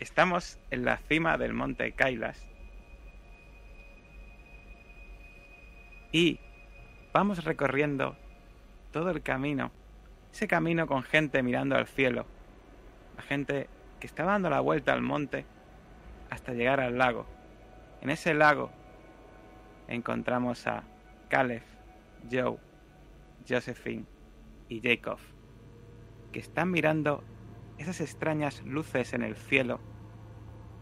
estamos en la cima del monte Kailas. Y vamos recorriendo todo el camino. Ese camino con gente mirando al cielo. La gente que estaba dando la vuelta al monte hasta llegar al lago. En ese lago encontramos a Caleb, Joe, Josephine y Jacob, que están mirando esas extrañas luces en el cielo,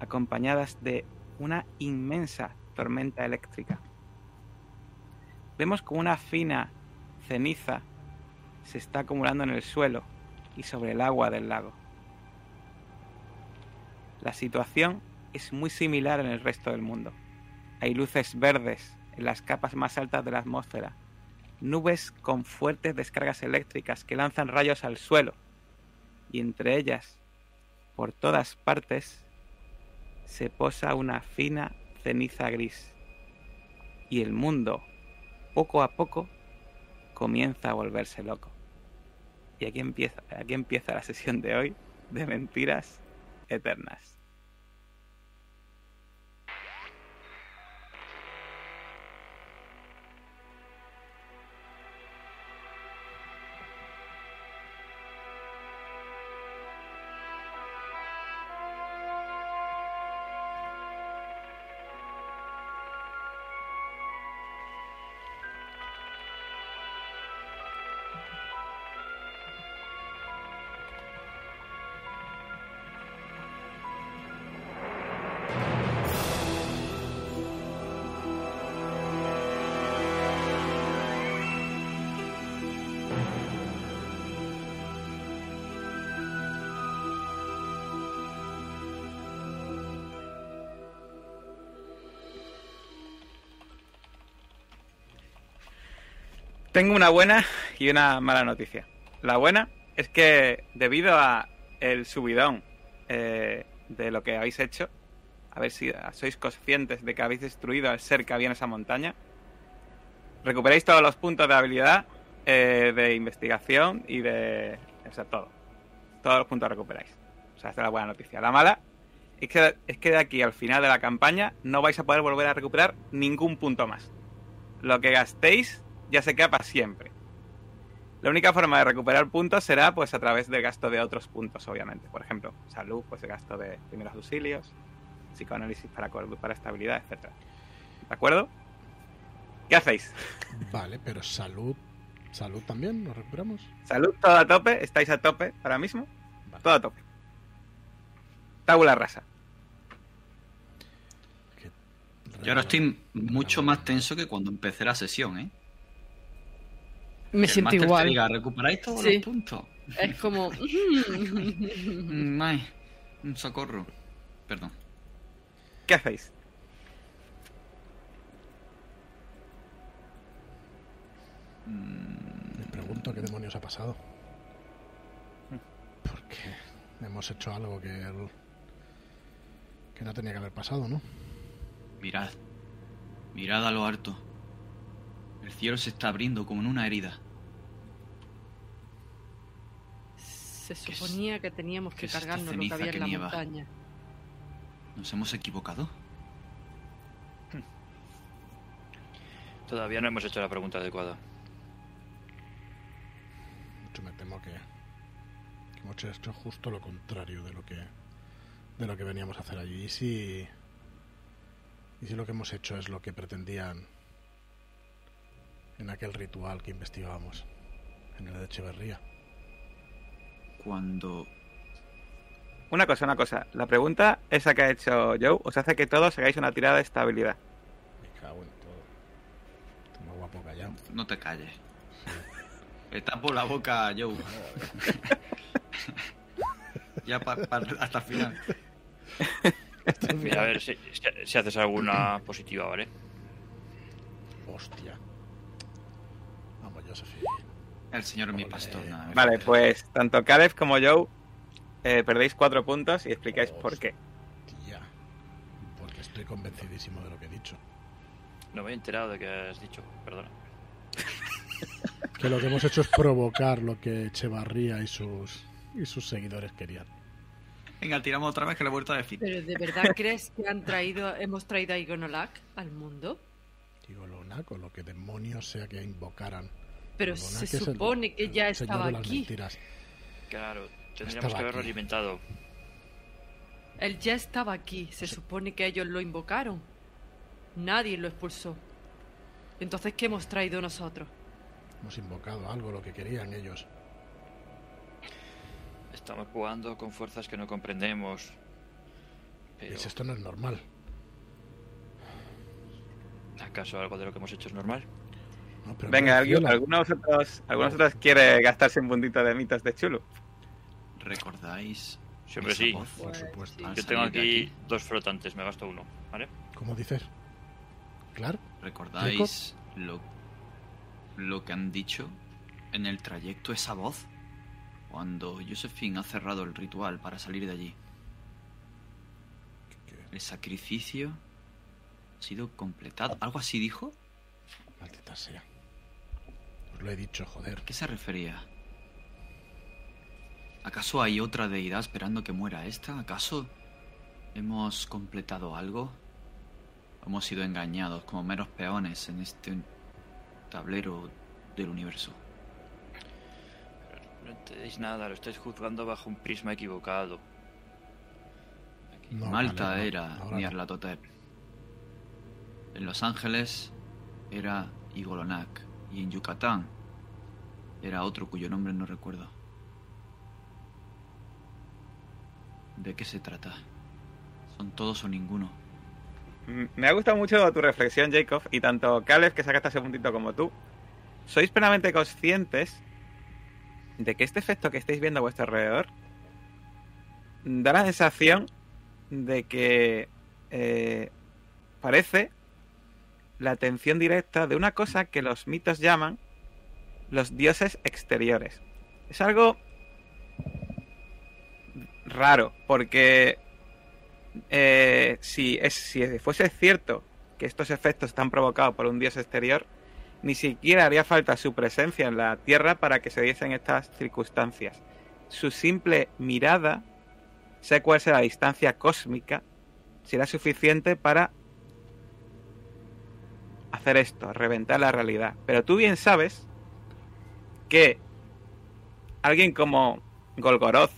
acompañadas de una inmensa tormenta eléctrica. Vemos como una fina ceniza se está acumulando en el suelo y sobre el agua del lago. La situación es muy similar en el resto del mundo. Hay luces verdes en las capas más altas de la atmósfera, nubes con fuertes descargas eléctricas que lanzan rayos al suelo, y entre ellas, por todas partes, se posa una fina ceniza gris. Y el mundo, poco a poco, comienza a volverse loco. Y aquí empieza, aquí empieza la sesión de hoy de mentiras eternas. Tengo una buena y una mala noticia. La buena es que debido a el subidón eh, de lo que habéis hecho, a ver si sois conscientes de que habéis destruido al ser que había en esa montaña, recuperáis todos los puntos de habilidad, eh, de investigación y de... O sea, todo. Todos los puntos recuperáis. O sea, es la buena noticia. La mala es que, es que de aquí al final de la campaña no vais a poder volver a recuperar ningún punto más. Lo que gastéis ya se queda para siempre. La única forma de recuperar puntos será pues a través del gasto de otros puntos, obviamente. Por ejemplo, salud, pues el gasto de primeros auxilios, psicoanálisis para, para estabilidad, etc. ¿De acuerdo? ¿Qué hacéis? Vale, pero salud. ¿Salud también? ¿Nos recuperamos? Salud, todo a tope. ¿Estáis a tope ahora mismo? Todo a tope. Tabula rasa. Yo ahora estoy mucho más tenso que cuando empecé la sesión, ¿eh? Me siento igual. Te diga, ¿recuperáis todos los puntos? Es como. Mm, ay, un socorro. Perdón. ¿Qué hacéis? Me pregunto qué demonios ha pasado. Porque hemos hecho algo que. que no tenía que haber pasado, ¿no? Mirad. Mirad a lo harto. El cielo se está abriendo como en una herida. Se suponía que teníamos que cargarnos lo que había en la montaña. ¿Nos hemos equivocado? Todavía no hemos hecho la pregunta adecuada. Yo me temo que, que hemos hecho justo lo contrario de lo que de lo que veníamos a hacer allí. Y si y si lo que hemos hecho es lo que pretendían en aquel ritual que investigábamos en el de Echeverría. Cuando... Una cosa, una cosa. La pregunta esa que ha hecho Joe os hace que todos hagáis una tirada de estabilidad. Me cago en todo. Tengo guapo callado. No te calles. Le tapo la boca Joe. ya pa, pa, hasta el final. Mira, a ver si, si haces alguna positiva, ¿vale? Hostia. El señor mi pastor. Nada, Vale, pues tanto Caleb como Joe eh, perdéis cuatro puntos y explicáis por qué. Porque estoy convencidísimo de lo que he dicho. No me he enterado de que has dicho, perdona. Que lo que hemos hecho es provocar lo que Echevarría y sus, y sus seguidores querían. Venga, tiramos otra vez que le he vuelto a decir. ¿Pero de verdad crees que han traído, hemos traído a Igonolak al mundo? Igolonak o lo que demonios sea que invocaran. Pero se supone que ya estaba aquí. Claro, tendríamos que haberlo alimentado. Él ya estaba aquí. Se supone que ellos lo invocaron. Nadie lo expulsó. Entonces, ¿qué hemos traído nosotros? Hemos invocado algo, lo que querían ellos. Estamos jugando con fuerzas que no comprendemos. Pero... Esto no es normal. ¿Acaso algo de lo que hemos hecho es normal? Venga, ¿alguno, ¿alguno, de vosotros, quiere gastarse un puntito de mitos de chulo? ¿Recordáis? Siempre sí. por supuesto. Yo tengo aquí, dos flotantes, me gasto uno, ¿vale? ¿Cómo dices? ¿Claro? ¿Recordáis lo, lo que han dicho en el trayecto esa voz? Cuando Josephine ha cerrado el ritual para salir de allí. El sacrificio ha sido completado. ¿Algo así dijo? Maldita sea. Lo he dicho, joder. ¿A qué se refería? ¿Acaso hay otra deidad esperando que muera esta? ¿Acaso hemos completado algo? Hemos sido engañados como meros peones en este tablero del universo. No entendéis nada, lo estáis juzgando bajo un prisma equivocado. Malta era Nyarlathotep. En Los Ángeles era Igolonak. Y en Yucatán era otro cuyo nombre no recuerdo. ¿De qué se trata? ¿Son todos o ninguno? Me ha gustado mucho tu reflexión, Jacob, y tanto Caleb, que sacaste ese puntito, como tú, sois plenamente conscientes de que este efecto que estáis viendo a vuestro alrededor da la sensación de que eh, parece la atención directa de una cosa que los mitos llaman los dioses exteriores. Es algo raro, porque eh, si, es, si fuese cierto que estos efectos están provocados por un dios exterior, ni siquiera haría falta su presencia en la Tierra para que se diesen estas circunstancias. Su simple mirada, sé cuál sea la distancia cósmica, será suficiente para hacer esto, reventar la realidad. Pero tú bien sabes que alguien como Golgoroth,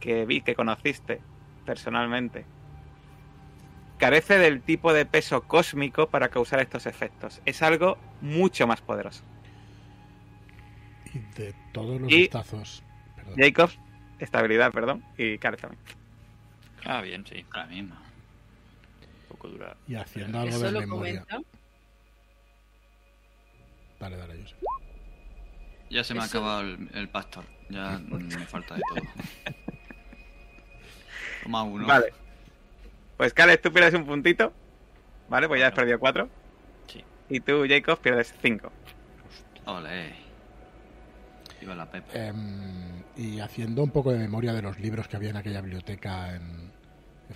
que vi que conociste personalmente, carece del tipo de peso cósmico para causar estos efectos. Es algo mucho más poderoso. Y de todos los estazos. Jacob, estabilidad, perdón, y Kareth también. Ah, bien, sí. La misma. Y haciendo algo de memoria. Dale, dale, yo Ya se me ha acabado el, pastor. Ya me falta de todo. Toma uno. Vale. Pues Kale, tú pierdes un puntito. Vale, pues ya has perdido cuatro. Sí. Y tú, Jacob, pierdes cinco. Ole. Viva la Pepe. Em, y haciendo un poco de memoria de los libros que había en aquella biblioteca en,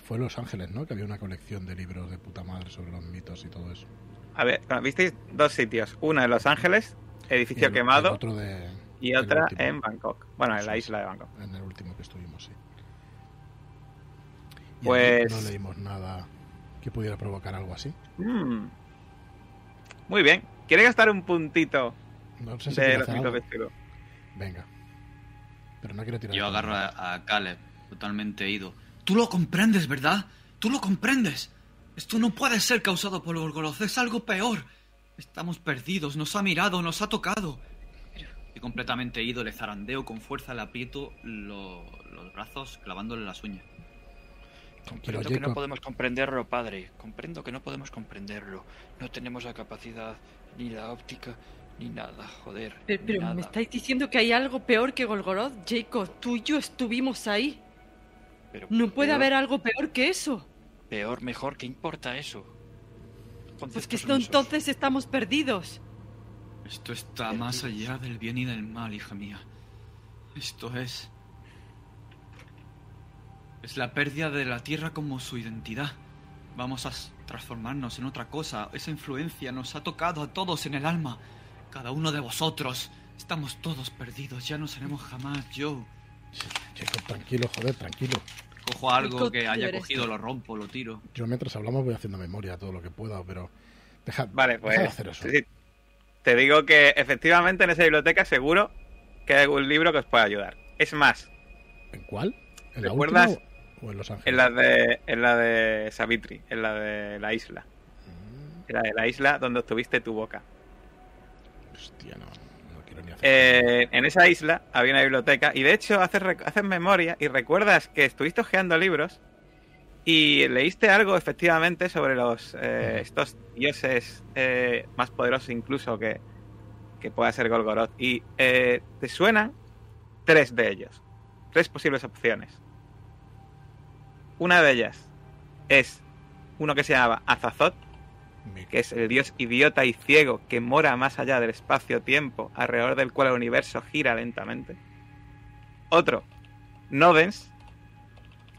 fue Los Ángeles, ¿no? Que había una colección de libros de puta madre sobre los mitos y todo eso. A ver, visteis dos sitios. Una en Los Ángeles, edificio quemado. otro de, y otra en Bangkok. Bueno, en la isla de Bangkok. En el último que estuvimos, sí. pues. No leímos nada que pudiera provocar algo así. Mm. Muy bien. ¿Quiere gastar un puntito no sé si de los mitos de Venga. Pero no quiero tirar. Yo agarro a, a Caleb, totalmente ido Tú lo comprendes, ¿verdad? Tú lo comprendes. Esto no puede ser causado por Gorgoroth, es algo peor. Estamos perdidos, nos ha mirado, nos ha tocado. Y completamente ido, le zarandeo con fuerza, le aprieto los brazos clavándole las uñas. Comprendo que no podemos comprenderlo, padre. Comprendo que no podemos comprenderlo. No tenemos la capacidad, ni la óptica, ni nada, joder. Pero, me estáis diciendo que hay algo peor que Golgoroth, Jacob. Tú y yo estuvimos ahí no puede haber algo peor que eso. Peor, mejor, ¿qué importa eso? Pues que entonces estamos perdidos. Esto está más allá del bien y del mal, hija mía. Esto es... Es la pérdida de la tierra como su identidad. Vamos a transformarnos en otra cosa. Esa influencia nos ha tocado a todos en el alma. Cada uno de vosotros. Estamos todos perdidos. Ya no seremos jamás Joe. Chico, tranquilo, joder, tranquilo. Cojo algo que haya cogido, lo rompo, lo tiro. Yo mientras hablamos voy haciendo memoria todo lo que pueda, pero deja, vale, pues, de hacer eso. te digo que efectivamente en esa biblioteca seguro que hay algún libro que os pueda ayudar. Es más. ¿En cuál? ¿En la ¿Recuerdas? o en Los Ángeles? En la de, en la de Savitri, en la de la isla. Mm. En la de la isla donde obtuviste tu boca. Hostia, no. Eh, en esa isla había una biblioteca y de hecho haces, haces memoria y recuerdas que estuviste hojeando libros y leíste algo efectivamente sobre los eh, estos dioses eh, más poderosos incluso que, que pueda ser Golgoroth. Y te suenan tres de ellos. Tres posibles opciones. Una de ellas es uno que se llamaba Azazoth, que es el dios idiota y ciego que mora más allá del espacio-tiempo, alrededor del cual el universo gira lentamente. Otro, Nodens,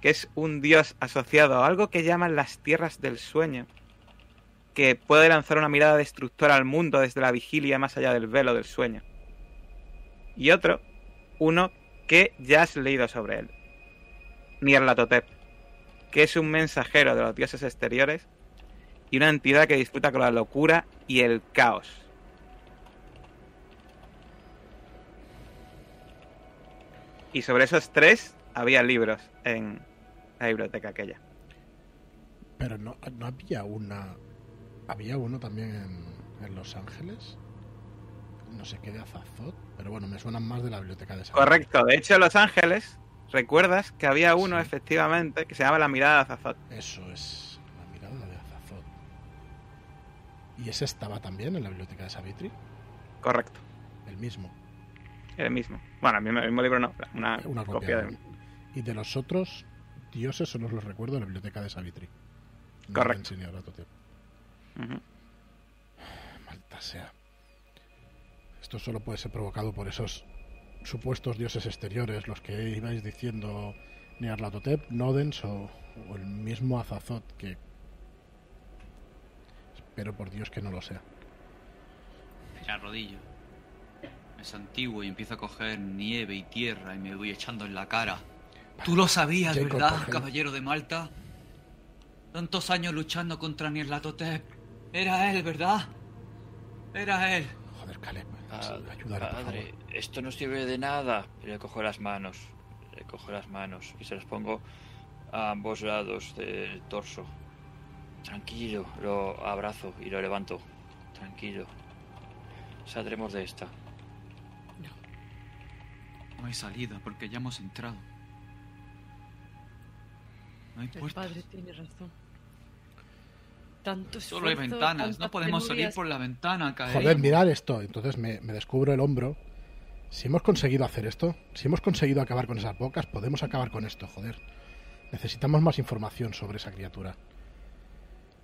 que es un dios asociado a algo que llaman las tierras del sueño, que puede lanzar una mirada destructora al mundo desde la vigilia más allá del velo del sueño. Y otro, uno que ya has leído sobre él, Nierlatotep, que es un mensajero de los dioses exteriores y una entidad que disfruta con la locura y el caos. Y sobre esos tres había libros en la biblioteca aquella. Pero no, no había una. Había uno también en, en, Los Ángeles. No sé qué de Azazot, pero bueno, me suenan más de la biblioteca de San Correcto, de hecho, en Los Ángeles, recuerdas que había uno efectivamente que se llama La Mirada de Azazot. Eso es. ¿Y ese estaba también en la biblioteca de Savitri? Correcto. El mismo. El mismo. Bueno, el mismo, libro no, una, copia, de... Y de los otros dioses solo los recuerdo en la biblioteca de Savitri. Correcto. Malta sea. Esto solo puede ser provocado por esos supuestos dioses exteriores, los que ibais diciendo Nearlatotep, Nodens o, o el mismo Azazot, que pero por Dios que no lo sea. Mira, rodillo. Es antiguo y empiezo a coger nieve y tierra y me voy echando en la cara. Tú lo sabías, ¿verdad, caballero de Malta? Tantos años luchando contra Nierlatotep. Era él, ¿verdad? Era él. Joder, Caleb. Ah, padre, esto no sirve de nada. Le cojo las manos. Le cojo las manos y se las pongo a ambos lados del torso. Tranquilo, lo abrazo y lo levanto. Tranquilo. Saldremos de esta. No. No hay salida porque ya hemos entrado. No hay puertas. El padre tiene razón. Tanto Solo hay ventanas. No podemos salir por la ventana. Joder, mirad esto. Entonces me, me descubro el hombro. Si hemos conseguido hacer esto, si hemos conseguido acabar con esas bocas, podemos acabar con esto, joder. Necesitamos más información sobre esa criatura.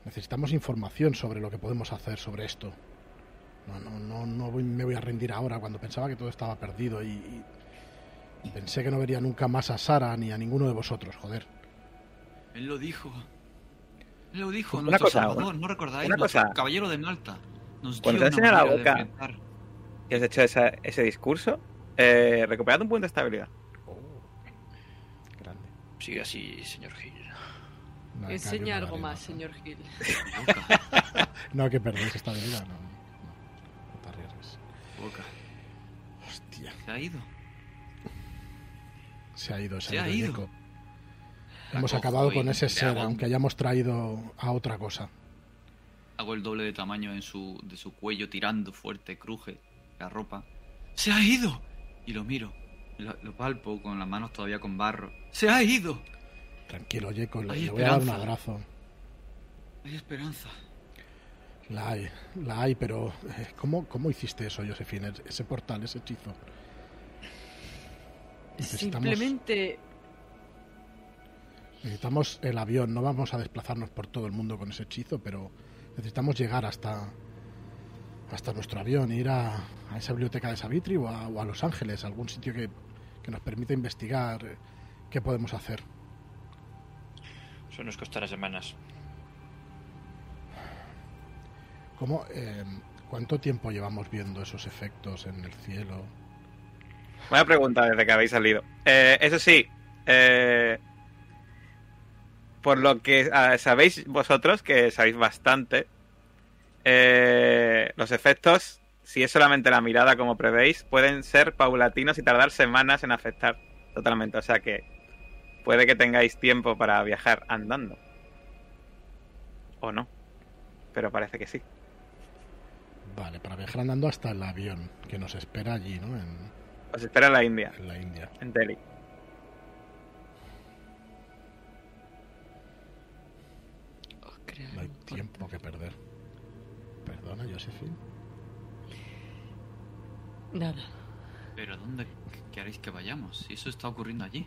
Necesitamos información sobre lo que podemos hacer sobre esto. No, no, no, no me voy a rendir ahora cuando pensaba que todo estaba perdido y, pensé que no vería nunca más a Sara ni a ninguno de vosotros, joder. Él lo dijo. Él lo dijo, una cosa, ¿no recordáis? Una cosa. Caballero de Malta. Nos cuando te la boca y has hecho ese discurso, eh, recuperad un punto de estabilidad. Oh, grande. Sigue así, señor Gil. Enseña algo más, señor Gil. no, que perdéis esta vida, no, no, te arriesgues. Boca. Hostia. Se ha ido. Se ha ido, se, ha ido. Hemos acabado con ese ser, aunque hayamos traído a otra cosa. Hago el doble de tamaño en su, de su cuello, tirando fuerte, cruje la ropa. ¡Se ha ido! Y lo miro. lo palpo con las manos todavía con barro. ¡Se ha ido! Tranquilo, Jacob, le, voy a dar un abrazo. Hay esperanza. La hay, la hay, pero eh, ¿cómo, cómo hiciste eso, Josefina? Ese portal, ese hechizo. Simplemente... Necesitamos el avión, no vamos a desplazarnos por todo el mundo con ese hechizo, pero necesitamos llegar hasta hasta nuestro avión, ir a, esa biblioteca de Savitri o a, o a Los Ángeles, algún sitio que, que nos permita investigar eh, qué podemos hacer. Eso nos costará semanas. ¿Cómo, eh, ¿Cuánto tiempo llevamos viendo esos efectos en el cielo? Buena pregunta desde que habéis salido. Eh, eso sí, eh, por lo que ah, sabéis vosotros, que sabéis bastante, eh, los efectos, si es solamente la mirada como prevéis, pueden ser paulatinos y tardar semanas en afectar totalmente. O sea que puede que tengáis tiempo para viajar andando. O no. Pero parece que sí. Vale, para viajar andando hasta el avión que nos espera allí, ¿no? En, Os espera en la India, en la India. en Delhi. No hay tiempo que perder. Perdona, Josephine. Nada. Pero ¿dónde queréis que vayamos? Si eso está ocurriendo allí.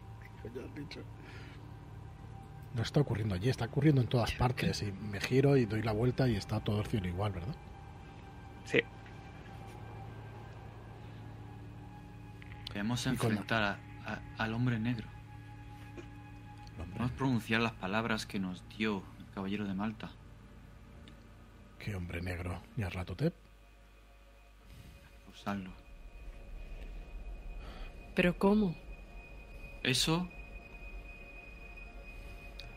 No está ocurriendo allí, está ocurriendo en todas partes. Y me giro y doy la vuelta y está todo el cielo igual, ¿verdad? Sí. Debemos Y con- enfrentar a- a- al hombre negro. Hombre, Vamos a pronunciar las palabras que nos dio el caballero de Malta. qué hombre negro. Nyarlathotep. Usarlo. ¿Pero cómo? Eso,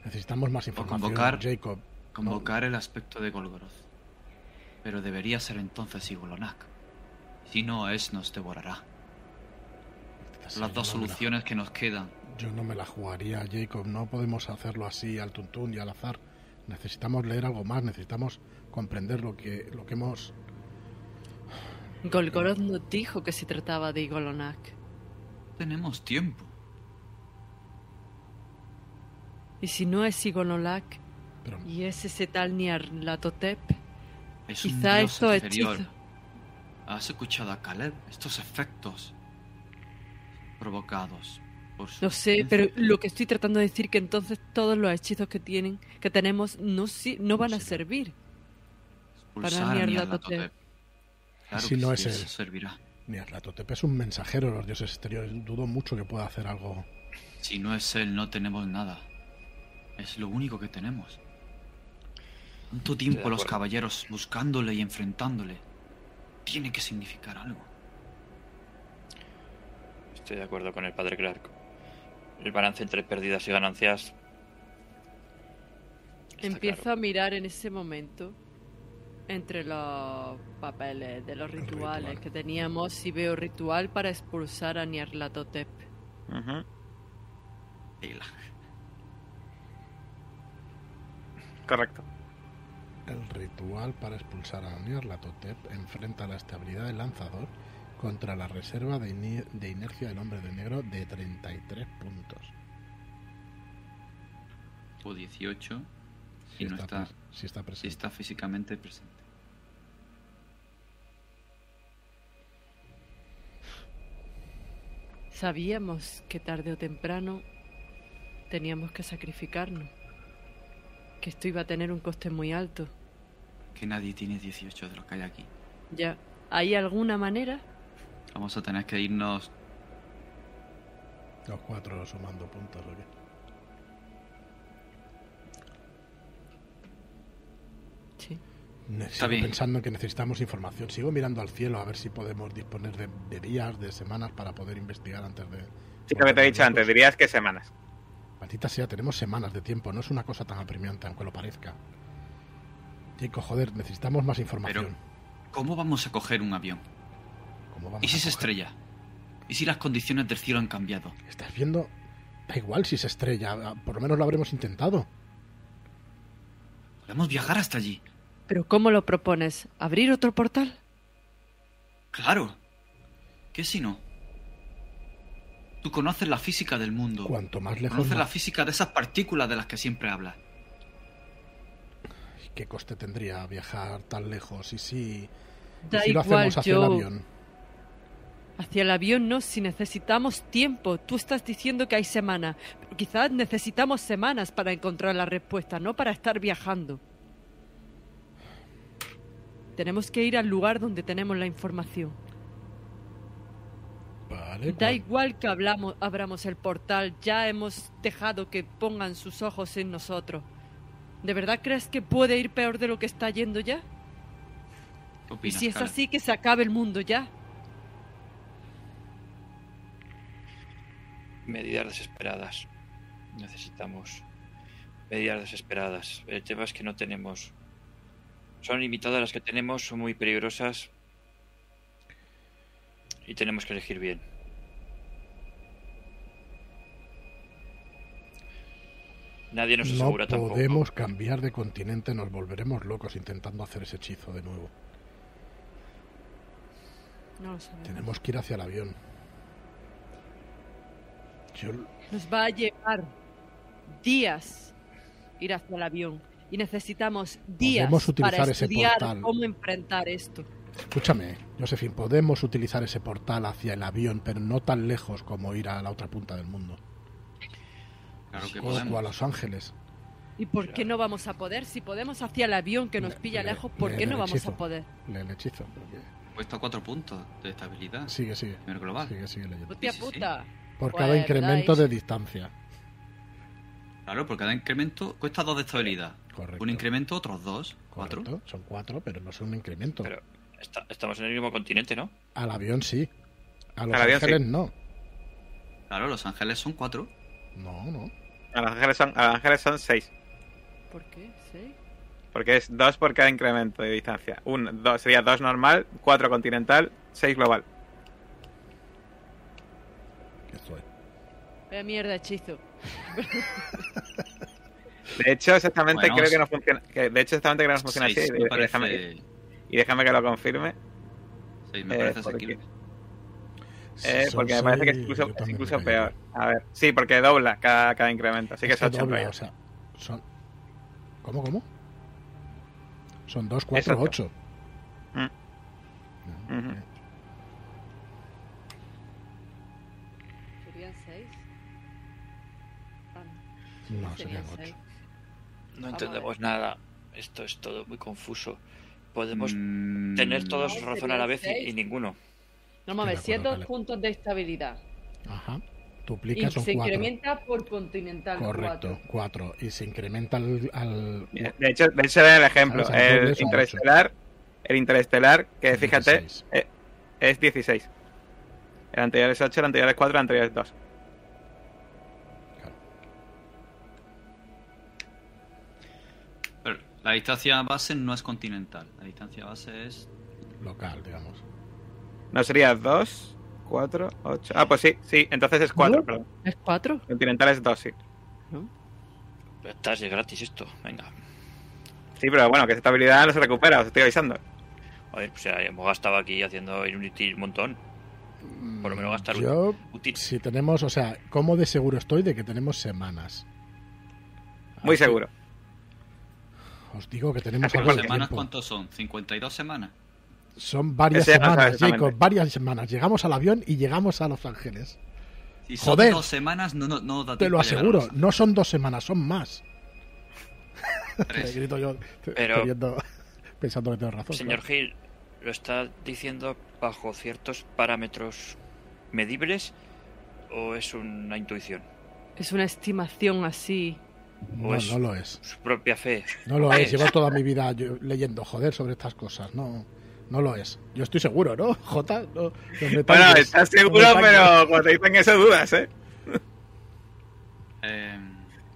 Necesitamos más información, convocar- Jacob. convocar el aspecto de Golgoroth. Pero debería ser entonces Igolonak. Si no, es nos devorará. Las dos no me la- soluciones que nos quedan. Yo no me la jugaría, Jacob. No podemos hacerlo así al tuntún y al azar. Necesitamos leer algo más. Necesitamos comprender lo que, lo que hemos. Golgoroth nos dijo que se trataba de Igolonak. Tenemos tiempo. Y si no es Igolonak Pero y es ese tal Nyarlathotep, Es quizá esto hechizo. ¿Has escuchado a Caleb? Estos efectos provocados por su No sé, pero lo que estoy tratando de decir que entonces todos los hechizos que tienen, que tenemos, no, si- no van a servir. Expulsar para Nyarlathotep. Claro Si que no sí, es él. servirá. Nyarlathotep es un mensajero de los dioses exteriores. Dudo mucho que pueda hacer algo. Si no es él, no tenemos nada. Es lo único que tenemos. Tanto tiempo los caballeros buscándole y enfrentándole. Tiene que significar algo. Estoy de acuerdo con el padre Clark. El balance entre pérdidas y ganancias. Empiezo claro. a mirar en ese momento entre los papeles de los rituales ritual. que teníamos y veo ritual para expulsar a Nyarlathotep. Ujú. Tela. Correcto. El ritual para expulsar a Nyarlathotep enfrenta la estabilidad del lanzador contra la reserva de, inercia del hombre de negro de 33 puntos. O 18. Si Si no está, pre- si está si presente. está físicamente presente. Sabíamos que tarde o temprano teníamos que sacrificarnos, que esto iba a tener un coste muy alto. Que nadie tiene 18 de los que hay aquí. Ya, ¿hay alguna manera? Vamos a tener que irnos. Los cuatro sumando puntos, ¿o qué? Sí. Ne- Está Sigo bien. pensando que necesitamos información. Sigo mirando al cielo a ver si podemos disponer de, de días, de semanas para poder investigar antes de. Sí, lo que te he dicho antes, dirías que semanas. Maldita sea, tenemos semanas de tiempo. No es una cosa tan apremiante, aunque lo parezca. Chico, joder, necesitamos más información. ¿Cómo vamos a coger un avión? ¿Cómo vamos ¿Y si se estrella? ¿Y si las condiciones del cielo han cambiado? ¿Estás viendo? Da igual si se estrella. ah, Por lo menos lo habremos intentado. Podemos viajar hasta allí. ¿Pero cómo lo propones? ¿Abrir otro portal? Claro. ¿Qué si no? Tú conoces la física del mundo. Cuanto más lejos, Conoces la física de esas partículas de las que siempre hablas. ¿qué coste tendría viajar tan lejos? Y si, y Da si lo igual, hacemos hacia el avión. Hacia el avión no, si necesitamos tiempo. Tú estás diciendo que hay semana. Pero quizás necesitamos semanas para encontrar la respuesta, no para estar viajando. Tenemos que ir al lugar donde tenemos la información. Vale, Da igual que hablamos, abramos el portal, ya hemos dejado que pongan sus ojos en nosotros. ¿De verdad crees que puede ir peor de lo que está yendo ya? ¿Qué Y si es así, que se acabe el mundo ya. medidas desesperadas. Necesitamos medidas desesperadas. El tema es que no tenemos. Son limitadas las que tenemos, son muy peligrosas. Y tenemos que elegir bien. Nadie nos No asegura tampoco. podemos cambiar de continente, nos volveremos locos intentando hacer ese hechizo de nuevo. No lo sabemos. Tenemos que ir hacia el avión. Yo, Nos va a llevar días ir hacia el avión. Y necesitamos días para ese estudiar portal. cómo enfrentar esto. escúchame, Josephine, podemos utilizar ese portal hacia el avión, pero no tan lejos como ir a la otra punta del mundo. Claro que O, o a. Los Ángeles. ¿Y por qué no vamos a poder? Si podemos hacia el avión que nos Le- pilla le- lejos, ¿por le- qué no le vamos hechizo. a poder? El hechizo. porque- Cuesta cuatro puntos de estabilidad. Sigue, sigue. Primer global. Sigue, sigue leyendo. Hostia Sí, sí, sí. puta. Por Pues, cada incremento ¿verdad? de distancia. Claro, por cada incremento cuesta dos de estabilidad. Correcto. Un incremento, otros dos. Cuatro. Correcto, Son cuatro, pero no son un incremento. Pero está- estamos en el mismo continente, ¿no? Al avión sí. A Los Ángeles sí. no. Claro, Los Ángeles son cuatro. No, no. A los ángeles son, a los ángeles son 6. ¿Por qué? ¿Sí? Porque es 2 por cada incremento de distancia. Un, dos, sería 2 normal, 4 continental, 6 global. Esto es. Vaya mierda, hechizo. De hecho, exactamente Bueno, creo que no funciona. Que de hecho, exactamente creo que no funciona Seis, así. me Y, y parece, déjame, y déjame que lo confirme. seis me eh, parece porque- asequible. Eh, Son porque me parece que es incluso, es incluso peor. A ver, sí, porque dobla cada, cada incremento. Así que Es es que 8 dobla, o sea, son... ¿Cómo, cómo? Son 2, 4, ocho. 8. Mm. Ujú. ¿Serían seis? Ah, No, serían serían 8. seis. No entendemos nada. Esto es todo muy confuso. Podemos Mm, tener todos No, razón a la vez y, seis. y ninguno. Vamos a ver, Estoy si de es acuerdo, dos Caleb. puntos de estabilidad Ajá. y Duplica son se 4. incrementa por continental Correcto, 4. Y se incrementa al... al... De hecho, de hecho, el ejemplo. Al El interestelar, el interestelar, que fíjate, 16. eh, es 16. El anterior es 8, el anterior es 4, el anterior es 2. Claro. Pero la distancia base no es continental. La distancia base es. Local, digamos. No sería 2, 4, 8. Ah, pues sí, sí, entonces es 4, ¿No? perdón. ¿Es cuatro? Continental es 2, sí. ¿No? Pero Está es gratis esto. Venga. Sí, pero bueno, que esa estabilidad no se recupera, os estoy avisando. Joder, o sea, hemos gastado aquí haciendo Unity un montón. Por lo menos gastar un- Yo, útil. si tenemos, o sea, ¿cómo de seguro estoy de que tenemos semanas? Muy Así- seguro. Os digo que tenemos algo ¿Semanas tiempo. cuántos son? ¿52 semanas? Son varias Ese semanas, sabes exactamente. Jacob, varias semanas. Llegamos al avión y llegamos a Los Ángeles. Si son Joder. dos semanas, no, no, no da Te lo aseguro, no son dos semanas, son más. Tres. grito yo, Pero- queriendo- pensando que tengo razón. Señor claro. Hill, ¿lo está diciendo bajo ciertos parámetros medibles o es una intuición? Es una estimación así. No, pues- no lo es. Su propia fe. No lo es. Pues- Llevo toda mi vida yo- leyendo joder sobre estas cosas. No, no lo es. Yo estoy seguro, ¿no? Jota, no, Bueno, estás seguro, pero cuando te dicen eso dudas, ¿eh? Eh,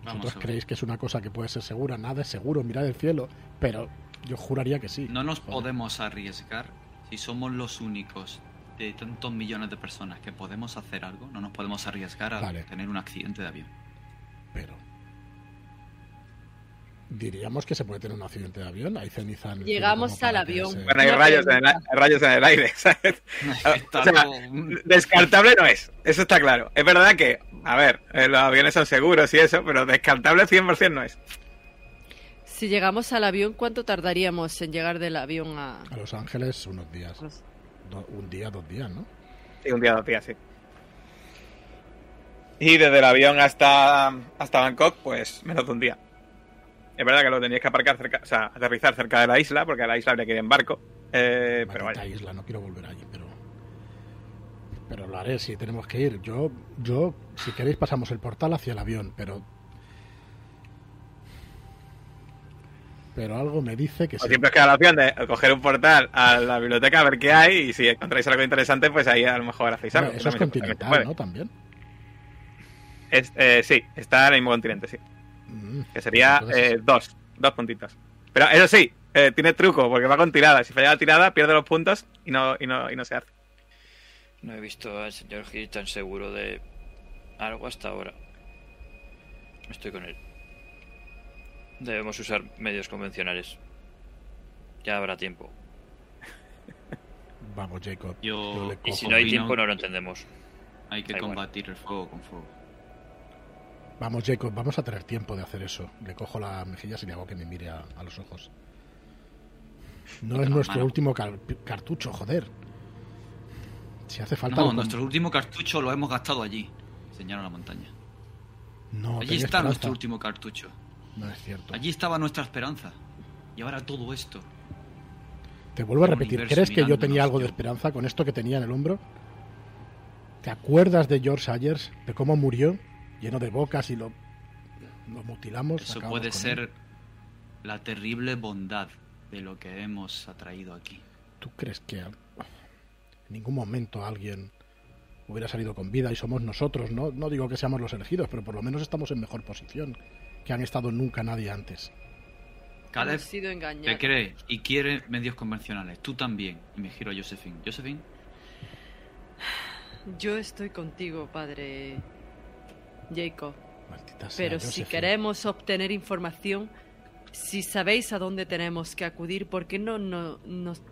vamos creéis que es una cosa que puede ser segura. Nada es seguro, mirad el cielo. Pero yo juraría que sí. No nos Joder. podemos arriesgar si somos los únicos de tantos millones de personas que podemos hacer algo. No nos podemos arriesgar a Vale. tener un accidente de avión. Pero. Diríamos que se puede tener un accidente de avión. Hay ceniza en Llegamos al avión. se- Bueno, hay rayos en, el, pregunta. hay rayos en el aire, ¿sabes? O sea, Descartable no es, eso está claro. Es verdad que, a ver, eh, los aviones son seguros y eso, pero descartable 100% no es. Si llegamos al avión, ¿cuánto tardaríamos en llegar del avión a...? A Los Ángeles unos días. Do- un día, dos días, ¿no? Sí, un día, dos días, sí. Y desde el avión hasta, hasta Bangkok, pues menos de un día. Es verdad que lo teníais que aparcar cerca, o sea, aterrizar cerca de la isla, porque a la isla habría que ir en barco. Eh, pero vaya. isla, no quiero volver allí, pero. Pero lo haré si tenemos que ir. Yo, yo, si queréis, pasamos el portal hacia el avión, pero. Pero algo me dice que O sí. siempre os queda la opción de coger un portal a la biblioteca a ver qué hay y si encontráis algo interesante, pues ahí a lo mejor hacéis Bueno, algo. eso es continental. ¿no? También. Es, eh, sí, está en el mismo continente, sí. Mm, Que sería entonces- eh, dos, dos puntitos. Pero eso sí, eh, tiene truco, porque va con tirada. Si falla la tirada, pierde los puntos y no, y no, y no se hace. No he visto al señor Gil tan seguro de algo hasta ahora. Estoy con él. Debemos usar medios convencionales. Ya habrá tiempo. Vamos, Jacob. Yo- y si no hay tiempo, no lo entendemos. Hay que combatir el fuego con fuego. Vamos, Jacob, vamos a tener tiempo de hacer eso. Le cojo las mejillas y le hago que me mire a, a los ojos. No es nuestro mano. último car- cartucho, joder. Si hace falta. No, nuestro último cartucho lo hemos gastado allí. Señala la montaña. No, Allí está esperanza. nuestro último cartucho. No es cierto. Allí estaba nuestra esperanza. Y ahora todo esto. Te vuelvo a repetir. ¿Crees que yo tenía algo de esperanza con esto que tenía en el hombro? ¿Te acuerdas de George Ayers? De cómo murió, lleno de bocas y lo, lo mutilamos. Eso puede ser él? la terrible bondad de lo que hemos atraído aquí. ¿Tú crees que en ningún momento alguien hubiera salido con vida y somos nosotros? No, no digo que seamos los elegidos, pero por lo menos estamos en mejor posición que han estado nunca nadie antes. Caleb sido te engañados. cree y quiere medios convencionales. Tú también. Y me giro a Josephine. Josephine, Yo estoy contigo, padre Jacob. Maldita sea, Pero si queremos obtener información, si sabéis a dónde tenemos que acudir, ¿por qué no, no nos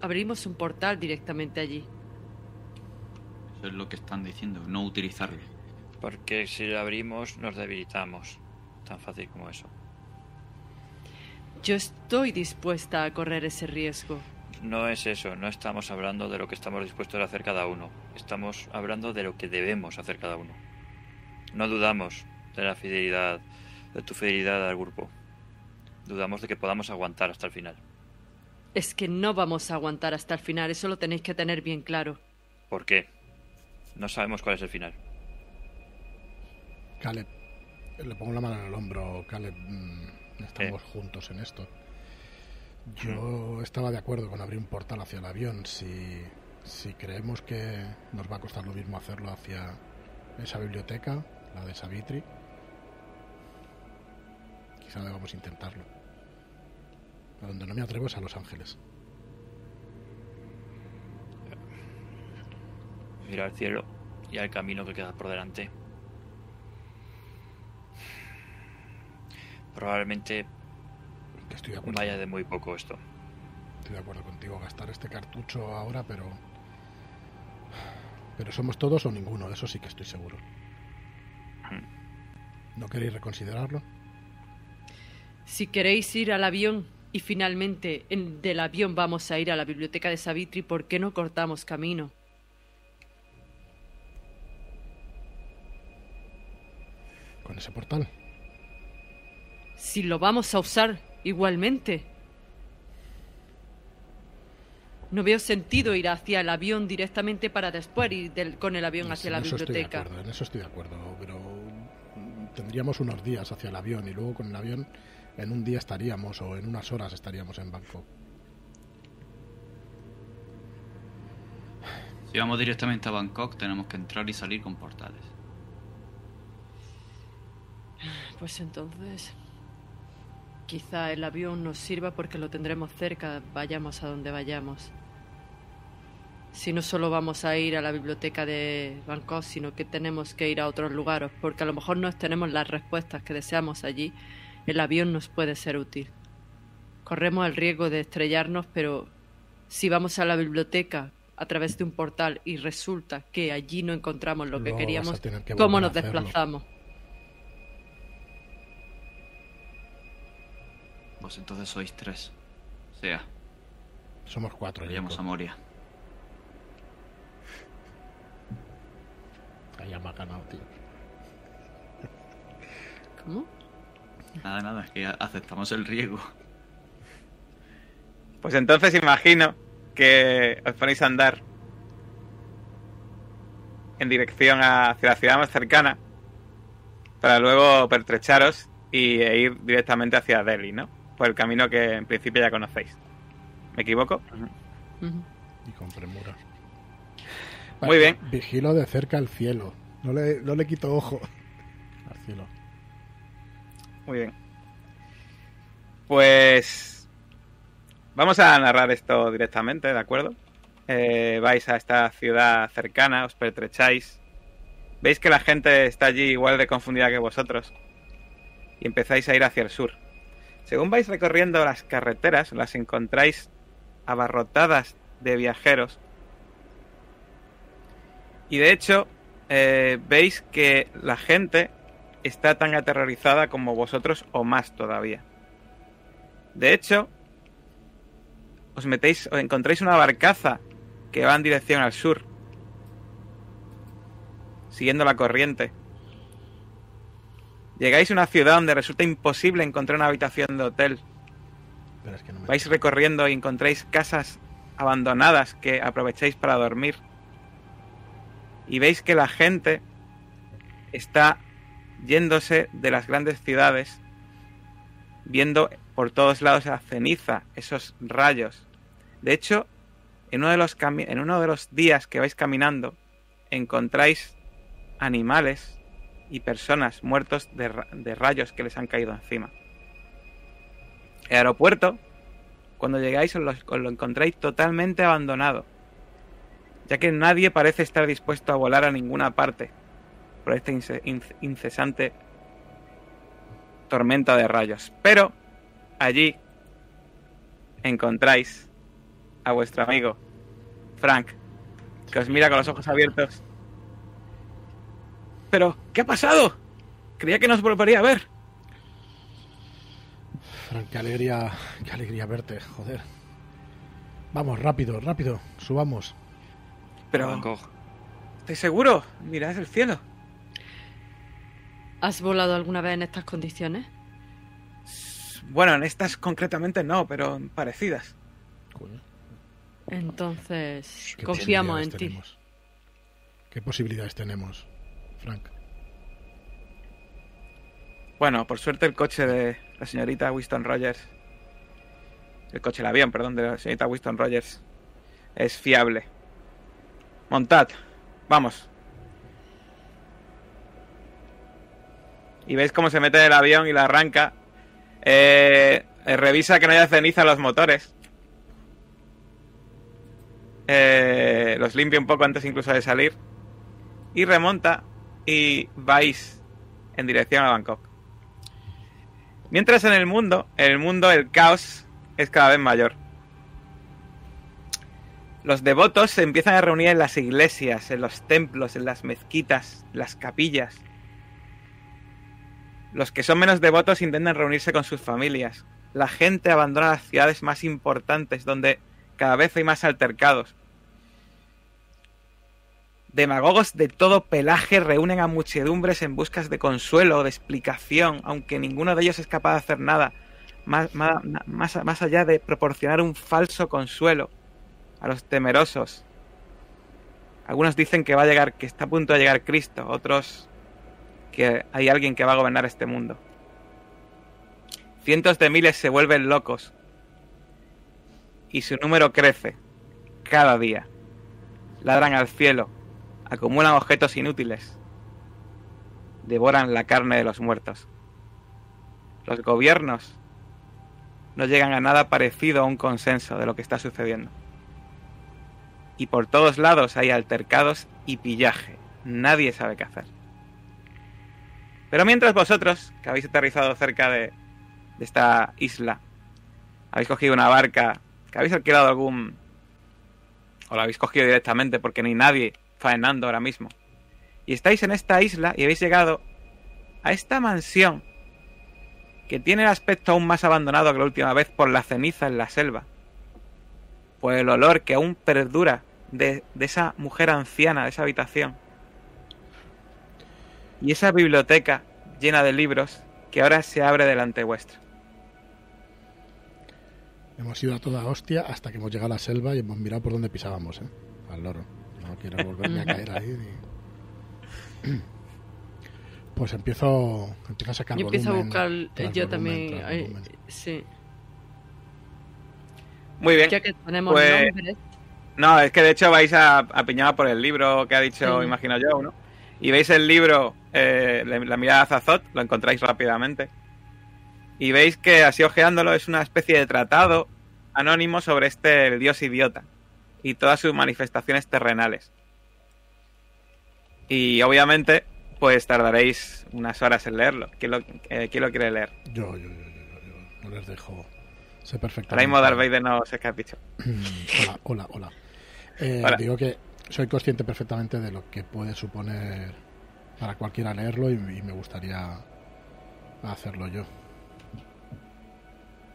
abrimos un portal directamente allí? eso es lo que están diciendo. No utilizarlo. Porque si lo abrimos, nos debilitamos. Tan fácil como eso. Yo estoy dispuesta a correr ese riesgo. No es eso, no estamos hablando de lo que estamos dispuestos a hacer cada uno. Estamos hablando de lo que debemos hacer cada uno. No dudamos de la fidelidad, de tu fidelidad al grupo. Dudamos de que podamos aguantar hasta el final. Es que no vamos a aguantar hasta el final, eso lo tenéis que tener bien claro. ¿Por qué? No sabemos cuál es el final. Caleb, le pongo la mano en el hombro, Caleb, mm, estamos juntos en esto. Yo estaba de acuerdo con abrir un portal hacia el avión. Si, si creemos que nos va a costar lo mismo hacerlo hacia esa biblioteca, la de Savitri, quizá debamos intentarlo. A donde no me atrevo es a Los Ángeles. Mira al cielo y al camino que queda por delante. Probablemente estoy de acuerdo. vaya de muy poco esto. Estoy de acuerdo contigo, gastar este cartucho ahora, pero. Pero somos todos o ninguno, de eso sí que estoy seguro. ¿No queréis reconsiderarlo? Si queréis ir al avión y finalmente en- del avión vamos a ir a la biblioteca de Savitri, ¿por qué no cortamos camino? Con ese portal. Si lo vamos a usar igualmente. No veo sentido ir hacia el avión directamente para después ir del- con el avión hacia en la eso estoy de biblioteca. acuerdo, en eso estoy de acuerdo, pero tendríamos unos días hacia el avión y luego con el avión en un día estaríamos o en unas horas estaríamos en Bangkok. Si vamos directamente a Bangkok, tenemos que entrar y salir con portales. Pues entonces, quizá el avión nos sirva porque lo tendremos cerca, vayamos a donde vayamos. Si no solo vamos a ir a la biblioteca de Bangkok, sino que tenemos que ir a otros lugares, porque a lo mejor no tenemos las respuestas que deseamos allí, el avión nos puede ser útil. Corremos el riesgo de estrellarnos, pero si vamos a la biblioteca a través de un portal y resulta que allí no encontramos lo que queríamos, que ¿cómo nos desplazamos? Pues entonces sois tres. O sea, Somos cuatro. vayamos a. Moria. Ya me ha ganado, tío. ¿Cómo? Nada, nada, es que aceptamos el riesgo. Pues entonces imagino que os ponéis a andar en dirección hacia la ciudad más cercana para luego pertrecharos y e ir directamente hacia Delhi, ¿no? Por el camino que en principio ya conocéis. ¿Me equivoco? Y con premura. Muy bien. Vigilo de cerca el cielo. No le, no le quito ojo al cielo. Muy bien. Pues vamos a narrar esto directamente, ¿de acuerdo? Eh, vais a esta ciudad cercana, os pertrecháis. Veis que la gente está allí igual de confundida que vosotros. Y empezáis a ir hacia el sur. Según vais recorriendo las carreteras, las encontráis abarrotadas de viajeros. Y de hecho, eh, veis que la gente está tan aterrorizada como vosotros o más todavía. De hecho, os metéis, os encontráis una barcaza que va en dirección al sur, siguiendo la corriente. Llegáis a una ciudad donde resulta imposible encontrar una habitación de hotel. Pero es que no me- Vais recorriendo y encontráis casas abandonadas que aprovecháis para dormir. Y veis que la gente está yéndose de las grandes ciudades, viendo por todos lados la ceniza, esos rayos. De hecho, en uno de los, cami- en uno de los días que vais caminando, encontráis animales y personas muertos de, de rayos que les han caído encima. El aeropuerto, cuando llegáis, lo, os lo encontráis totalmente abandonado, ya que nadie parece estar dispuesto a volar a ninguna parte por esta ince- inc- incesante tormenta de rayos. Pero allí encontráis a vuestro amigo Frank, que os mira con los ojos abiertos. Pero, ¿qué ha pasado? Creía que nos volvería a ver. Frank, qué alegría, qué alegría verte, joder. Vamos, rápido, rápido, subamos. Pero, Bangkok. ¿estoy seguro? Mirad el cielo. ¿Has volado alguna vez en estas condiciones? Bueno, en estas concretamente no, pero en parecidas. Entonces, ¿qué confiamos en ti. ¿Qué posibilidades tenemos, Frank? Bueno, por suerte el coche de la señorita Winston Rogers, el coche, el avión, perdón, de la señorita Winston Rogers, es fiable. Montad, vamos. Y veis cómo se mete el avión y la arranca. Eh, eh, revisa que no haya ceniza en los motores. Eh, los limpia un poco antes incluso de salir. Y remonta y vais en dirección a Bangkok. Mientras en el mundo, en el mundo el caos es cada vez mayor. Los devotos se empiezan a reunir en las iglesias, en los templos, en las mezquitas, las capillas. Los que son menos devotos intentan reunirse con sus familias. La gente abandona las ciudades más importantes donde cada vez hay más altercados. Demagogos de todo pelaje reúnen a muchedumbres en buscas de consuelo o de explicación, aunque ninguno de ellos es capaz de hacer nada más, más, más allá de proporcionar un falso consuelo a los temerosos. Algunos dicen que va a llegar, que está a punto de llegar Cristo, otros que hay alguien que va a gobernar este mundo. Cientos de miles se vuelven locos y su número crece cada día. Ladran al cielo, acumulan objetos inútiles, devoran la carne de los muertos. Los gobiernos no llegan a nada parecido a un consenso de lo que está sucediendo. Y por todos lados hay altercados y pillaje. Nadie sabe qué hacer. Pero mientras vosotros, que habéis aterrizado cerca de, esta isla, habéis cogido una barca, que habéis alquilado algún... o la habéis cogido directamente porque hay nadie faenando ahora mismo. Y estáis en esta isla y habéis llegado a esta mansión que tiene el aspecto aún más abandonado que la última vez por la ceniza en la selva, por el olor que aún perdura de, de esa mujer anciana de esa habitación, y esa biblioteca llena de libros que ahora se abre delante vuestra. Hemos ido a toda hostia hasta que hemos llegado a la selva y hemos mirado por donde pisábamos, ¿eh? Al loro. No quiero volverme a caer ahí. ni- Pues empiezo, empiezo a sacar Yo empiezo a volumen buscar yo volumen, también. ay, volumen. sí. Muy bien. Ya que tenemos Pues- nombres. No, es que de hecho vais a, a piñar por el libro que ha dicho, Sí. imagino yo, ¿no? y veis el libro, eh, la mirada de Azazot, lo encontráis rápidamente. Y veis que así ojeándolo es una especie de tratado anónimo sobre este el dios idiota y todas sus manifestaciones terrenales. Y obviamente, pues tardaréis unas horas en leerlo. ¿Quién lo, eh, quién lo quiere leer? Yo, yo, yo, yo, yo, yo. No les dejo. Sé perfectamente. Ahora mismo Darth Vader no sé qué has dicho. hola, hola, hola. Eh. Digo que soy consciente perfectamente de lo que puede suponer para cualquiera leerlo y, y me gustaría hacerlo yo.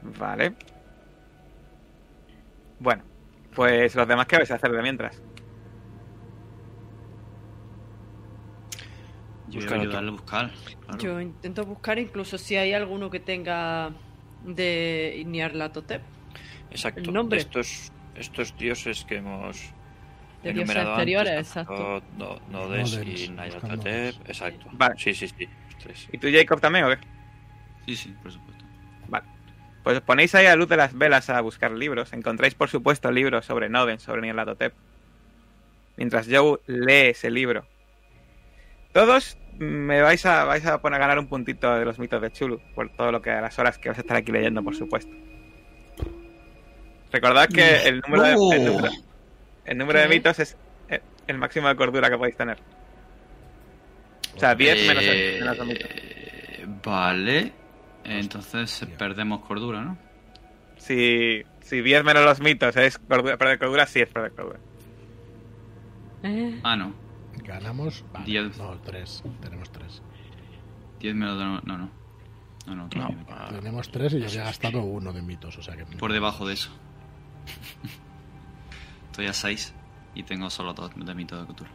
Vale. Bueno, pues los demás, ¿qué vais a hacer de mientras? Yo voy a Búscalo tú. ayudarle a buscar. claro. Yo intento buscar incluso si hay alguno que tenga de Nyarlathotep, Exacto. El nombre. Estos, estos dioses que hemos de dioses exteriores, antes, exacto. No, Nodes Nodes, y buscando Exacto. Vale. Sí, sí, sí. tres. ¿Y tú, Jacob, también o qué? Sí, sí, por supuesto. Vale. Pues os ponéis ahí a luz de las velas a buscar libros. Encontráis, por supuesto, libros sobre Noden, sobre Nyarlathotep. Mientras Joe lee ese libro. Todos me vais a, vais a poner a ganar un puntito de los mitos de Chulu. Por todo lo que a las horas que vais a estar aquí leyendo, por supuesto. Recordad que el número de, el número, el número de ¿Qué? mitos es eh, el máximo de cordura que podéis tener. O sea, 10 menos el, menos el mito. Eh, Vale. Entonces Hostia. perdemos cordura, ¿no? Si, si 10 menos los mitos es cordura, perder cordura, sí es perder cordura. Eh, Ah, no. Ganamos. Vale, Diez. No, tres. Tenemos tres. 10 menos. No, no. No, no, No. Tenemos tres y yo había gastado uno de mitos, o sea que. Por debajo de eso. Estoy a 6 y tengo solo 2 de mito de cultura.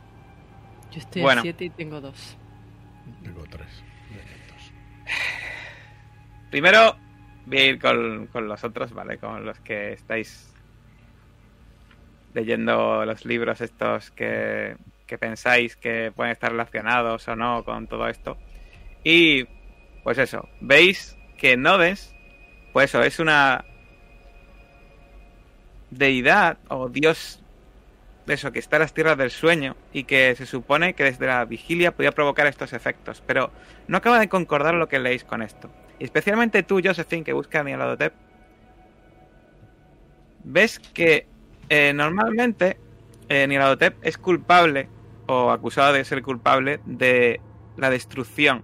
yo estoy Bueno. a 7 y tengo 2. Tengo tres de mitos. Primero voy a ir con, con los otros, ¿vale? Con los que estáis leyendo los libros estos que, que pensáis que pueden estar relacionados o no con todo esto. Y pues eso, veis que Nodes, pues eso, es una deidad o dios de eso, que está en las tierras del sueño y que se supone que desde la vigilia podía provocar estos efectos, pero no acaba de concordar lo que leéis con esto. Y especialmente tú, Josephine, que buscas a Nyarlathotep, ves que eh, normalmente eh, es culpable o acusado de ser culpable de la destrucción,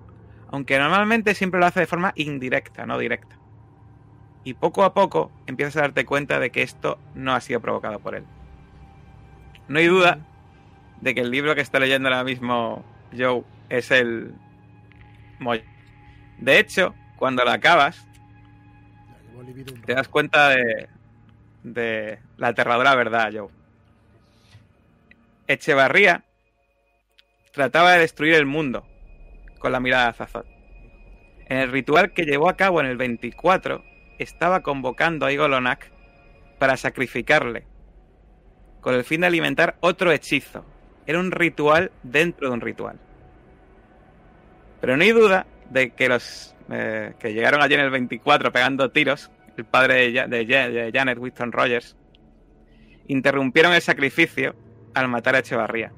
aunque normalmente siempre lo hace de forma indirecta, no directa. Y poco a poco empiezas a darte cuenta de que esto no ha sido provocado por él. No hay duda de que el libro que está leyendo ahora mismo Joe es el Moy. De hecho, cuando lo acabas, te das cuenta de, de la aterradora verdad, Joe. Echevarría trataba de destruir el mundo con la mirada de Azazot. En el ritual que llevó a cabo en el 24, estaba convocando a Igolonak para sacrificarle, con el fin de alimentar otro hechizo. Era un ritual dentro de un ritual. Pero no hay duda de que los eh, que llegaron allí en el 24 pegando tiros, el padre de, de Janet Winston Rogers, interrumpieron el sacrificio al matar a Echevarría.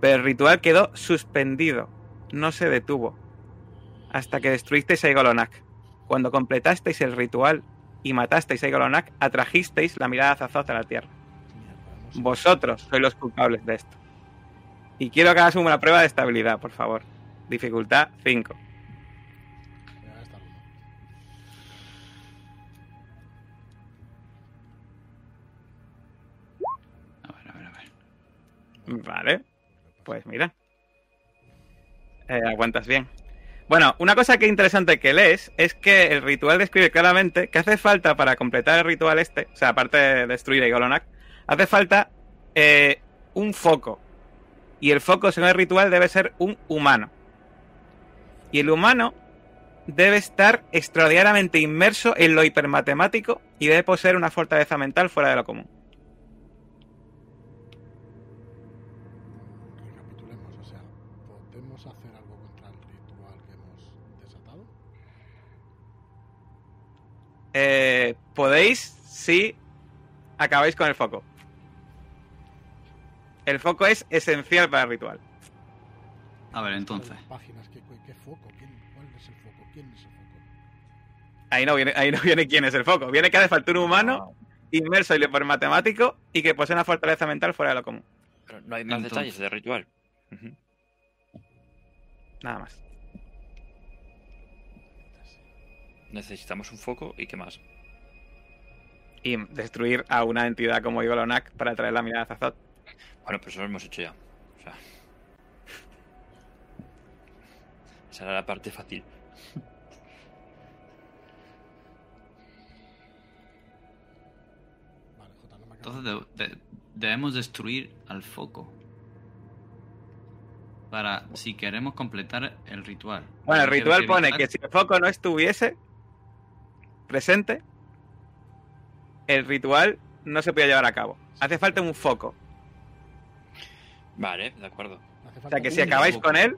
Pero el ritual quedó suspendido, no se detuvo, hasta que destruisteis a Igolonak. Cuando completasteis el ritual y matasteis a Igolonak, atrajisteis la mirada de Azazot a la tierra. Vosotros sois los culpables de esto. Y quiero que hagas una prueba de estabilidad, por favor. Dificultad 5. Ya está uno. A ver, a ver, a ver. Vale. Pues mira. Eh, aguantas bien. Bueno, una cosa que es interesante que lees es que el ritual describe claramente que hace falta para completar el ritual este, o sea, aparte de destruir a Igolonak, hace falta eh, un foco. Y el foco, según el ritual, debe ser un humano. Y el humano debe estar extraordinariamente inmerso en lo hipermatemático y debe poseer una fortaleza mental fuera de lo común. Eh, podéis si acabáis con el foco. El foco es esencial para el ritual. A ver, entonces. Las Páginas, ¿qué, qué- qué foco? ¿Quién, ¿Cuál es el foco? ¿Quién es el foco? Ahí no viene, ahí no viene quién es el foco. Viene que hace falta un humano inmerso y por matemático y que posee una fortaleza mental fuera de lo común. Pero no hay más Entonces- detalles de ritual. Nada más. Necesitamos un foco y qué más. Y destruir a una entidad como Igolonak para traer la mirada de Azazot. Bueno, pues eso lo hemos hecho ya. O sea. Esa era la parte fácil. Entonces de- de- debemos destruir al foco. Para si queremos completar el ritual. Bueno, el ritual pone que si el foco no estuviese presente, el ritual no se podía llevar a cabo. Hace falta un foco. Vale, de acuerdo. O sea que si acabáis foco. con él,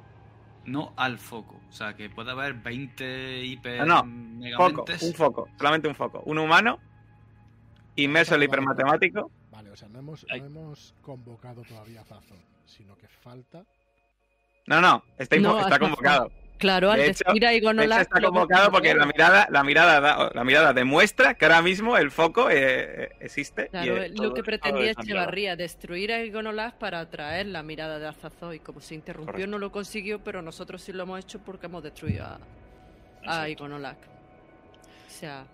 No al foco. O sea, que puede haber 20 IP No, no, foco, un foco, solamente un foco. Un humano inmerso en el hipermatemático. Vale, o sea, no hemos, no hemos convocado todavía a sino que falta. No, no, está, No, está convocado. Claro, al De hecho- destruir a De hecho, Igonolak, está convocado porque la mirada, la mirada, da- la mirada demuestra que ahora mismo el foco eh, existe. y, Claro, eh, lo que pretendía Echevarría, destruir a Igonolak para atraer la mirada de Azazoy. Como se interrumpió, Correcto. no lo consiguió, pero nosotros sí lo hemos hecho porque hemos destruido a, a. O sea,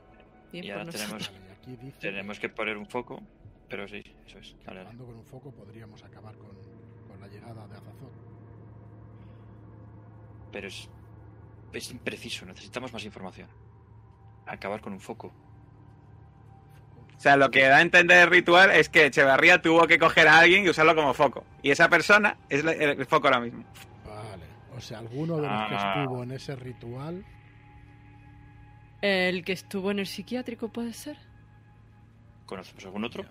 bien Y por ahora tenemos- Vale, y aquí dice Tenemos que poner un foco, pero sí, eso es. vale. acabando con un foco podríamos acabar con, con la llegada de Azazón. Pero es, es impreciso, necesitamos más información. Acabar con un foco. O sea, lo que da a entender el ritual es que Echevarría tuvo que coger a alguien y usarlo como foco. Y esa persona es el, foco ahora mismo. Vale, o sea, alguno de los que Ah. estuvo en ese ritual. El que estuvo en el psiquiátrico puede ser. ¿Conocemos algún otro?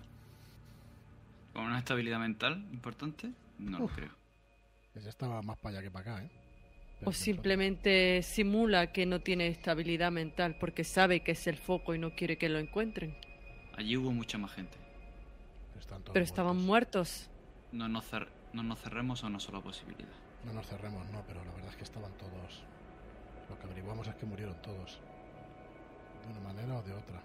Con una estabilidad mental importante, no lo creo. Ese estaba más para allá que para acá, ¿eh? O simplemente simula que no tiene estabilidad mental porque sabe que es el foco y no quiere que lo encuentren. Allí hubo mucha más gente. están todos Pero estaban muertos. muertos. No nos, cer- no nos cerremos a una sola posibilidad. No nos cerremos, no, pero la verdad es que estaban todos. Lo que averiguamos es que murieron todos. De una manera o de otra.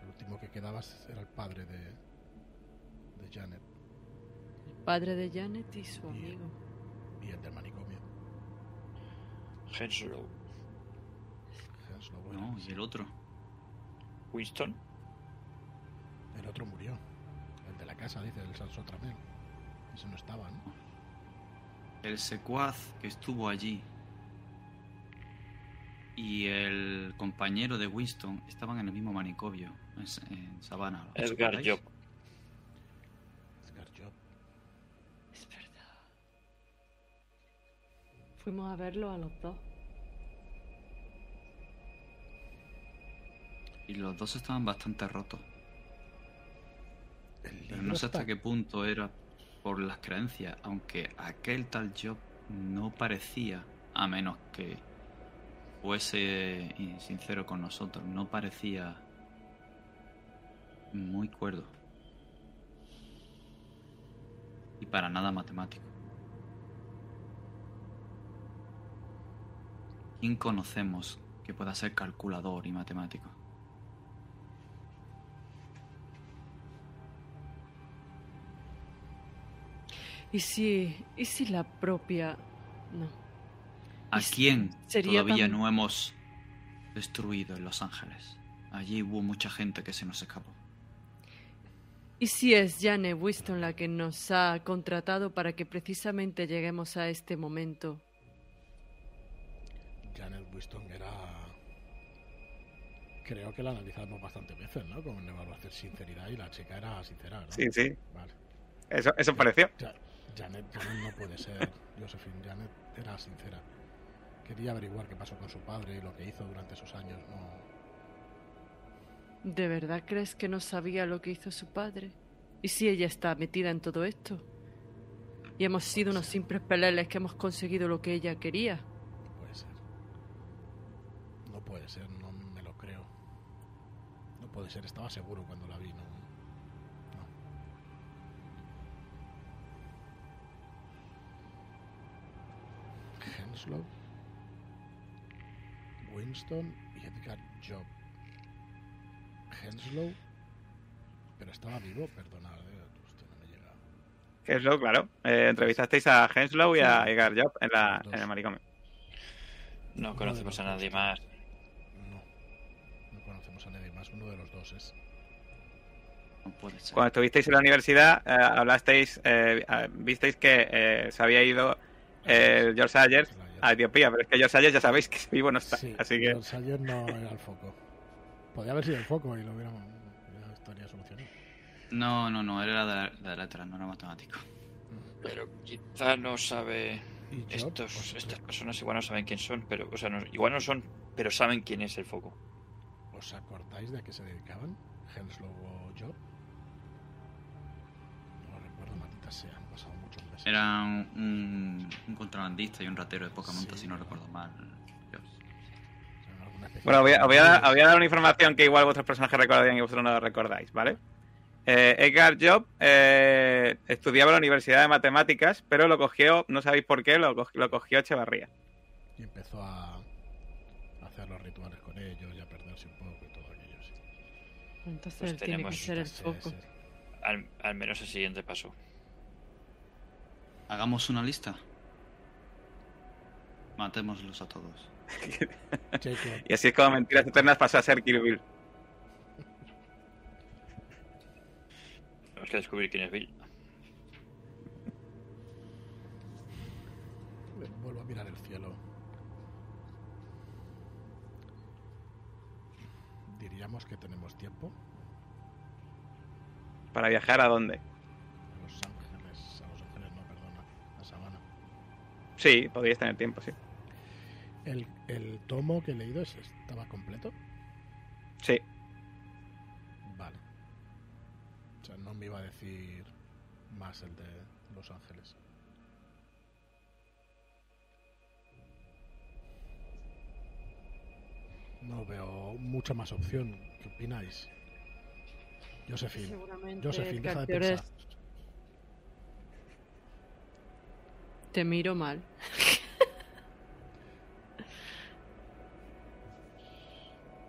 El último que quedaba era el padre de. de Janet El padre de Janet y su amigo. y el del manicomio. Henslow. No, y el otro. Winston. El otro murió. El de la casa, dice, el Sansotramen. Ese no estaba, ¿no? El secuaz que estuvo allí y el compañero de Winston estaban en el mismo manicomio, en, Savannah. ¿os Edgar Job. Es verdad. Fuimos a verlo a los dos. Y los dos estaban bastante rotos. Pero no sé hasta qué punto era por las creencias, aunque aquel tal Job no parecía, a menos que fuese sincero con nosotros, no parecía muy cuerdo. Y para nada matemático. ¿Quién conocemos que pueda ser calculador y matemático? ¿Y si, y si la propia... No. ¿A quién sería todavía tan- no hemos destruido en Los Ángeles? Allí hubo mucha gente que se nos escapó. ¿Y si es Jane Winston la que nos ha contratado para que precisamente lleguemos a este momento? Janet Winston era. Creo que la analizamos bastantes veces, ¿no? Con evaluación sinceridad y la chica era sincera, ¿no? Sí, sí. Vale. Eso, eso pareció. Ja- Janet, Janet no puede ser Josephine. Janet era sincera. Quería averiguar qué pasó con su padre y lo que hizo durante esos años. No. ¿De verdad crees que no sabía lo que hizo su padre? ¿Y si ella está metida en todo esto? Y hemos sido unos simples peleles que hemos conseguido lo que ella quería. No puede ser. No puede ser, no me lo creo. No puede ser, estaba seguro cuando la vi, no. No. Henslow, Winston y Edgar Job. Henslow, pero estaba vivo, perdona, eh, hostia, no me llega. Henslow, claro. Eh, entrevistasteis a Henslow y a Edgar Job en, la, en el manicomio. No conocemos a nadie más. No puede ser. Cuando estuvisteis en la universidad, eh, hablasteis, eh, visteis que eh, se había ido eh, George Sayers a Etiopía, pero es que George Sayers ya sabéis que vivo no está. Sí, así que John Sayer no era el foco. Podría haber sido el foco y lo hubiéramos, estaría solucionado. No, no, no, era de, de letras, no era matemático. Pero quizá no sabe. Estos, os- estas personas igual no saben quién son, pero. O sea, no- igual no son, pero saben quién es el foco. ¿Os acordáis de a qué se dedicaban? ¿Henslow o Job? No lo recuerdo, maldita sea, han pasado muchos meses. Era un, un contrabandista y un ratero de poca monta, Sí. si no recuerdo mal. Bueno, voy a, voy a dar, os voy a dar una información que igual vuestros personajes recordarían y vosotros no lo recordáis, ¿vale? Eh, Edgar Job eh, estudiaba en la Universidad de Matemáticas, pero lo cogió, no sabéis por qué, lo, co- lo cogió Echevarría. Y empezó a hacer los rituales Entonces Pues él tiene que tenemos- ser el foco. sí. Al, al menos el siguiente paso. Hagamos una lista. Matémoslos a todos. Y así es como Mentiras Eternas pasó a ser Kill Bill. Tenemos que descubrir quién es Bill. vuelvo a mirar el cielo. Que tenemos tiempo. ¿Para viajar a dónde? A Los Ángeles, a Los Ángeles, no, perdona, a Sabana. Sí, podríais tener tiempo, sí. El, el tomo que he leído es- estaba completo. Sí, Vale. O sea, no me iba a decir más el de Los Ángeles. No veo mucha más opción. ¿Qué opináis? Josephine. Josephine, deja de pensar. Te miro mal.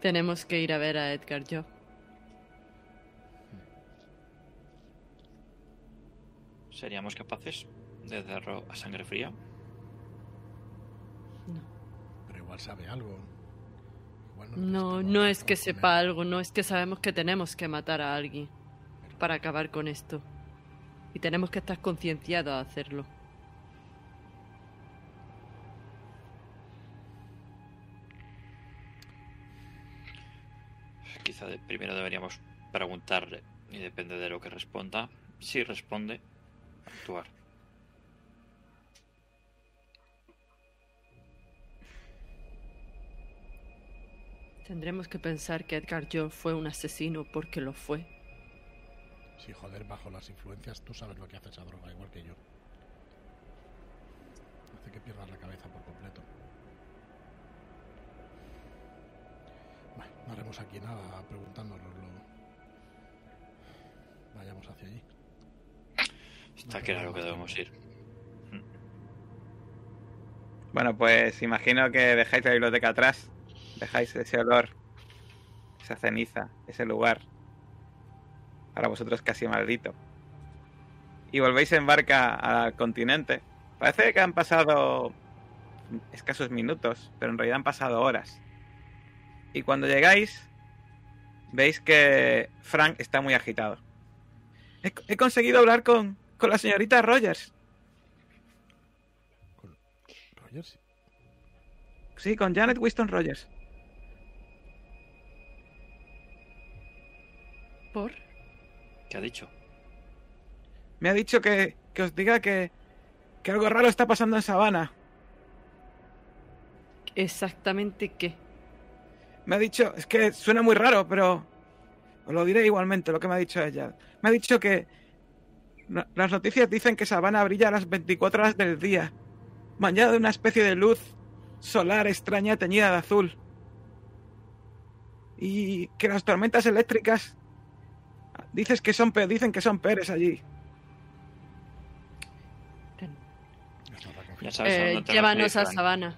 Tenemos que ir a ver a Edgar Job. ¿Seríamos capaces de hacerlo a sangre fría? No. Pero igual sabe algo. Igual No, necesitamos no es que sepa él. algo, no es que sabemos que tenemos que matar a alguien para acabar con esto. Y tenemos que estar concienciados a hacerlo. Quizá de- primero deberíamos preguntarle y depende de lo que responda. Si responde, actuar. Tendremos que pensar que Edgar Job fue un asesino porque lo fue. Sí, joder, bajo las influencias tú sabes lo que hace esa droga, igual que yo. Hace que pierdas la cabeza por completo. Bueno, no haremos aquí nada preguntándonoslo. Vayamos hacia allí. Está No claro que debemos ir. Bueno, pues imagino que dejáis la biblioteca atrás, dejáis ese olor, esa ceniza, ese lugar, para vosotros casi maldito. Y volvéis en barca al continente. Parece que han pasado escasos minutos, pero en realidad han pasado horas. Y cuando llegáis, veis que Frank está muy agitado. He, he conseguido hablar con, con la señorita Rogers. Con Rogers, Sí, con Janet Winston Rogers. ¿Por? ¿Qué ha dicho? Me ha dicho que, que os diga que, que algo raro está pasando en Sabana. Exactamente qué. Me ha dicho, es que suena muy raro, pero os lo diré igualmente lo que me ha dicho ella. Me ha dicho que no- las noticias dicen que Sabana brilla a las 24 horas del día, bañada de una especie de luz solar extraña teñida de azul. Y que las tormentas eléctricas dices que son pe- dicen que son peores allí. Ya sabes a Eh, llévanos refieres, a. Sabana.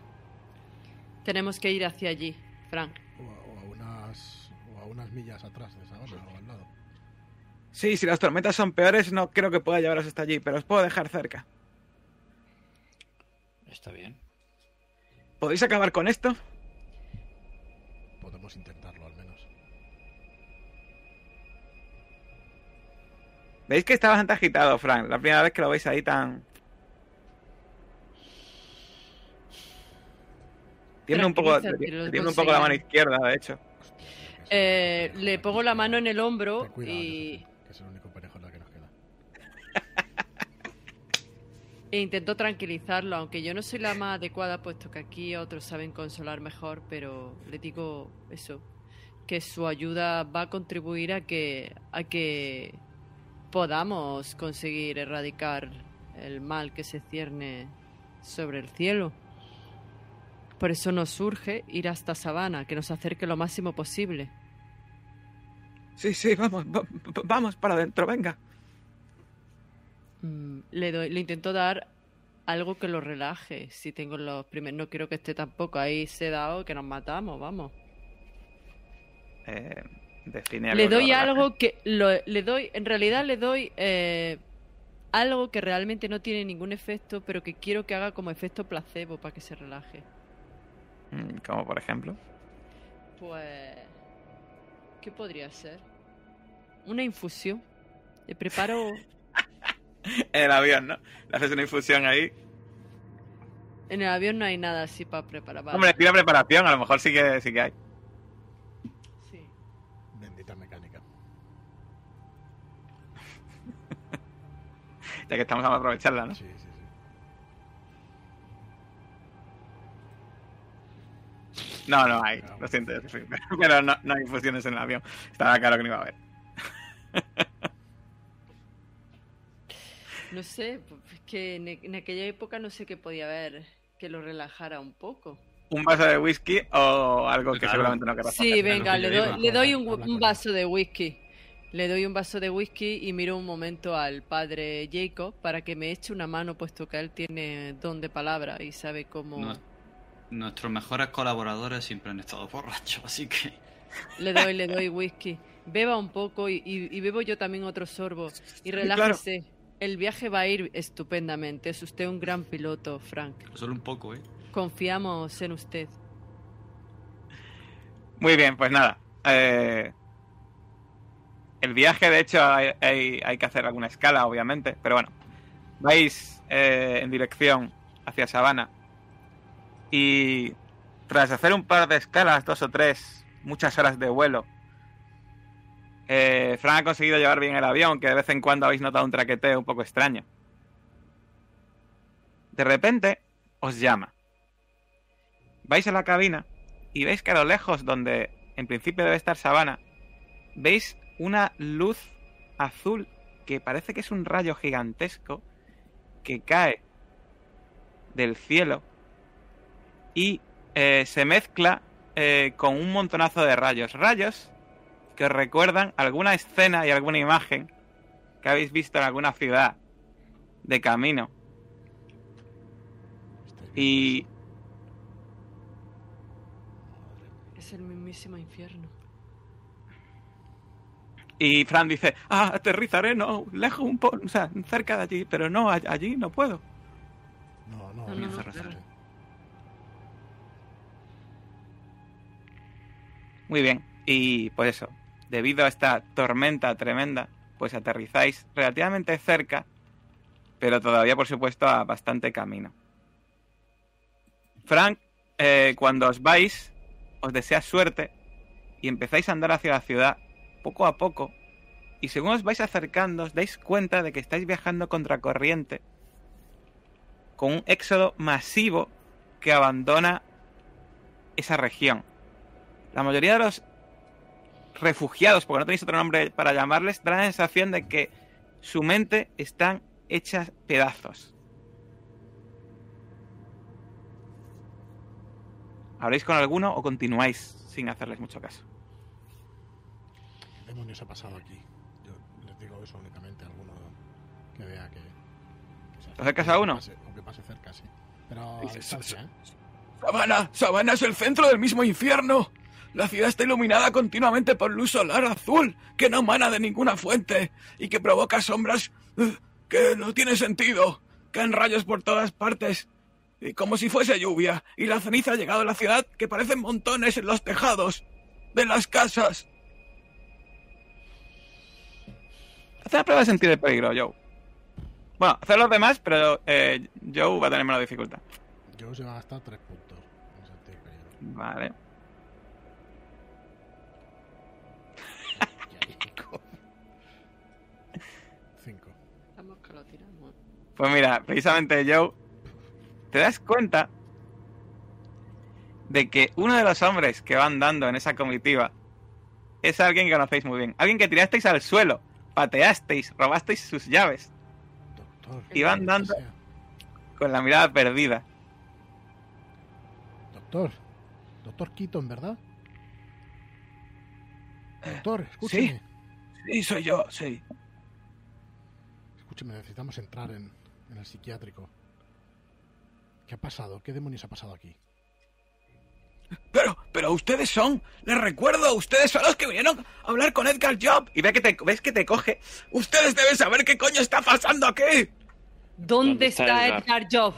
Tenemos que ir hacia allí, Frank. O a, o a unas, o a unas millas atrás de Sabana o al lado. Sí, si las tormentas son peores, no creo que pueda llevaros hasta allí, pero os puedo dejar cerca. Está bien. ¿Podéis acabar con esto? Podemos intentarlo Veis que está bastante agitado, Frank. La primera vez que lo veis ahí tan. Tiene un poco, tiene un poco la mano izquierda, de hecho. Eh, le pongo la mano en el hombro cuidado, y que es el único perejo en la que nos queda. e intento tranquilizarlo, aunque yo no soy la más adecuada, puesto que aquí otros saben consolar mejor, pero le digo eso, que su ayuda va a contribuir a que, a que podamos conseguir erradicar el mal que se cierne sobre el cielo. Por eso nos surge ir hasta Sabana, que nos acerque lo máximo posible. Sí, sí, vamos, va- va- vamos para adentro, venga. Mm, le doy, le intento dar algo que lo relaje. Si tengo los primeros, no quiero que esté tampoco ahí sedado que nos matamos, vamos. Eh, define Le algo que doy algo que lo- le doy, en realidad le doy eh, algo que realmente no tiene ningún efecto, pero que quiero que haga como efecto placebo para que se relaje. Mm, Como por ejemplo. Pues, ¿qué podría ser? Una infusión. Le preparo En el avión, ¿no? Le haces una infusión ahí. en el avión no hay nada así para preparar. vale. Hombre, tira preparación, a lo mejor sí que, sí que hay. Ya que estamos, vamos a aprovecharla, ¿no? Sí, sí, sí. No, no hay. Lo siento, pero no, no hay infusiones en el avión. Estaba claro que no iba a haber. No sé, es que en, en aquella época no sé qué podía haber que lo relajara un poco. ¿Un vaso de whisky o algo que Claro. seguramente no querrás Sí, venga, le doy, le doy un, vaso de whisky. Le doy un vaso de whisky y miro un momento al padre Jacob para que me eche una mano, puesto que él tiene don de palabra y sabe cómo... Nues- Nuestros mejores colaboradores siempre han estado borrachos, así que. Le doy, le doy whisky. Beba un poco y, y- y bebo yo también otro sorbo. Y relájese. El viaje va a ir estupendamente. Es usted un gran piloto, Frank. Solo un poco, ¿eh? Confiamos en usted. Muy bien, pues nada. eh, el viaje, de hecho, hay, que hacer alguna escala, obviamente. Pero bueno, vais eh, en dirección hacia Sabana. Y tras hacer un par de escalas, dos o tres, muchas horas de vuelo, eh, Fran ha conseguido llevar bien el avión, que de vez en cuando habéis notado un traqueteo un poco extraño. De repente, os llama. Vais a la cabina y veis que a lo lejos, donde en principio debe estar Sabana, veis una luz azul que parece que es un rayo gigantesco que cae del cielo y eh, se mezcla eh, con un montonazo de rayos. Rayos que os recuerdan alguna escena y alguna imagen que habéis visto en alguna ciudad de camino. Y Es el mismísimo infierno. Y Fran dice, ah, aterrizaré, no, lejos un poco, o sea, cerca de allí, pero no, allí no puedo. No, no, No, no, claro. Muy bien, y pues eso, debido a esta tormenta tremenda, pues aterrizáis relativamente cerca, pero todavía, por supuesto, a bastante camino. Frank, eh, cuando os vais, os desea suerte y empezáis a andar hacia la ciudad poco a poco, y según os vais acercando, os dais cuenta de que estáis viajando contracorriente con un éxodo masivo que abandona esa región. La mayoría de los refugiados, porque no tenéis otro nombre para llamarles, dan la sensación de que su mente están hechas pedazos. ¿Habréis con alguno o continuáis sin hacerles mucho caso? ¿Qué demonios ha pasado aquí? Yo les digo eso únicamente a alguno que vea que. que se ¿Te acercas a uno? Pase, o que pase cerca, sí. Pero a Dice, distancia, ¿eh? Sabana, Sabana es el centro del mismo infierno. La ciudad está iluminada continuamente por luz solar azul, que no emana de ninguna fuente y que provoca sombras eh, que no tienen sentido. Caen rayos por todas partes, y como si fuese lluvia, y la ceniza ha llegado a la ciudad que parecen montones en los tejados de las casas. Haz una prueba de sentir el peligro, Joe. Bueno, hacer los demás, pero eh, Joe va a tener menos dificultad. Yo se va a gastar tres puntos. en sentir peligro. Vale. Cinco. Vamos que lo tiramos. Pues mira, precisamente Joe, te das cuenta de que uno de los hombres que van dando en esa comitiva es alguien que conocéis muy bien. Alguien que tirasteis al suelo, pateasteis, robasteis sus llaves Doctor. Y van dando- con la mirada perdida. Doctor. Doctor Keaton, ¿verdad? Eh, Doctor, escúcheme. Sí, soy yo, sí. Escúcheme, necesitamos entrar en, en el psiquiátrico. ¿Qué ha pasado? ¿Qué demonios ha pasado aquí? Pero, pero ustedes son, les recuerdo, ustedes son los que vinieron a hablar con Edgar Job. Y ve que te, ves que te coge. Ustedes deben saber qué coño está pasando aquí. ¿Dónde, ¿Dónde está está Edgar? Edgar Job?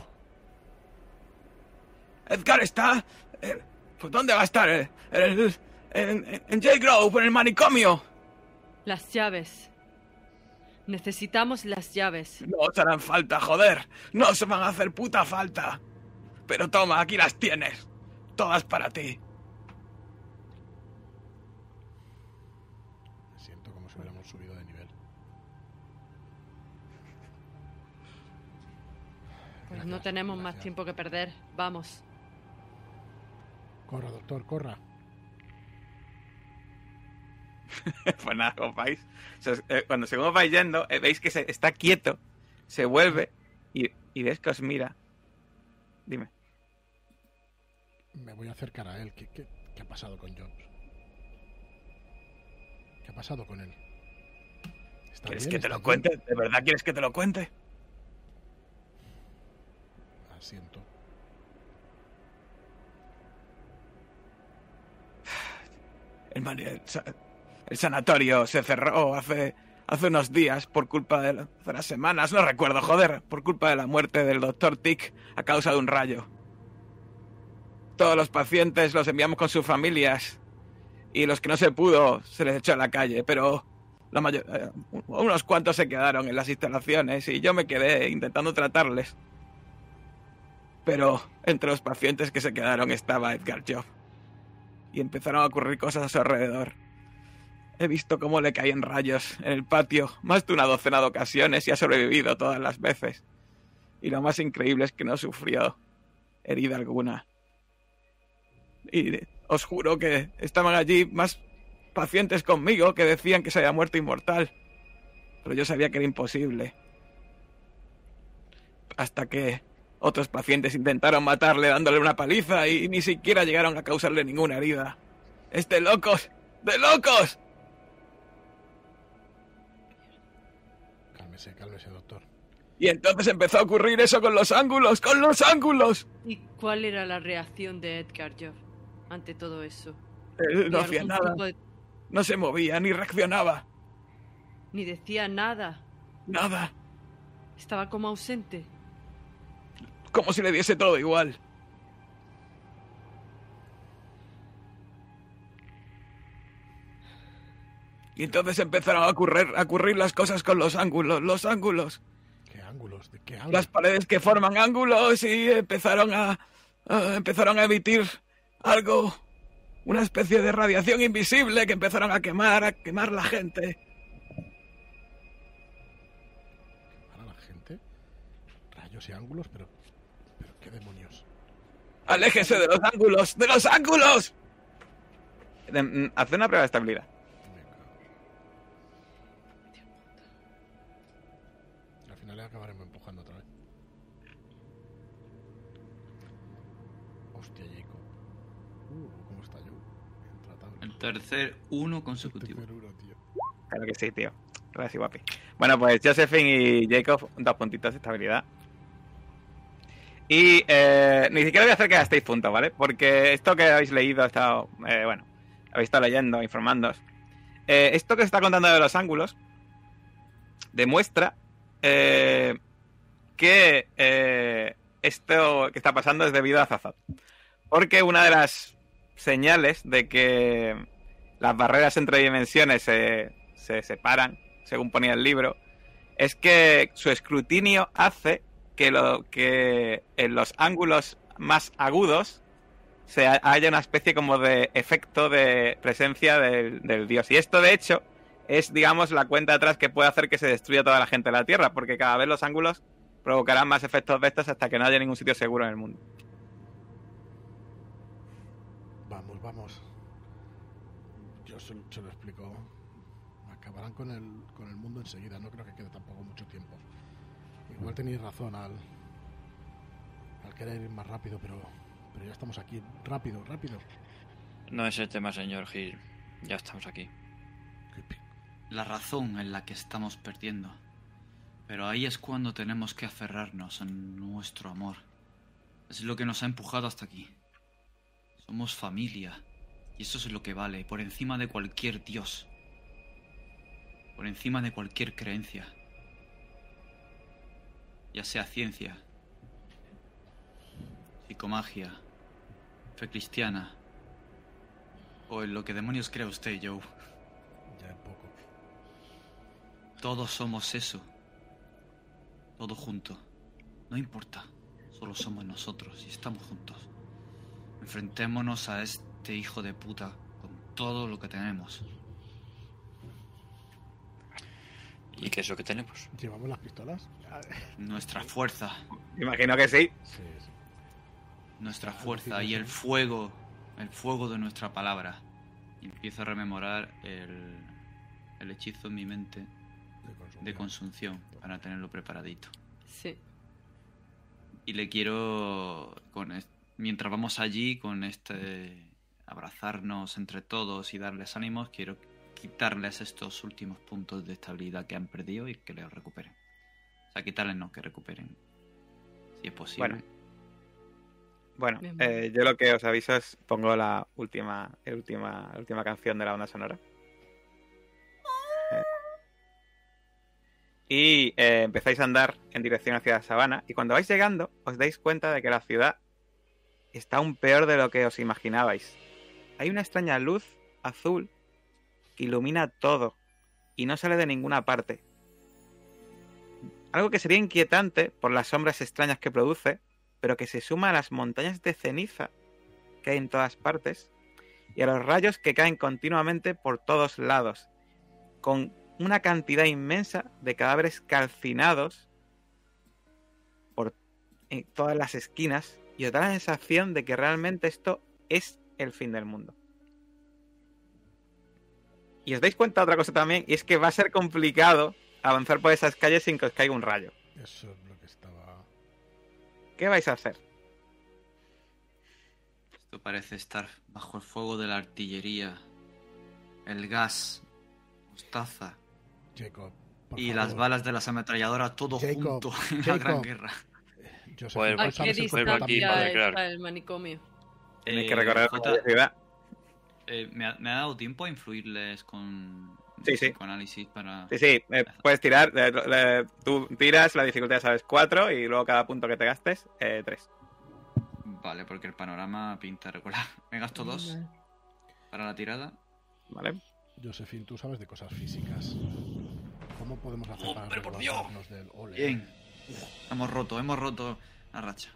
Edgar está... eh, pues ¿Dónde va a estar? Eh, en, en, en J. Grove, en el manicomio. Las llaves. Necesitamos las llaves. No os harán falta, joder. No os van a hacer puta falta. Pero toma, aquí las tienes. Todas para ti. Me siento como si hubiéramos subido de nivel. Pues Gracias, no tenemos más tiempo que perder. Vamos. Corra, doctor, corra. pues nada, os vais. Eh, cuando según os vais yendo, eh, veis que se, está quieto, se vuelve y, y ves que os mira. Dime. Me voy a acercar a él. ¿Qué, qué, qué ha pasado con Jobs? ¿Qué ha pasado con él? ¿Está ¿Quieres bien? que te ¿Está lo bien? cuente? ¿De verdad quieres que te lo cuente? Asiento. El, sanatorio se cerró hace, hace unos días por culpa de, la- hace unas semanas, no recuerdo, joder, por culpa de la muerte del doctor Tick a causa de un rayo. Todos los pacientes los enviamos con sus familias y los que no se pudo se les echó a la calle, pero la mayor, eh, unos cuantos se quedaron en las instalaciones y yo me quedé intentando tratarles. Pero entre los pacientes que se quedaron estaba Edgar Job y empezaron a ocurrir cosas a su alrededor. He visto cómo le caían rayos en el patio más de una docena de ocasiones y ha sobrevivido todas las veces. Y lo más increíble es que no sufrió herida alguna. Y os juro que estaban allí más pacientes conmigo que decían que se había muerto inmortal. Pero yo sabía que era imposible. Hasta que otros pacientes intentaron matarle dándole una paliza y ni siquiera llegaron a causarle ninguna herida. ¡Es de locos! ¡De locos! Cálmese, cálmese, doctor. Y entonces empezó a ocurrir eso con los ángulos, con los ángulos. ¿Y cuál era la reacción de Edgar Job ante todo eso? Él no ¿Y hacía nada, de- no se movía ni reaccionaba. Ni decía nada. Nada. Estaba como ausente. Como si le diese todo igual. Y entonces empezaron a ocurrir, a ocurrir las cosas con los ángulos, los ángulos. ¿Qué ángulos? ¿De qué habla? las paredes que forman ángulos y empezaron a, a- empezaron a emitir algo una especie de radiación invisible que empezaron a quemar a quemar la gente Para la gente. Rayos y ángulos, pero. ¿Pero qué demonios? aléjese de los ángulos de los ángulos De- mm, Haz una prueba de estabilidad. Tercer uno consecutivo. Tercer uno, tío. Claro que sí, tío. Gracias, guapi. Bueno, pues Josephine y Jacob, dos puntitos de estabilidad. Y eh, ni siquiera voy a hacer que gastéis puntos, ¿vale? Porque esto que habéis leído, he estado, eh, bueno, habéis estado leyendo, informándoos. Eh, esto que se está contando de los ángulos demuestra eh, que eh, esto que está pasando es debido a Zazat. Porque una de las señales de que las barreras entre dimensiones se, se separan, según ponía el libro, es que su escrutinio hace que, lo, que en los ángulos más agudos se ha- haya una especie como de efecto de presencia del, del dios. Y esto, de hecho, es, digamos, la cuenta atrás que puede hacer que se destruya toda la gente de la Tierra, porque cada vez los ángulos provocarán más efectos de estos hasta que no haya ningún sitio seguro en el mundo. Vamos. Yo se, se lo explico. Acabarán con el, con el mundo enseguida. No creo que quede tampoco mucho tiempo. Igual tenéis razón al, al querer ir más rápido, pero, pero ya estamos aquí. Rápido, rápido. No es el tema, señor Gil. Ya estamos aquí. La razón en la que estamos perdiendo. Pero ahí es cuando tenemos que aferrarnos a nuestro amor. Es lo que nos ha empujado hasta aquí. Somos familia. Y eso es lo que vale, por encima de cualquier dios. Por encima de cualquier creencia. Ya sea ciencia, psicomagia, fe cristiana, o en lo que demonios crea usted, Joe. Ya en poco. Todos somos eso. Todo junto. No importa. Solo somos nosotros y estamos juntos. Enfrentémonos a este hijo de puta con todo lo que tenemos. ¿Y qué es lo que tenemos? ¿Llevamos las pistolas? Nuestra fuerza. Imagino que sí. Sí, sí. Nuestra fuerza y el fuego. El fuego de nuestra palabra. Y empiezo a rememorar el, el hechizo en mi mente De consunción para tenerlo preparadito. Sí. Y le quiero, con es- mientras vamos allí, con este abrazarnos entre todos y darles ánimos, quiero quitarles estos últimos puntos de estabilidad que han perdido y que los recuperen. O sea, quitarles no, que recuperen. Si es posible. Bueno. Bueno, eh, yo lo que os aviso es pongo la última, el última, la última canción de la banda sonora. Eh. Y eh, empezáis a andar en dirección hacia la sabana y cuando vais llegando os dais cuenta de que la ciudad está aún peor de lo que os imaginabais. Hay una extraña luz azul que ilumina todo y no sale de ninguna parte. Algo que sería inquietante por las sombras extrañas que produce, pero que se suma a las montañas de ceniza que hay en todas partes y a los rayos que caen continuamente por todos lados, con una cantidad inmensa de cadáveres calcinados por todas las esquinas y os da la sensación de que realmente esto es el fin del mundo. Y os dais cuenta de otra cosa también, y es que va a ser complicado avanzar por esas calles sin que os caiga un rayo. Eso es lo que estaba. ¿Qué vais a hacer? Esto parece estar bajo el fuego de la artillería, el gas, mostaza Jacob. y favor. las balas de las ametralladoras, todo Jacob, junto en la gran Jacob. Joder, ¿tú ¿A qué el distancia está manicomio? Tenéis que Eh, recorrer la ciudad. eh, ¿me, ha, me ha dado tiempo a influirles con Sí, sí. psicoanálisis para... Sí, sí, eh, puedes tirar. eh, eh, tú tiras, la dificultad sabes 4 y luego cada punto que te gastes, 3. Vale, porque el panorama pinta regular. Me gasto dos Vale. para la tirada. ¿Vale? Josephine, tú sabes de cosas físicas. ¿Cómo podemos hacer para ¡Hombre, por Dios! del ole? Bien. Hemos roto, hemos roto la racha.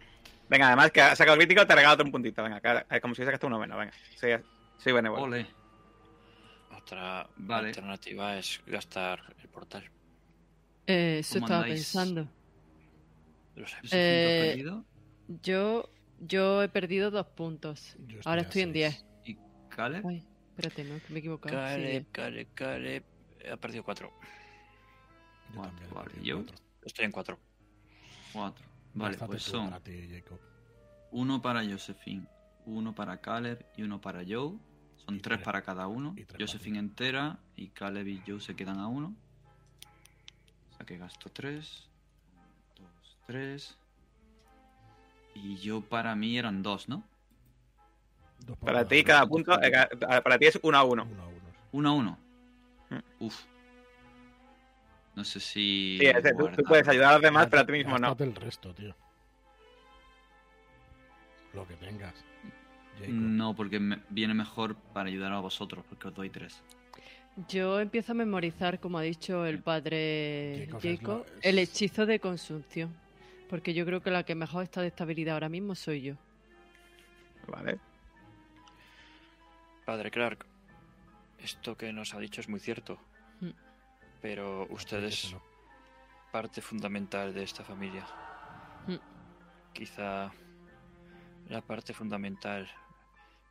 Venga, además que has sacado el crítico, te regalo otro un puntito. Venga, cara, eh, como si sacaste uno menos. Venga, soy, soy benévolo. Ole. Otra Vale. alternativa es gastar el portal. Eh, eso ¿Cómo estaba andáis? pensando. Lo sé. ¿Josephine, ¿tú has Eh, perdido? Yo, yo he perdido dos puntos. Yo Ahora estoy en seis. 10. ¿Y Caleb? Ay, espérate, no, que me he equivocado. Sí, Caleb, diez. Caleb, Caleb. Ha perdido 4. Yo Vale, también he vale, perdido yo- cuatro. Estoy en 4. Cuatro. Vale, pues son para ti, Jacob. uno para Josephine, uno para Caleb y uno para Joe. Son Y tres tres- para cada uno. Josephine entera y Caleb y Joe se quedan a uno. O sea que gasto tres. Dos, tres. Y yo para mí eran dos, ¿no? Dos Para cada ti, cada punto, eh, para ti es uno a uno. Uno a uno. Uno a uno. Mm. Uf. No sé si. Sí, ese, tú, tú puedes ayudar a los demás, pero a ti mismo no. El resto, tío. Lo que tengas. Jacob. No, porque me- viene mejor para ayudar a vosotros, porque os doy tres. Yo empiezo a memorizar, como ha dicho el padre Jacob es Jacob, lo- es- el hechizo de consunción. Porque yo creo que la que mejor está de estabilidad ahora mismo soy yo. Vale. Padre Clark, esto que nos ha dicho es muy cierto. Mm. Pero usted es parte fundamental de esta familia. Mm. Quizá la parte fundamental,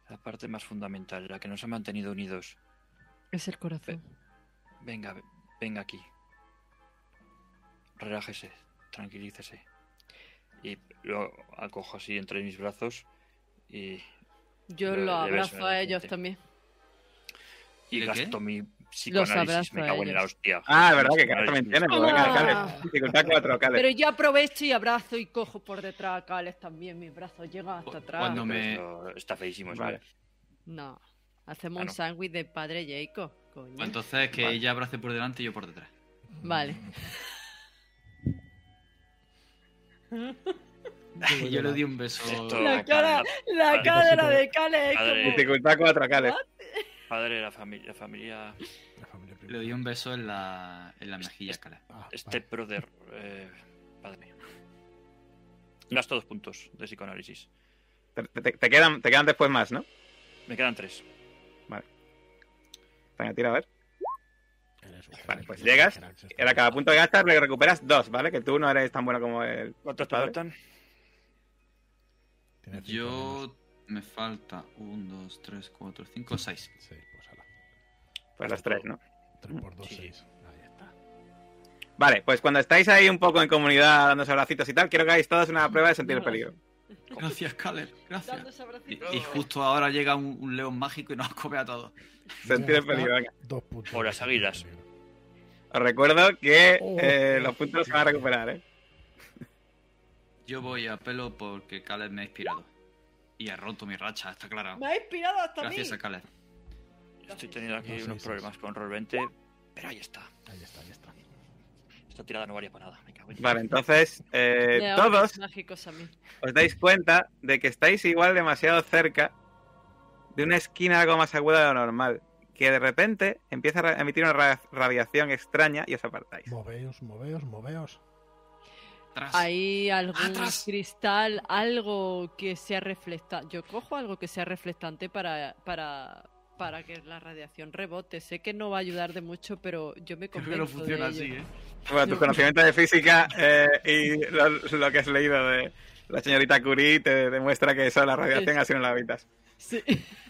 la parte más fundamental, la que nos ha mantenido unidos. Es el corazón. Venga, venga aquí. Relájese, tranquilícese. Y lo acojo así entre mis brazos y, Yo Lo- abrazo a ellos también. y ¿De gasto qué? mi psicoanálisis. Me cago en la hostia. Ah, es verdad que Caleb Psicoanálisis. también tiene. Ah. Caleb. Dificultad 4, Caleb. Pero yo aprovecho y abrazo y cojo por detrás a Cales también. Mis brazos llegan hasta atrás. cuando me- está feísimo. Vale. ¿eh? No. Hacemos Ah, un sándwich de padre Jacob. Coño. Pues entonces que Vale. ella abrace por delante y yo por detrás. Vale. yo le di un beso. Esto- La cara, la cara de Cales Padre. como... Dificultad 4, Caleb. Padre, la familia, la familia La familia Le di un beso en la, en la mejilla, Caleb. Ah, Step Brother, eh, padre. Gasto dos puntos de psicoanálisis. Te, te- te quedan, te quedan después más, ¿no? Me quedan tres. Venga, tira a ver. vale. Vale, pues llegas, Era cada punto que gastas le recuperas dos, ¿vale? Que tú no eres tan bueno como el ¿Cuántos te faltan? Yo me falta un, dos, tres, cuatro, cinco, seis. menos. Sí, pues ala. Pues los tres, ¿no? 3 por 2, Sí. 6. Ahí está. Vale, pues cuando estáis ahí un poco en comunidad dándose abracitos y tal, quiero que hagáis todos una prueba de sentir el peligro. Gracias, Caleb. Gracias. Y, y justo ahora llega un, un león mágico y nos come a todos. Sentir el peligro, venga. Dos puntos. O las águilas. Os recuerdo que Oh. eh, los puntos se van a recuperar, ¿eh? Yo voy a pelo porque Caleb me ha inspirado. Y ha roto mi racha, está claro. Me ha inspirado hasta Gracias mí. a Caleb. Estoy teniendo aquí No, sí, unos sí, problemas con Roll 20, pero ahí está. Ahí está, ahí está. Esta tirada no valía para nada. Me cago en Vale, entonces eh, todos mágicos a mí. os dais cuenta de que estáis igual demasiado cerca de una esquina algo más aguda de lo normal, que de repente empieza a emitir una ra- radiación extraña y os apartáis. Moveos, moveos, moveos. Atrás. ¿Hay algún Atrás. cristal, algo que sea reflectante? Yo cojo algo que sea reflectante para, para, para que la radiación rebote. Sé que no va a ayudar de mucho, pero yo me Creo convenzo que no funciona de ello. así, ¿eh? Bueno, tus conocimientos de física eh, y lo, lo que has leído de la señorita Curie te demuestra que eso, la radiación, así no la habitas. Sí.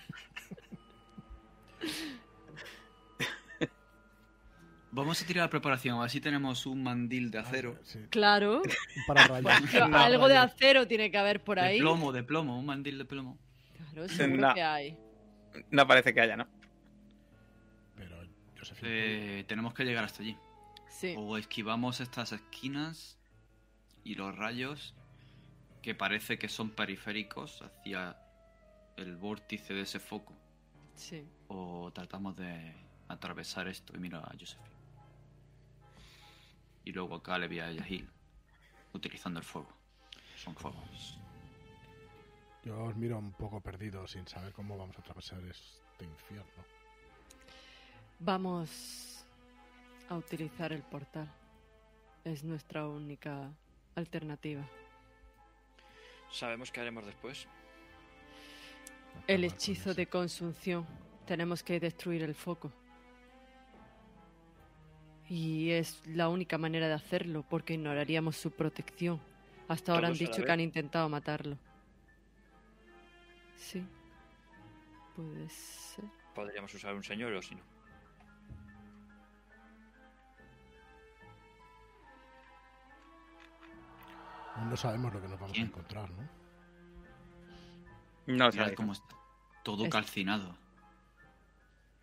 Vamos a tirar la preparación, a ver si tenemos un mandil de acero. Sí, Claro. Pero Un algo de acero tiene que haber por De ahí. plomo, de plomo, un mandil de plomo. Claro, seguro No. que hay. No parece que haya, ¿no? Pero, Josefina, Eh, tenemos que llegar hasta allí. Sí. O esquivamos estas esquinas y los rayos que parece que son periféricos hacia el vórtice de ese foco. Sí. O tratamos de atravesar esto y mira a Josephine. Y luego acá le vi a Yahil utilizando el fuego. Son fuegos. yo os miro un poco perdido sin saber cómo vamos a atravesar este infierno. Vamos a utilizar el portal. Es nuestra única alternativa. ¿Sabemos qué haremos después? El hechizo de consunción. Tenemos que destruir el foco. Y es la única manera de hacerlo, porque ignoraríamos su protección. Hasta ahora han ¿Todos a la dicho que han intentado matarlo. Sí. Puede ser. Podríamos usar un señuelo, si no. No sabemos lo que nos vamos ¿Quién? a encontrar, ¿no? No Mirad cómo está todo Es- calcinado.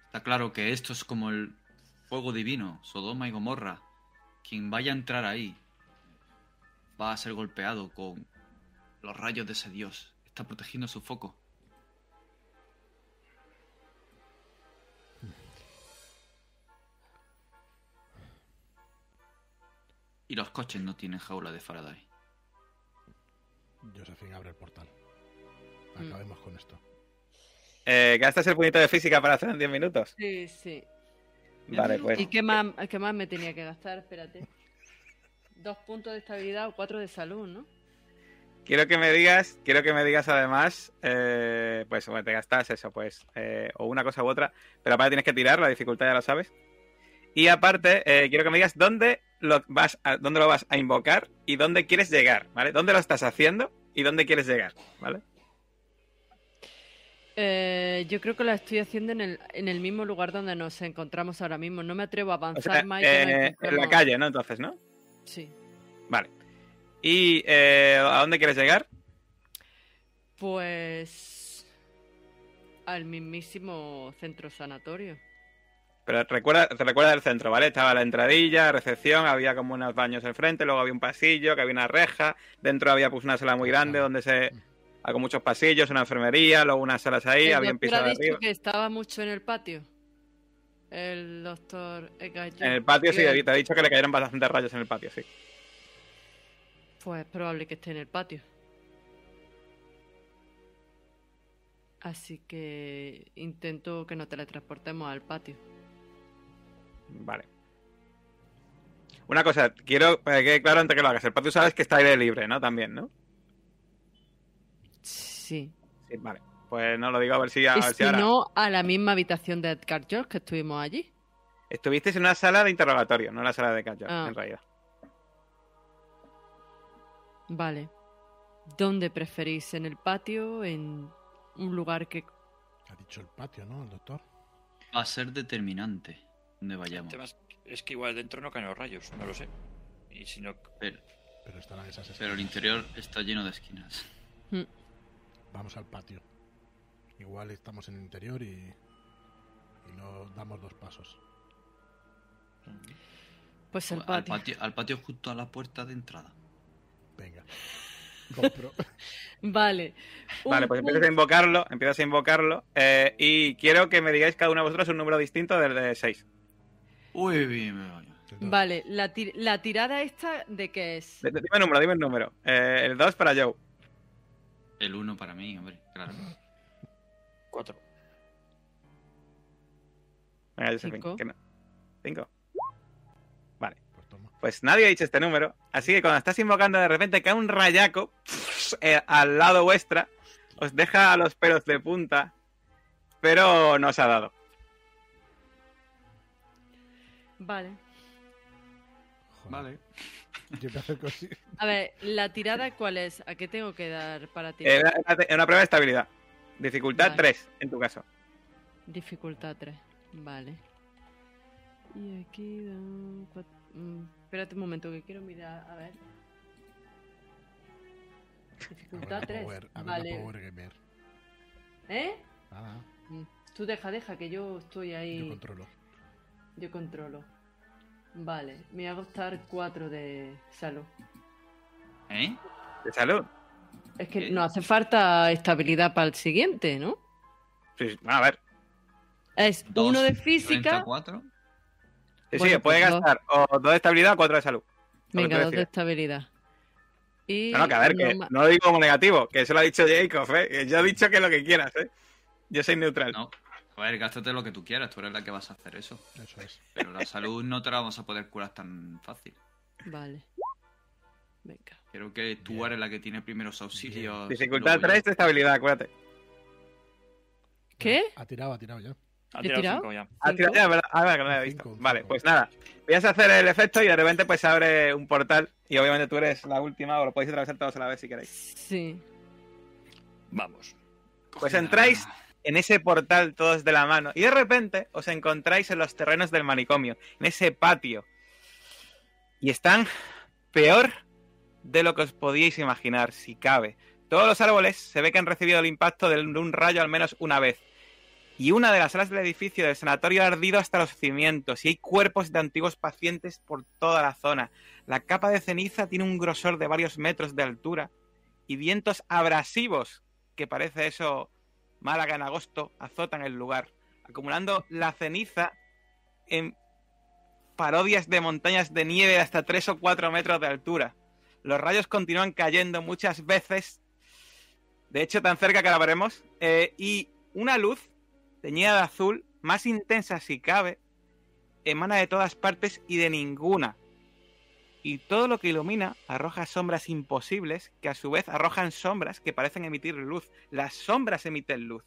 Está claro que esto es como el fuego divino, Sodoma y Gomorra. Quien vaya a entrar ahí va a ser golpeado con los rayos de ese dios. Está protegiendo su foco. Y los coches no tienen jaula de Faraday. Josephine abre el portal. Mm. Acabemos con esto. Eh, ¿Gastas el puñito de física para hacer en 10 minutos? Sí, sí. Vale, pues. ¿Y qué más, qué más me tenía que gastar? Espérate. Dos puntos de estabilidad o cuatro de salud, ¿no? Quiero que me digas, quiero que me digas además, eh, pues bueno, te gastas eso, pues, eh, o una cosa u otra, pero aparte tienes que tirar, la dificultad ya lo sabes. Y aparte, eh, quiero que me digas dónde lo vas a, dónde lo vas a invocar y dónde quieres llegar, ¿vale? ¿Dónde lo estás haciendo y dónde quieres llegar, ¿vale? Eh, yo creo que la estoy haciendo en el, en el mismo lugar donde nos encontramos ahora mismo. No me atrevo a O avanzar sea, más. eh, en la calle, ¿no? Entonces, ¿no? Sí. Vale. ¿Y eh, a dónde quieres llegar? Pues. Al mismísimo centro sanatorio. Pero recuerda, te recuerda del centro, ¿vale? Estaba la entradilla, recepción, había como unos baños enfrente, luego había un pasillo, que había una reja, dentro había pues una sala muy grande donde se... Con muchos pasillos, una enfermería, luego unas salas ahí, el había un piso ha de dicho arriba. que estaba mucho en el patio. El doctor En el patio sí, te ha dicho que le cayeron bastantes rayos en el patio, sí. Pues es probable que esté en el patio. Así que intento que nos teletransportemos al patio. Vale. Una cosa, quiero que quede claro antes que lo hagas. El patio sabes que está aire libre, ¿no? También, ¿no? Sí. Sí, vale. Pues no lo digo a ver si, a y ver si si ahora. no, a la misma habitación de Edgar George que estuvimos allí. Estuvisteis en una sala de interrogatorio, no en la sala de catch Ah. en realidad. Vale. ¿Dónde preferís? ¿En el patio? ¿En un lugar que... Ha dicho el patio, ¿no? El doctor. Va a ser determinante donde vayamos. tema es, es que igual dentro no caen los rayos, no lo sé. Y si no, Pero, Pero esas pero el interior está lleno de esquinas. Hmm, Vamos al patio. Igual estamos en el interior y, y no damos dos pasos. Pues el Al patio. patio, al patio justo a la puerta de entrada. Venga. Compro. Vale. Vale, pues empiezas a invocarlo, empiezas a invocarlo. eh, y quiero que me digáis cada uno de vosotros un número distinto del de 6. Uy, bien, me voy. Vale, la, tir- la tirada esta de qué es. Dime el número, dime el número. Eh, el 2 para Joe. El uno para mí, hombre, claro. cuatro. Venga, Josephine, Cinco. que no. Vale. Pues toma. Pues nadie ha dicho este número. Así que cuando estás invocando de repente cae un rayaco eh, al lado vuestra. Os deja los pelos de punta. Pero no os ha dado. Vale. Joder. Vale. Yo me acerco así. A ver, ¿la tirada cuál es? ¿A qué tengo que dar para Eh, tirar? una, una prueba de estabilidad. Dificultad Vale. 3, en tu caso. Dificultad 3. Vale. Y aquí dan cuat- mm, espérate un momento que quiero mirar. A ver. Dificultad Habrá 3. Power, Vale. Power Gamer. ¿Eh? Nada, Mm, Tú deja, deja, que yo estoy ahí. yo controlo. Yo controlo. Vale, me va a costar 4 de salud. ¿Eh? De salud. Es que Eh. nos hace falta estabilidad para el siguiente, ¿no? Sí, sí. A ver. Es Dos, uno de 34. física. Sí, Bueno, sí, puede pues dos. gastar o 2 de estabilidad o 4 de salud. Venga, tú dos de decidas. estabilidad. Y No, no, que a ver, que ma- no lo digo como negativo, que eso lo ha dicho Jacob, ¿eh? Yo he dicho que lo que quieras, ¿eh? Yo soy neutral. No. A ver, gástate lo que tú quieras, tú eres la que vas a hacer eso. Eso es. Pero la salud no te la vamos a poder curar tan fácil. Vale. Venga. Creo que tú Bien. eres la que tiene primeros auxilios. Dificultad luego yo. 3 de estabilidad, acuérdate. ¿Qué? Ha tirado, ha tirado ya. Ha ¿He tirado tirado? cinco ya. Ah, ¿Cinco? tira- ya, verdad, ah, verdad que no lo había Cinco, visto. Vale, cinco. pues nada. Voy a hacer el efecto y de repente pues se abre un portal y obviamente tú eres la última o lo podéis atravesar todos a la vez si queréis. Sí. Vamos. Pues entráis en ese portal todos de la mano y de repente os encontráis en los terrenos del manicomio, en ese patio. Y están peor de lo que os podíais imaginar, si cabe. Todos los árboles se ve que han recibido el impacto de un rayo al menos una vez. Y una de las salas del edificio del sanatorio ha ardido hasta los cimientos y hay cuerpos de antiguos pacientes por toda la zona. La capa de ceniza tiene un grosor de varios metros de altura y vientos abrasivos, que parece eso Málaga en agosto, azotan el lugar, acumulando la ceniza en parodias de montañas de nieve de hasta 3 o 4 metros de altura. Los rayos continúan cayendo muchas veces, de hecho tan cerca que la veremos, eh, y una luz teñida de azul, más intensa si cabe, emana de todas partes y de ninguna. Y todo lo que ilumina arroja sombras imposibles que a su vez arrojan sombras que parecen emitir luz. Las sombras emiten luz.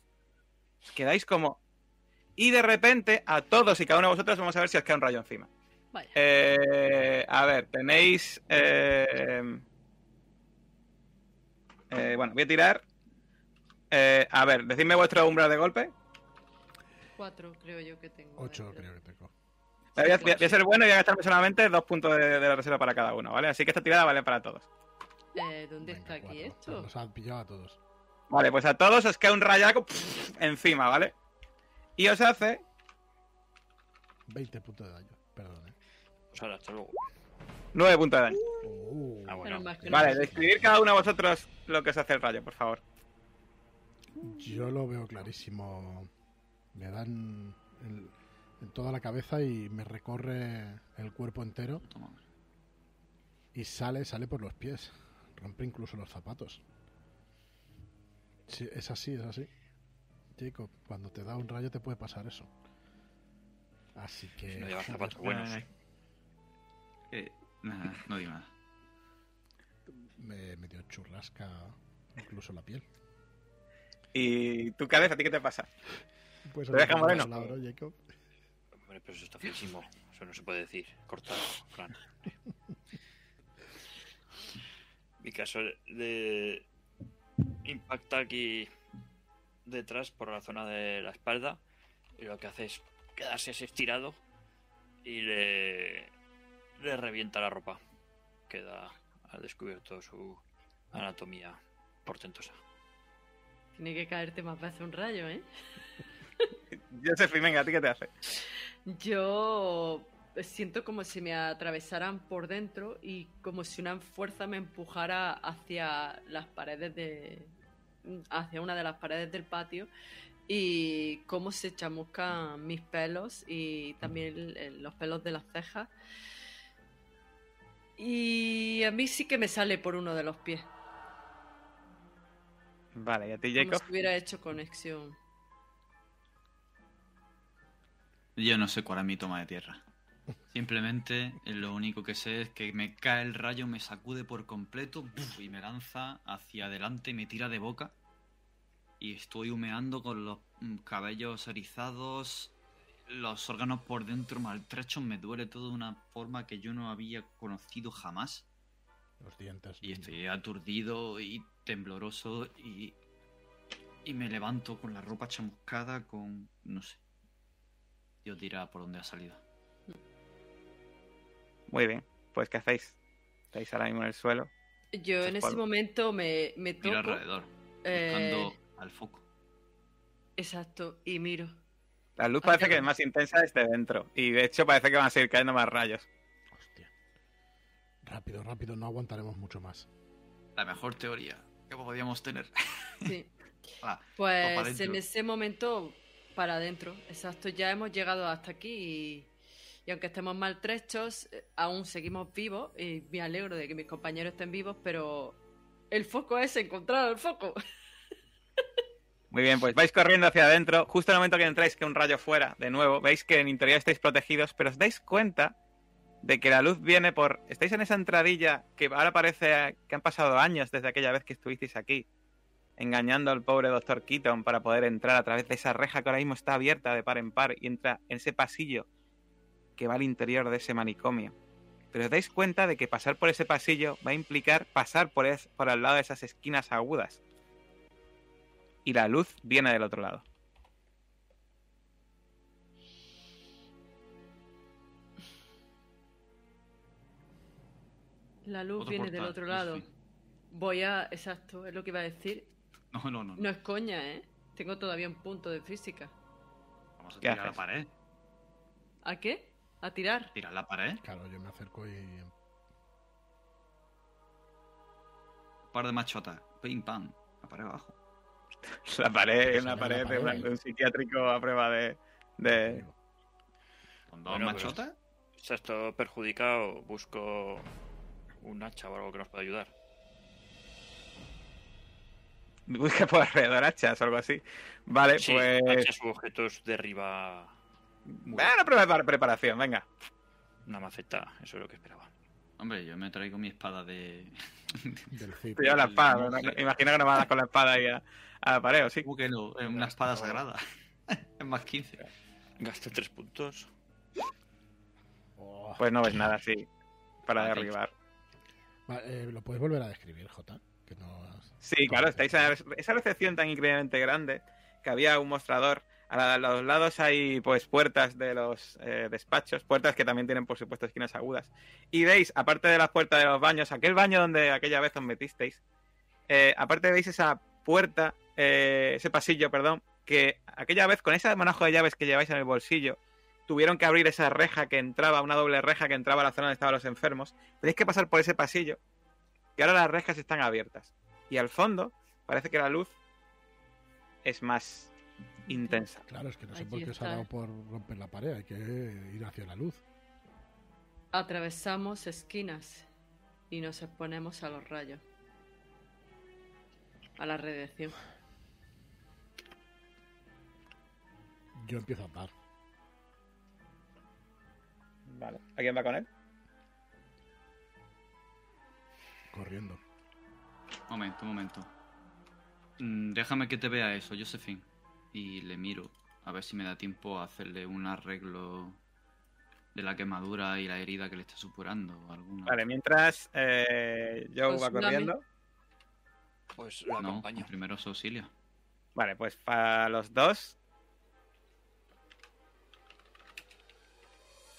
Os quedáis como... Y de repente a todos y cada uno de vosotros vamos a ver si os queda un rayo encima. Vaya. Eh, a ver, tenéis... eh, eh, bueno, voy a tirar... eh, a ver, decidme vuestro umbral de golpe. Cuatro creo yo que tengo. Ocho creo que tengo. Voy a, voy a ser bueno y voy a gastarme solamente dos puntos de, de la reserva para cada uno, ¿vale? Así que esta tirada vale para todos. Eh, ¿Dónde Venga, está aquí cuatro. esto? Pues Nos han pillado a todos. Vale, pues a todos os queda un rayaco pff, encima, ¿vale? Y os hace 20 puntos de daño. Perdón, eh. Pues ahora, hasta luego. nueve puntos de daño. Uh, Ah, bueno. Vale, describir cada uno de vosotros lo que os hace el rayo, por favor. Yo lo veo clarísimo. Me dan el- en toda la cabeza y me recorre el cuerpo entero y sale, sale por los pies. Rompe incluso los zapatos. Sí, es así, es así. Jacob, cuando te da un rayo te puede pasar eso. Así que... Si no llevas zapatos buenos. Eh, nada, no digo nada. me, me dio churrasca incluso la piel. Y tú, Caleb, ¿a ti qué te pasa? Pues ¿Te deja moreno? Jacob. Hombre, pero eso está feísimo. Eso no se puede decir. Cortado, Fran. Mi caso de impacta aquí detrás por la zona de la espalda y lo que hace es quedarse así estirado y le, le revienta la ropa. Queda al descubierto su anatomía portentosa. Tiene que caerte más veces un rayo, ¿eh? Josephine, venga, ¿a ti qué te hace? Yo siento como si me atravesaran por dentro y como si una fuerza me empujara hacia las paredes de. hacia una de las paredes del patio y cómo se chamuscan mis pelos y también los pelos de las cejas. Y a mí sí que me sale por uno de los pies. Vale, ¿y a ti, Como Jacob? si hubiera hecho conexión. Yo no sé cuál es mi toma de tierra. Simplemente eh, lo único que sé es que me cae el rayo, me sacude por completo y me lanza hacia adelante y me tira de boca. Y estoy humeando con los mm, cabellos erizados, los órganos por dentro maltrechos, me duele todo de una forma que yo no había conocido jamás. Los dientes. Y estoy aturdido y tembloroso y, y me levanto con la ropa chamuscada, con... no sé. Dios dirá por dónde ha salido. Muy bien, pues ¿qué hacéis? Estáis ahora mismo en el suelo. Yo en ese momento me, me toco. Miro alrededor, eh, buscando al foco. exacto, y miro. La luz parece que es más intensa desde dentro. Y de hecho parece que van a seguir cayendo más rayos. Hostia. Rápido, rápido, no aguantaremos mucho más. La mejor teoría que podíamos tener. Sí. Ah, Pues en ese momento, para adentro, exacto, ya hemos llegado hasta aquí y, y aunque estemos maltrechos, eh, aún seguimos vivos y me alegro de que mis compañeros estén vivos, pero el foco es encontrar el foco. Muy bien, pues vais corriendo hacia adentro. Justo en el momento que entráis, que un rayo fuera, de nuevo, veis que en interior estáis protegidos, pero os dais cuenta de que la luz viene por... Estáis en esa entradilla que ahora parece que han pasado años desde aquella vez que estuvisteis aquí, engañando al pobre doctor Keaton para poder entrar a través de esa reja que ahora mismo está abierta de par en par y entra en ese pasillo que va al interior de ese manicomio. Pero os dais cuenta de que pasar por ese pasillo va a implicar pasar por, es- por al lado de esas esquinas agudas. Y la luz viene del otro lado. La luz Otro viene portal, del otro lado. sí. Voy a... Exacto, es lo que iba a decir. No, no, no. no. No es coña, ¿eh? Tengo todavía un punto de física. Vamos a ¿Qué tirar la pared. ¿A qué? ¿A tirar? Tirar la pared. Claro, yo me acerco y. par de machotas. Pim, pam. La pared abajo. La pared, Pues una en la pared de, pared. una- de un psiquiátrico a prueba de. de... Con dos Bueno, machotas. Si esto perjudicado, busco un hacha o algo que nos pueda ayudar. Busca por alrededor hachas o algo así. Vale, Sí, pues. hachas u objetos derriba Bueno, prueba de preparación, venga. una maceta, eso es lo que esperaba. Hombre, yo me traigo mi espada de. Del la espada. ¿no? Imagino que no vas a dar con la espada ahí a, a la pared, ¿o sí? ¿Cómo que no? Es una espada sagrada. es más 15. Gasto tres puntos. Oh. Pues no ves nada así para derribar. Va, eh, ¿Lo puedes volver a describir, Jota? Que no has- Sí, claro, estáis en esa recepción tan increíblemente grande que había un mostrador. A, los lados hay pues puertas de los eh, despachos, puertas que también tienen por supuesto esquinas agudas. Y veis, aparte de las puertas de los baños, aquel baño donde aquella vez os metisteis, eh, aparte veis esa puerta, eh, ese pasillo, perdón, que aquella vez con ese manojo de llaves que lleváis en el bolsillo, tuvieron que abrir esa reja que entraba, una doble reja que entraba a la zona donde estaban los enfermos. Tenéis que pasar por ese pasillo, que ahora las rejas están abiertas. Y al fondo parece que la luz es más intensa. Claro, es que no sé Allí por qué se ha dado por romper la pared. Hay que ir hacia la luz. Atravesamos esquinas y nos exponemos a los rayos. A la radiación. Yo empiezo a andar. Vale. ¿Alguien va con él? Corriendo. Momento, momento. Mm, déjame que te vea eso, Josephine. Y le miro. A ver si me da tiempo a hacerle un arreglo de la quemadura y la herida que le está supurando. Alguna. Vale, mientras eh, Joe Pues va dame. corriendo. Pues lo no, acompaño. primero su auxilio. Vale, pues para los dos.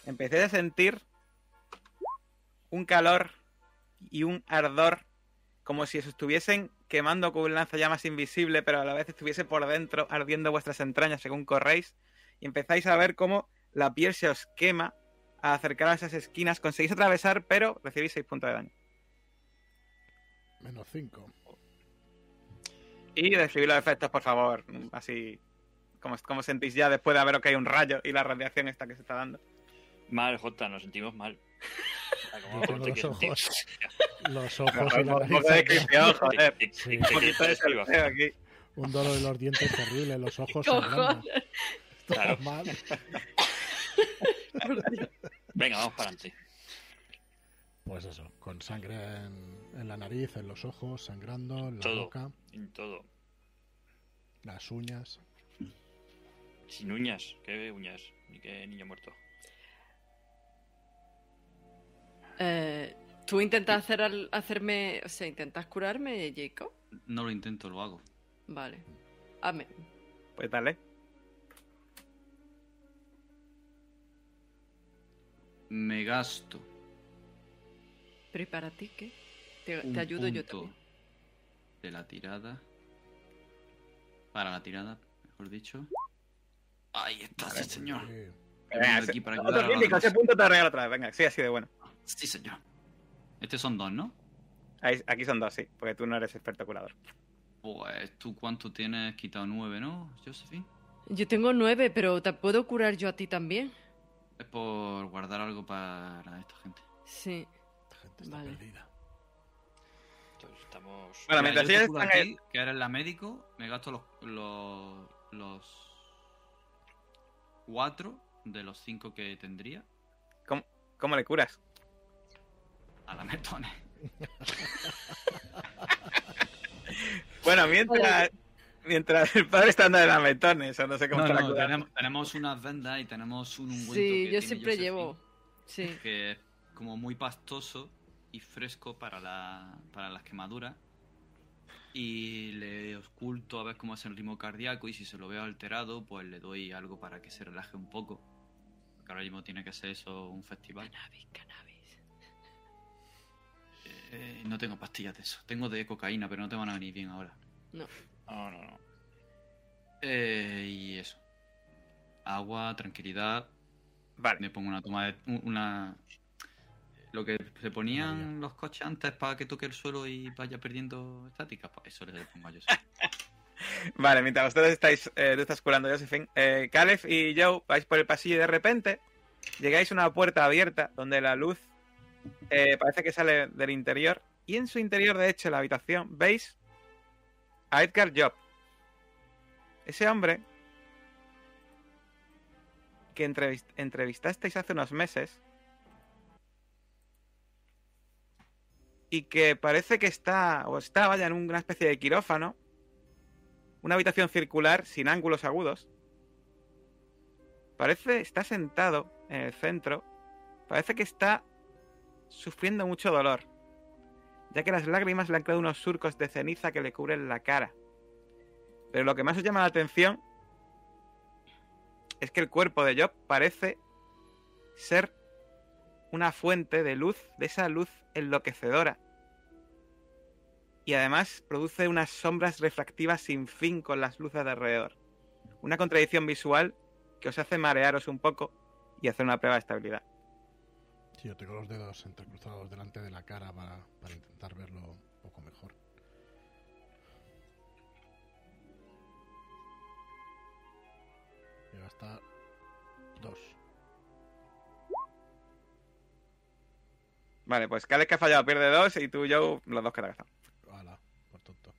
Empecé a sentir un calor y un ardor como si os estuviesen quemando con un lanzallamas invisible, pero a la vez estuviese por dentro ardiendo vuestras entrañas según corréis. Y empezáis a ver cómo la piel se os quema a acercar a esas esquinas. Conseguís atravesar, pero recibís 6 puntos de daño. Menos 5. Y describir los efectos, por favor. Así. como cómo sentís ya después de ver que hay un rayo y la radiación esta que se está dando? Mal, Jota, nos sentimos mal. Ah, Yo ¿cómo tengo te los ojos. Los ojos y Un la nariz. Un poquito de quieres sentir, salseo aquí. Un dolor en los dientes terrible, los ojos sangrando. Esto Claro. es mal. Venga, vamos para adelante. Pues eso, con sangre en, en la nariz, en los ojos, sangrando, en la Todo. boca, En todo. las uñas. Sin uñas. ¿Qué uñas? Ni qué niño muerto. Eh, ¿Tú intentas hacer al- hacerme. O sea, intentas curarme, Jacob? No lo intento, lo hago. Vale. Hazme. Pues dale. Me gasto. ¿Pero y para ti qué? Te, ayudo yo también. De la tirada. Para la tirada, mejor dicho. Ahí está, sí, señor. He Venga, ese- aquí para otro crítico, ese punto te lo regalo otra vez. Venga, sí, así de bueno. Sí, señor. Estos son dos, ¿no? Ahí- aquí son dos, sí, porque tú no eres experto curador. Pues tú cuánto tienes quitado nueve, ¿no, Josephine? Yo tengo nueve, pero te puedo curar yo a ti también. Es por guardar algo para esta gente. Sí. Esta gente está Vale. perdida. Entonces estamos. Bueno, Mira, mientras yo te ellos están a ti, ahí- que eres la médico, me gasto los, los, los cuatro de los cinco que tendría ¿Cómo, cómo le curas? A la metone. Bueno, mientras, mientras el padre está dando de las metones, o no sé cómo No, está la no, cura. tenemos, tenemos unas vendas y tenemos un ungüento Sí, que yo tiene siempre Josephine, llevo. Sí. que es como muy pastoso y fresco para, la, para las quemaduras. Y le oculto a ver cómo es el ritmo cardíaco y si se lo veo alterado, pues le doy algo para que se relaje un poco. Porque ahora mismo tiene que ser eso un festival. Cannabis, cannabis. Eh, no tengo pastillas de eso. Tengo de cocaína, pero no te van a venir bien ahora. No. No, no, no. Eh, y eso. Agua, tranquilidad. Vale, Me pongo una toma de. un- una. Lo que se ponían los coches antes para que toque el suelo y vaya perdiendo estática, pues eso le pongo a Joseph. Vale, mientras ustedes estáis, eh, tú estás curando, Josephine, eh, Caleb y Joe vais por el pasillo y de repente llegáis a una puerta abierta donde la luz eh, parece que sale del interior y en su interior, de hecho, en la habitación, veis a Edgar Job. Ese hombre que entrevist- entrevistasteis hace unos meses y que parece que está, o está, vaya, en una especie de quirófano, una habitación circular sin ángulos agudos. Parece, está sentado en el centro, parece que está sufriendo mucho dolor, ya que las lágrimas le han creado unos surcos de ceniza que le cubren la cara. Pero lo que más os llama la atención es que el cuerpo de Job parece ser una fuente de luz, de esa luz enloquecedora. Y además produce unas sombras refractivas sin fin con las luces de alrededor. Una contradicción visual que os hace marearos un poco y hacer una prueba de estabilidad. Sí, yo tengo los dedos entrecruzados delante de la cara para, para intentar verlo un poco mejor. Llega hasta dos. Vale, pues Caleb que ha fallado pierde dos y tú, Joe, los dos que te has gastado. Hala, por tonto.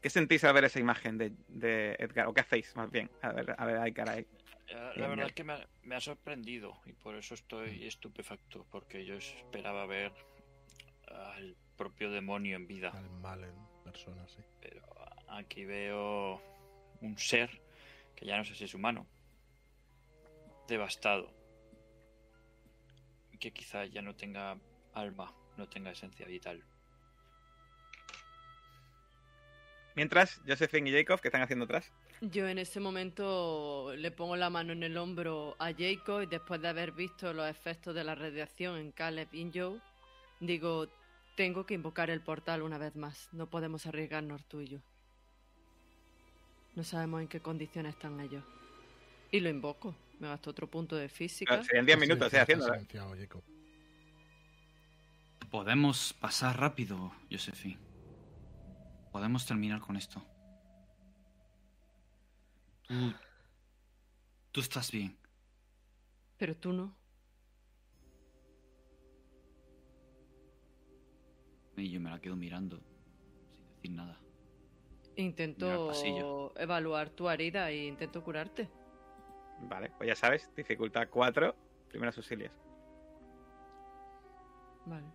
¿Qué sentís al ver esa imagen de, de Edgar? ¿O qué hacéis, más bien? A ver, a ver, ay, caray. Eh, La verdad es que me ha, me ha sorprendido y por eso estoy estupefacto, porque yo esperaba ver al propio demonio en vida, Al mal en persona, sí. pero aquí veo un ser que ya no sé si es humano, devastado, que quizá ya no tenga alma, no tenga esencia vital. Mientras, Josephine y Jacob, ¿qué están haciendo atrás? Yo en ese momento le pongo la mano en el hombro a Jacob y después de haber visto los efectos de la radiación en Caleb y en Joe, digo, tengo que invocar el portal una vez más. No podemos arriesgarnos tú y yo. No sabemos en qué condiciones están ellos. Y lo invoco. Me gasto otro punto de física. Serían 10 minutos, silenciado, Jacob. Podemos pasar rápido, Josephine. Podemos terminar con esto. Tú. Tú estás bien. Pero tú no. Y yo me la quedo mirando, sin decir nada. Intento evaluar tu herida e intento curarte. Vale, pues ya sabes, dificultad 4, primeros auxilios. Vale.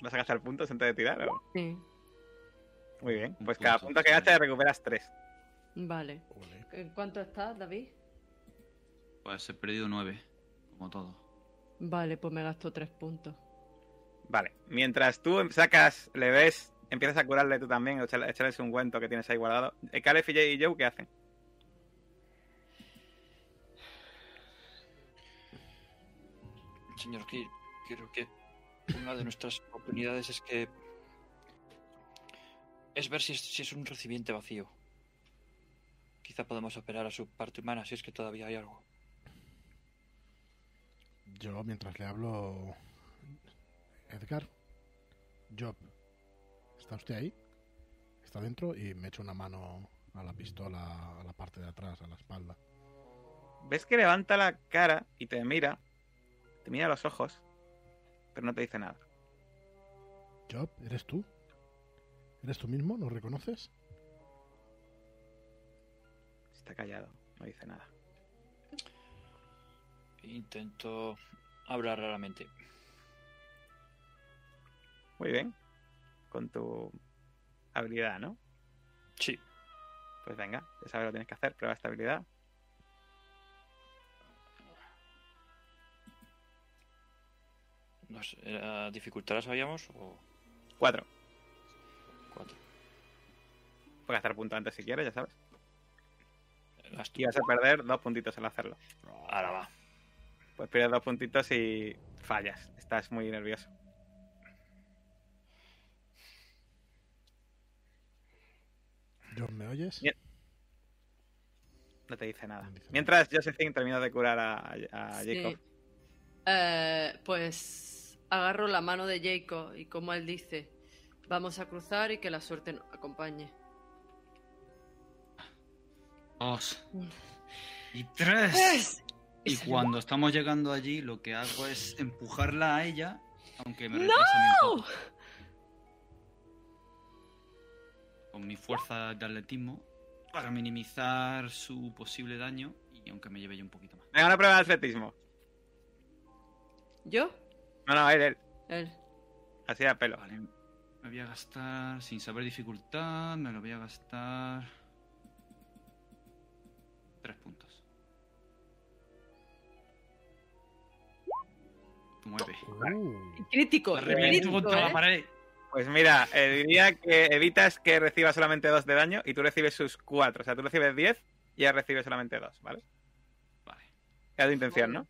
¿Vas a gastar puntos antes de tirar? o? Sí. Muy bien, pues cada punto, que gastes recuperas 3. Vale. ¿En cuánto estás, David? Pues he perdido nueve, como todo. Vale, pues me gasto tres puntos. Vale, mientras tú sacas, le ves, empiezas a curarle tú también, echarle- echarles un cuento que tienes ahí guardado. Eh, Caleb y Jay y Joe, ¿qué hacen? Señor creo que una de nuestras oportunidades es que. es ver si es, si es un recipiente vacío. Quizá podemos operar a su parte humana si es que todavía hay algo. Yo, mientras le hablo. Edgar. Job. ¿Está usted ahí? Está dentro y me echo una mano a la pistola, a la parte de atrás, a la espalda. Ves que levanta la cara y te mira, te mira a los ojos, pero no te dice nada. Job, ¿eres tú? ¿Eres tú mismo? ¿Nos reconoces? Está callado, no dice nada. Intento hablar raramente. Muy bien, con tu habilidad, ¿no? Sí. Pues venga, ya sabes lo que tienes que hacer, prueba de estabilidad. No sé, ¿la dificultad la sabíamos o 4. cuatro? Puedes gastar punto antes si quieres, ya sabes. Y vas a perder dos puntitos al hacerlo. Ahora va. Pues pierdes dos puntitos y fallas. Estás muy nervioso. oyes? Bien. No te dice nada. No dice nada. Mientras Josephine termina de curar a, a Sí. Jacob. Eh, pues agarro la mano de Jacob y como él dice, vamos a cruzar y que la suerte nos acompañe. Dos. Y tres. ¡Es! Y cuando estamos llegando allí, lo que hago es empujarla a ella, aunque me ¡No! un poco. Con mi fuerza de atletismo, para minimizar su posible daño y aunque me lleve yo un poquito más. Venga, una prueba de atletismo. ¿Yo? No, no, él, él. Él. Así a pelo. Vale, me voy a gastar, sin saber dificultad, me lo voy a gastar... Tres puntos. Nueve. Uh, Crítico, La crítico, contra la ¿eh? pared. Pues mira, eh, diría que evitas que reciba solamente 2 de daño y tú recibes sus 4. O sea, tú recibes 10 y ella recibe solamente 2, ¿vale? Vale. Era tu intención, ¿no?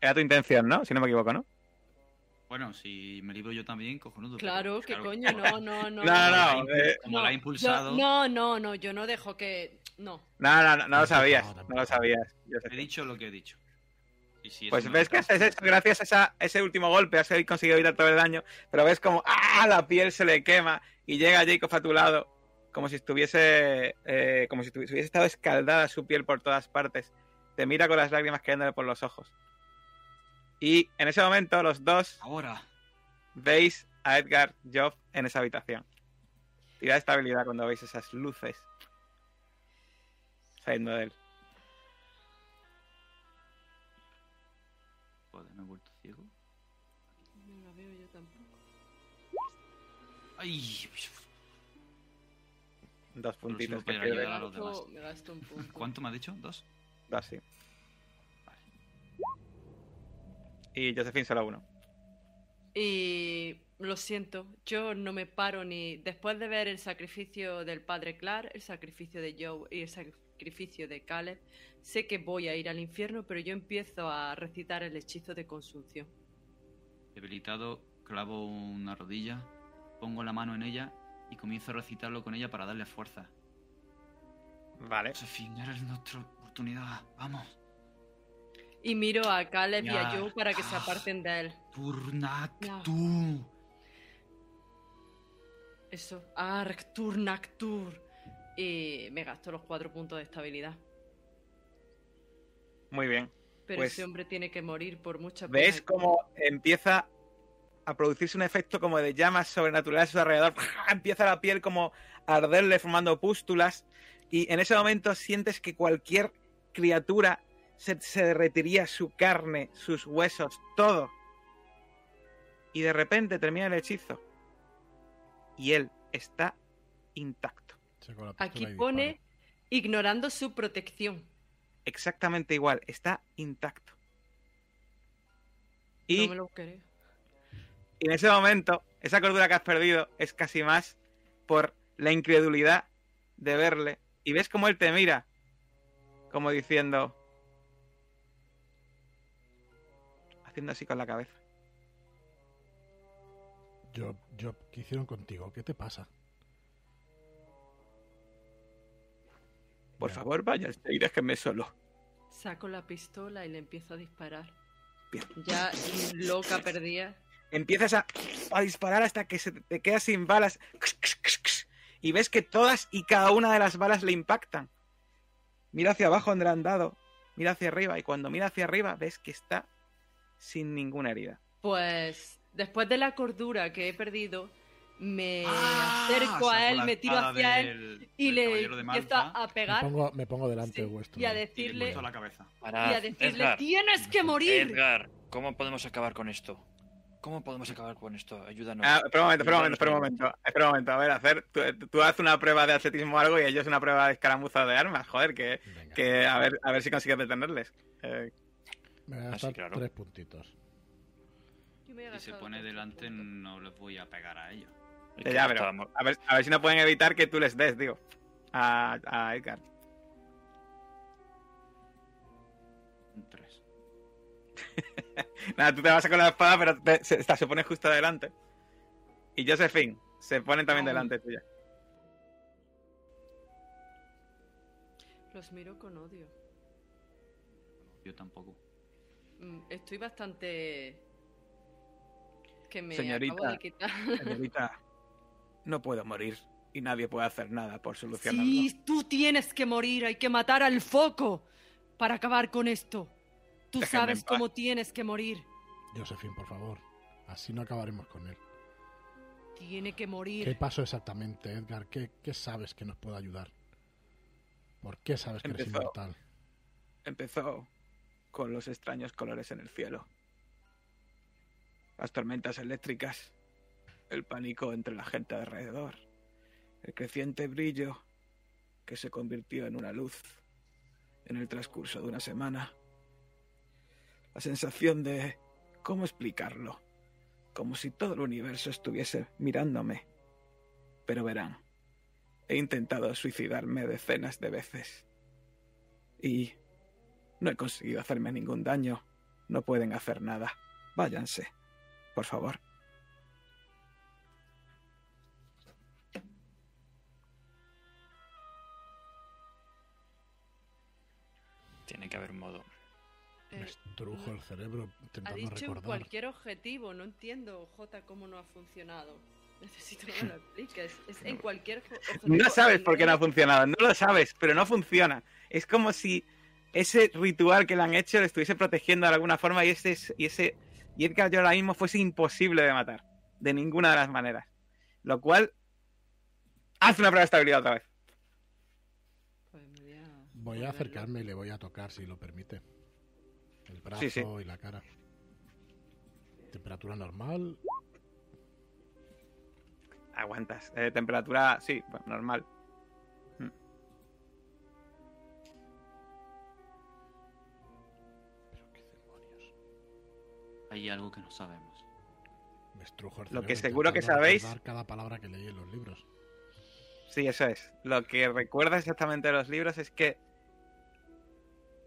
Era tu intención, ¿no? Si no me equivoco, ¿no? Bueno, si me libro yo también, cojonudo. pero Claro, que claro, coño, no, no, no. No, no, impu- eh, Como la he impulsado, yo- no, no, no, yo no dejo que. No. No, no, no, no lo sabías. No lo sabías. He dicho lo que he dicho. Pues ves que retrasa- haces eso gracias a esa- ese último golpe, has conseguido evitar todo el daño, pero ves como ¡ah! la piel se le quema y llega Jacob a tu lado como si estuviese eh, como si hubiese estado escaldada su piel por todas partes. Te mira con las lágrimas cayéndole por los ojos. Y en ese momento los dos Ahora. veis a Edgar Job en esa habitación. Tira de estabilidad cuando veis esas luces saliendo de él. Joder, me he vuelto ciego. No la veo yo tampoco. Ay, Dos puntitos que me Gasto- demás. me gasto un punto. ¿cuánto me ha dicho? ¿Dos? Dos, sí. Y Josephine solo uno. Y lo siento, yo no me paro ni después de ver el sacrificio del padre Clark, el sacrificio de Joe y el sacrificio de Caleb, sé que voy a ir al infierno, pero yo empiezo a recitar el hechizo de consunción. Debilitado, clavo una rodilla, pongo la mano en ella y comienzo a recitarlo con ella para darle fuerza. Vale. Josephine, eres nuestra oportunidad. Vamos. Y miro a Caleb y a. Joe para que se aparten de él. Turnactu. Eso, Arctur Nactur. Y me gasto los cuatro puntos de estabilidad. Muy bien. Pero Pues- ese hombre tiene que morir por mucha ¿Ves pena. cómo empieza a producirse un efecto como de llamas sobrenaturales a su alrededor? Empieza la piel como a arderle formando pústulas y en ese momento sientes que cualquier criatura se, se derretiría su carne, sus huesos, todo. Y de repente termina el hechizo y él está intacto. Aquí pone ignorando su protección. Exactamente igual, está intacto. Y No me lo creo. Y en ese momento, esa cordura que has perdido es casi más por la incredulidad de verle. Y ves cómo él te mira, como diciendo, haciendo así con la cabeza. Job, Job, ¿qué hicieron contigo? ¿Qué te pasa? Por Ya. favor, vaya, y déjenme solo. Saco la pistola y le empiezo a disparar. Bien. Ya loca perdida. Empiezas a, a disparar hasta que se te quedas sin balas. Y ves que todas y cada una de las balas le impactan. Mira hacia abajo donde le han dado. Mira hacia arriba. Y cuando mira hacia arriba, ves que está sin ninguna herida. Pues después de la cordura que he perdido, me Ah, acerco a él, me tiro hacia él y le de empiezo a Me pegar pongo, me pongo delante Sí, vuestro. y a y decirle, corto la cabeza. y Parad, a decirle Edgar, tienes que morir. Edgar, ¿cómo podemos acabar con esto? ¿Cómo podemos acabar con esto? Ayúdanos. Ah, espera un momento, espera un momento, espera un momento. Espera un momento. A ver, hacer. Tú, tú haces una prueba de atletismo o algo y ellos una prueba de escaramuza de armas. Joder, que, Venga, que a ver, a ver si consigues detenerles. Eh, me voy a ah, gastar tres puntitos. Si se pone delante, no les voy a pegar a ellos. Ya, ya, pero a ver, a ver, si no pueden evitar que tú les des, digo, a, Edgar. Un 3. Nada, tú te vas a con la espada, pero te, se, se, pone justo delante. Y Josephine, se ponen también delante tuya. Los miro con odio. Yo tampoco. Mm, Estoy bastante... Que me Señorita. acabo de quitar. Señorita, no puedo morir y nadie puede hacer nada por solucionarlo. Sí, tú tienes que morir, hay que matar al foco para acabar con esto. Tú Déjenme sabes cómo tienes que morir. Josephine, por favor. Así no acabaremos con él. Tiene que ¿Qué morir. pasó exactamente, Edgar? ¿Qué, qué sabes que nos puede ayudar? ¿Por qué sabes que eres Empezó. inmortal? Empezó con los extraños colores en el cielo. Las tormentas eléctricas, el pánico entre la gente alrededor, el creciente brillo que se convirtió en una luz en el transcurso de una semana. La sensación de... ¿Cómo explicarlo? Como si todo el universo estuviese mirándome. Pero verán, he intentado suicidarme decenas de veces. Y no he conseguido hacerme ningún daño. No pueden hacer nada. Váyanse, por favor. Tiene que haber modo. Me Eh, estrujo el cerebro ha intentando dicho en recordar. cualquier objetivo. No entiendo, J, cómo no ha funcionado. Necesito que me lo expliques. Es en cualquier objetivo. No sabes por qué no ha funcionado. No lo sabes, pero no funciona. Es como si ese ritual que le han hecho le estuviese protegiendo de alguna forma y ese y ese y Edgar Joe ahora mismo fuese imposible de matar de ninguna de las maneras. Lo cual hace una prueba de estabilidad otra vez. Pues voy a acercarme y le voy a tocar, si lo permite. El brazo Sí, sí. y la cara. Temperatura normal. Aguantas. Eh, temperatura, sí, normal. Hay algo que no sabemos. Me estrujo el Lo que seguro que sabéis- cada palabra que leí en los libros. Sí, eso es. Lo que recuerda exactamente de los libros es que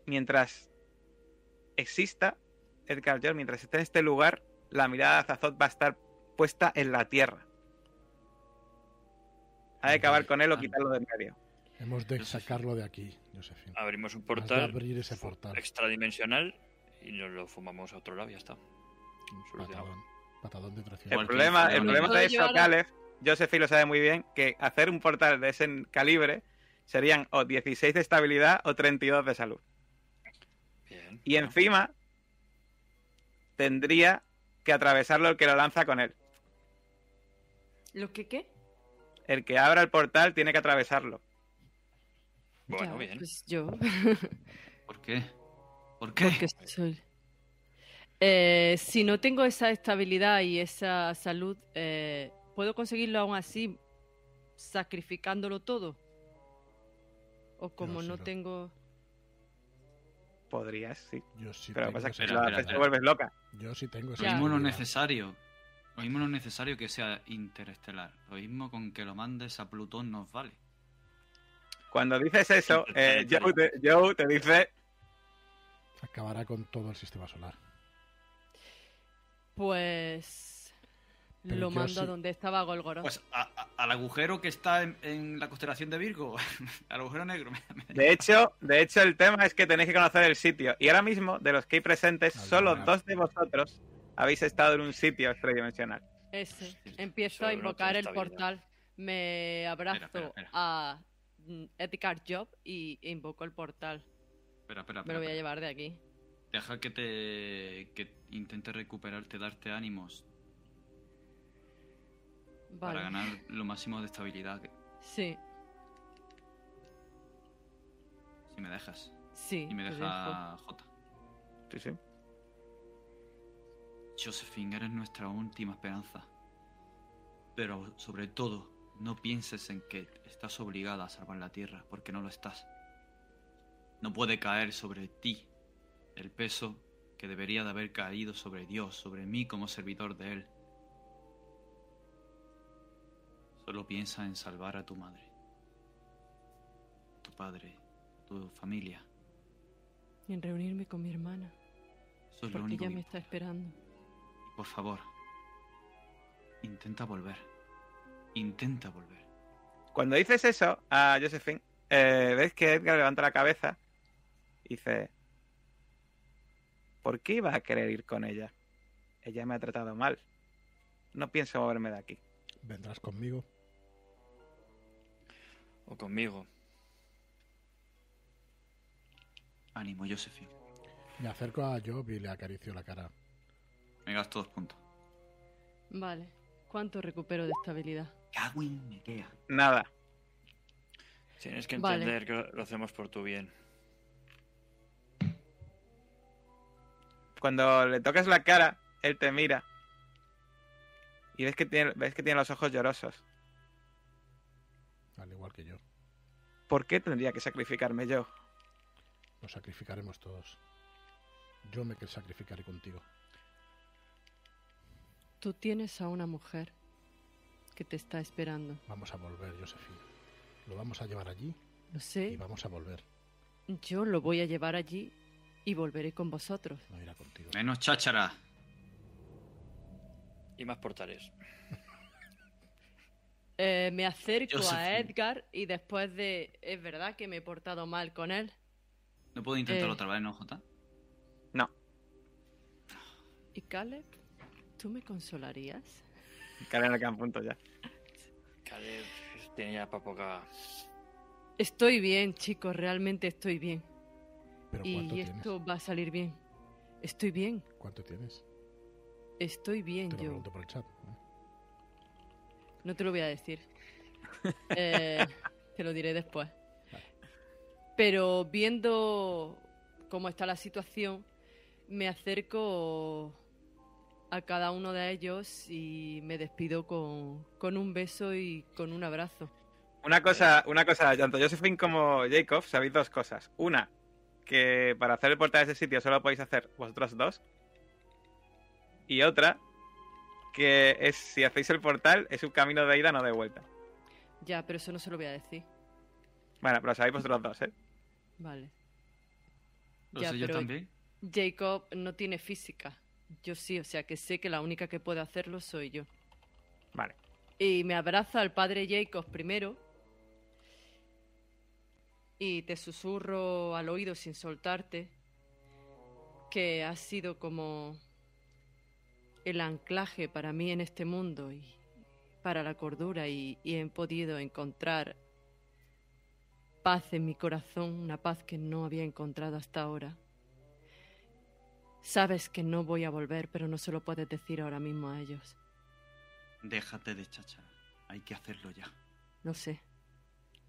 mientras exista Edgar Jones, mientras esté en este lugar, la mirada de Azazot va a estar puesta en la tierra. Hay que acabar con él o quitarlo de en medio. Hemos de sacarlo de aquí, Josephine. Abrimos un de portal abrir ese portal. extradimensional y nos lo fumamos a otro lado y ya está. Patadón. Patadón de traición. El Igual que problema, el problema ¿Puedo de eso, Caleb, Josephine lo sabe muy bien, que hacer un portal de ese calibre serían o 16 de estabilidad o 32 de salud. Bien. Y encima tendría que atravesarlo el que lo lanza con él. ¿Lo que qué? El que abra el portal tiene que atravesarlo. Bueno, Ya, bien. Pues yo. ¿Por qué? ¿Por qué? Porque soy. Eh, si no tengo esa estabilidad y esa salud, eh, ¿puedo conseguirlo aún así sacrificándolo todo? O como no lo- tengo. Podrías, sí. Yo sí Pero lo que tengo pasa es que lo Espera, haces te espera. vuelves loca. Yo sí tengo esa Lo mismo no es habilidad. necesario. Lo mismo no es necesario que sea interestelar. Lo mismo con que lo mandes a Plutón nos vale. Cuando dices eso, eh, Interplanetario. Joe, te, Joe te dice Acabará con todo el sistema solar. Pues. Pero lo mando sí- a donde estaba Golgoroth. Pues a- a- al agujero que está en, en la constelación de Virgo. al agujero negro. De hecho, de hecho, el tema es que tenéis que conocer el sitio. Y ahora mismo, de los que hay presentes, solo dos de vosotros habéis estado en un sitio tridimensional. Ese. Empiezo a invocar el portal. Me abrazo Espera, espera, espera. a mm, Edgar Job y invoco el portal. Espera, espera, Me lo voy a llevar de aquí. Deja que te que intente recuperarte, darte ánimos para ganar lo máximo de estabilidad. Sí, Si me dejas. sí. Y me deja J. Sí, sí. Josephine, eres nuestra última esperanza. Pero sobre todo, no pienses en que estás obligada a salvar la Tierra, porque no lo estás. No puede caer sobre ti el peso que debería de haber caído sobre Dios, sobre mí como servidor de Él. Solo piensa en salvar a tu madre, tu padre, tu familia. dejo. En reunirme con mi hermana. Eso es lo Porque único ella que me está esperando. Por favor, intenta volver. Intenta volver. Cuando dices eso a Josephine, eh, ves que Edgar levanta la cabeza y dice, ¿por qué iba a querer ir con ella? Ella me ha tratado mal. No pienso moverme de aquí. ¿Vendrás conmigo? O conmigo. Ánimo, Josephine. Me acerco a Job y le acaricio la cara. Me gasto dos puntos. Vale. ¿Cuánto recupero de estabilidad? Cagüín me queda. Nada. Tienes que Vale. entender que lo hacemos por tu bien. Cuando le tocas la cara, él te mira. Y ves que tiene, ves que tiene los ojos llorosos. Al igual que yo. ¿Por qué tendría que sacrificarme yo? Nos sacrificaremos todos. Yo me sacrificaré contigo. Tú tienes a una mujer que te está esperando. Vamos a volver, Josephine. Lo vamos a llevar allí Lo y sé. vamos a volver. Yo lo voy a llevar allí y volveré con vosotros. No irá contigo. Menos cháchara. Y más portales. Eh, me acerco a Josephine. Edgar y después de... Es verdad que me he portado mal con él. No puedo intentarlo Eh. otra vez, ¿no, Jota? No. ¿Y Caleb? ¿Tú me consolarías? Karen le quedan puntos ya. Caleb tenía para poca. Estoy bien, chicos, realmente estoy bien. Pero ¿cuánto Y tienes? esto va a salir bien. Estoy bien, ¿Cuánto tienes? estoy bien Te lo yo. pregunto por el chat. ¿no? No te lo voy a decir. Eh, te lo diré después. Pero viendo cómo está la situación, me acerco a cada uno de ellos y me despido con, con un beso y con un abrazo. Una cosa, una cosa, tanto Josephine como Jacob sabéis dos cosas. Una, que para hacer el portal de ese sitio solo podéis hacer vosotros dos. Y otra, que es si hacéis el portal, es un camino de ida, no de vuelta. Ya, pero eso no se lo voy a decir. Bueno, pero lo sabéis vosotros dos, ¿eh? Vale. Lo Ya, sé yo pero- también. Jacob no tiene física. Yo sí, o sea que sé que la única que puede hacerlo soy yo. Vale. Y me abraza al padre Jacob primero. Y te susurro al oído sin soltarte que has sido como el anclaje para mí en este mundo y para la cordura y, y he podido encontrar paz en mi corazón, una paz que no había encontrado hasta ahora. Sabes que no voy a volver, pero no se lo puedes decir ahora mismo a ellos. Déjate de cháchara. Hay que hacerlo ya. No sé.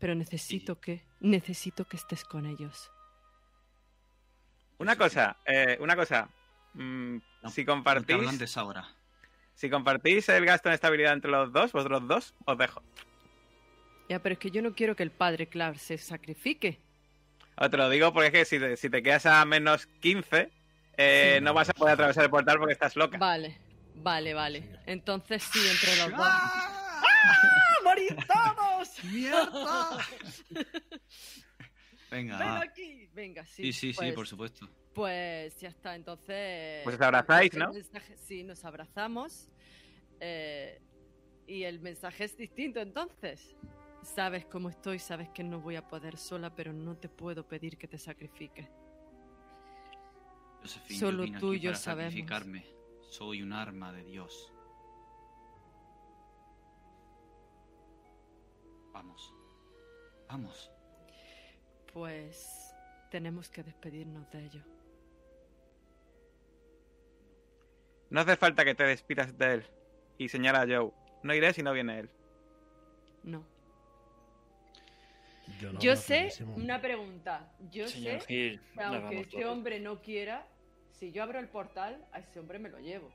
Pero necesito que. Necesito que estés con ellos. Una cosa, eh, una cosa. Mm, No, si No compartís, hablan de esa hora. si compartís el gasto en estabilidad entre los dos, vosotros dos, os dejo. Ya, pero es que yo no quiero que el padre Clark se sacrifique. O te lo digo porque es que si te, si te quedas a menos 15, eh, Sí, no no, vas a no. poder atravesar el portal porque estás loca. Vale, vale, vale. Entonces sí, entre los dos. ¡Ah! ¡Morir todos! ¡Mierda! Venga. ¡Ven va. aquí! Venga, sí. Sí, sí, sí, pues- por supuesto. Pues ya está, entonces. Pues os abrazáis, ¿no? mensaje- sí, nos abrazamos. eh, y el mensaje es distinto, entonces. Sabes cómo estoy, sabes que no voy a poder sola, pero no te puedo pedir que te sacrifiques. Solo yo vine tú y yo para sabemos. sacrificarme. Soy un arma de Dios. Vamos. Vamos. Pues tenemos que despedirnos de ello. No hace falta que te despidas de él. Y señala a Joe. No iré si no viene él. No. Yo, sé, una pregunta. Yo Señor sé Gil, que aunque este hombre no quiera, si yo abro el portal, a ese hombre me lo llevo.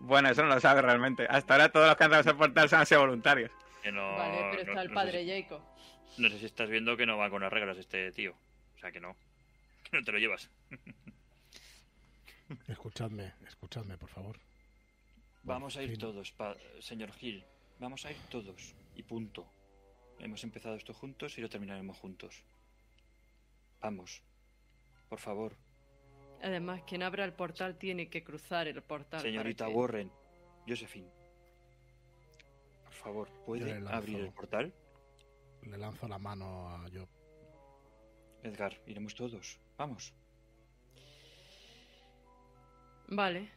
Bueno, eso no lo sabe realmente. Hasta ahora todos los que han atravesado el portal se han sido voluntarios. Que no, vale, pero no- está el no sé padre si- Jacob. No sé si estás viendo que no va con las reglas este tío. O sea que no. Que no te lo llevas. Escuchadme, escuchadme, por favor. Vamos a ir fin. todos, pa- señor Gil. Vamos a ir todos. Y punto. Hemos empezado esto juntos y lo terminaremos juntos. Vamos. Por favor, Además, quien abra el portal tiene que cruzar el portal. señorita para que- Warren, Josephine. Por favor, ¿puede le lanzo- abrir el portal? le lanzo la mano a Job. Edgar, iremos todos. Vamos. Vale.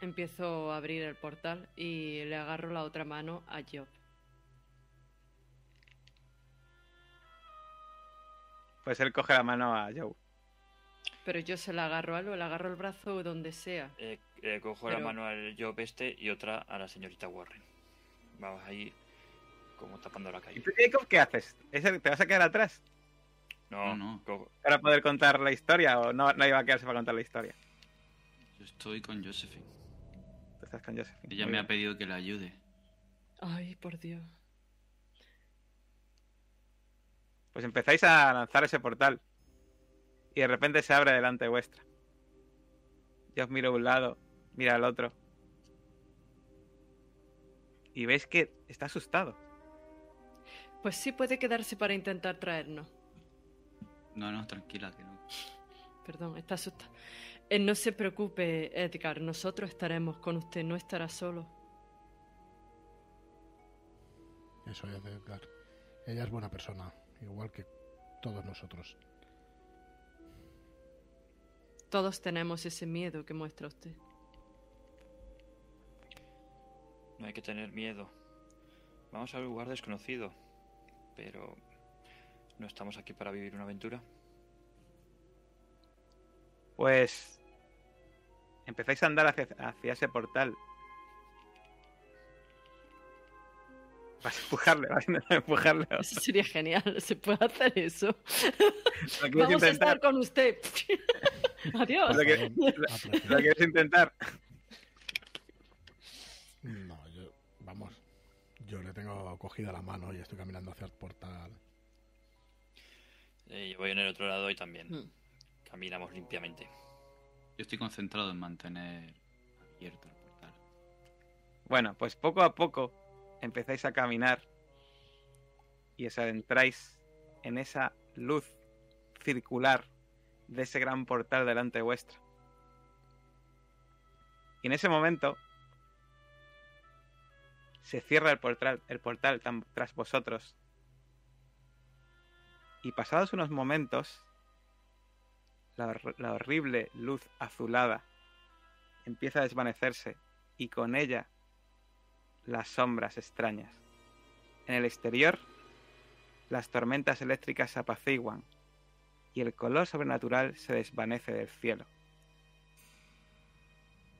Empiezo a abrir el portal y le agarro la otra mano a Job. Pues él coge la mano a Joe. Pero yo se la agarro a algo, le agarro el brazo donde sea. Eh, eh, cojo la mano al Job este y otra a la señorita Warren. Vamos ahí como tapando la ¿Y calle. tú, Jacob, qué haces? ¿Ese- ¿Te vas a quedar atrás No, No, no. cojo- para poder contar la historia o no, no iba a quedarse para contar la historia? Yo estoy con Josephine. Tú estás con Josephine. Ella Muy me ha pedido que la ayude. Ay, por Dios. Pues empezáis a lanzar ese portal. Y de repente se abre delante vuestra. Yo os miro a un lado, mira al otro. Y veis que está asustado. Pues sí puede quedarse para intentar traernos. No, no, tranquila, que no. Perdón, está asustado. Eh, no se preocupe, Edgar. Nosotros estaremos con usted. No estará solo. Eso es de Edgar. Ella es buena persona, igual que todos nosotros. Todos tenemos ese miedo que muestra usted. no hay que tener miedo. Vamos a un lugar desconocido. Pero... ¿No estamos aquí para vivir una aventura? Pues empezáis a andar hacia, hacia ese portal. Vas a empujarle, vas a empujarle. ¿o Eso sería genial. ¿Se puede hacer eso? ¿Lo quieres Vamos a estar con usted. Adiós. Lo que- Aprecio. ¿Lo quieres intentar? No, yo, vamos, yo le tengo cogida la mano y estoy caminando hacia el portal. Eh, yo voy en el otro lado y también. Hmm. Caminamos limpiamente. Yo estoy concentrado en mantener abierto el portal. Bueno, pues poco a poco empezáis a caminar y os adentráis en esa luz circular de ese gran portal delante vuestra. Y en ese momento se cierra el portal, el portal tras vosotros. Y pasados unos momentos, la, la horrible luz azulada empieza a desvanecerse y con ella las sombras extrañas. En el exterior, las tormentas eléctricas se apaciguan y el color sobrenatural se desvanece del cielo.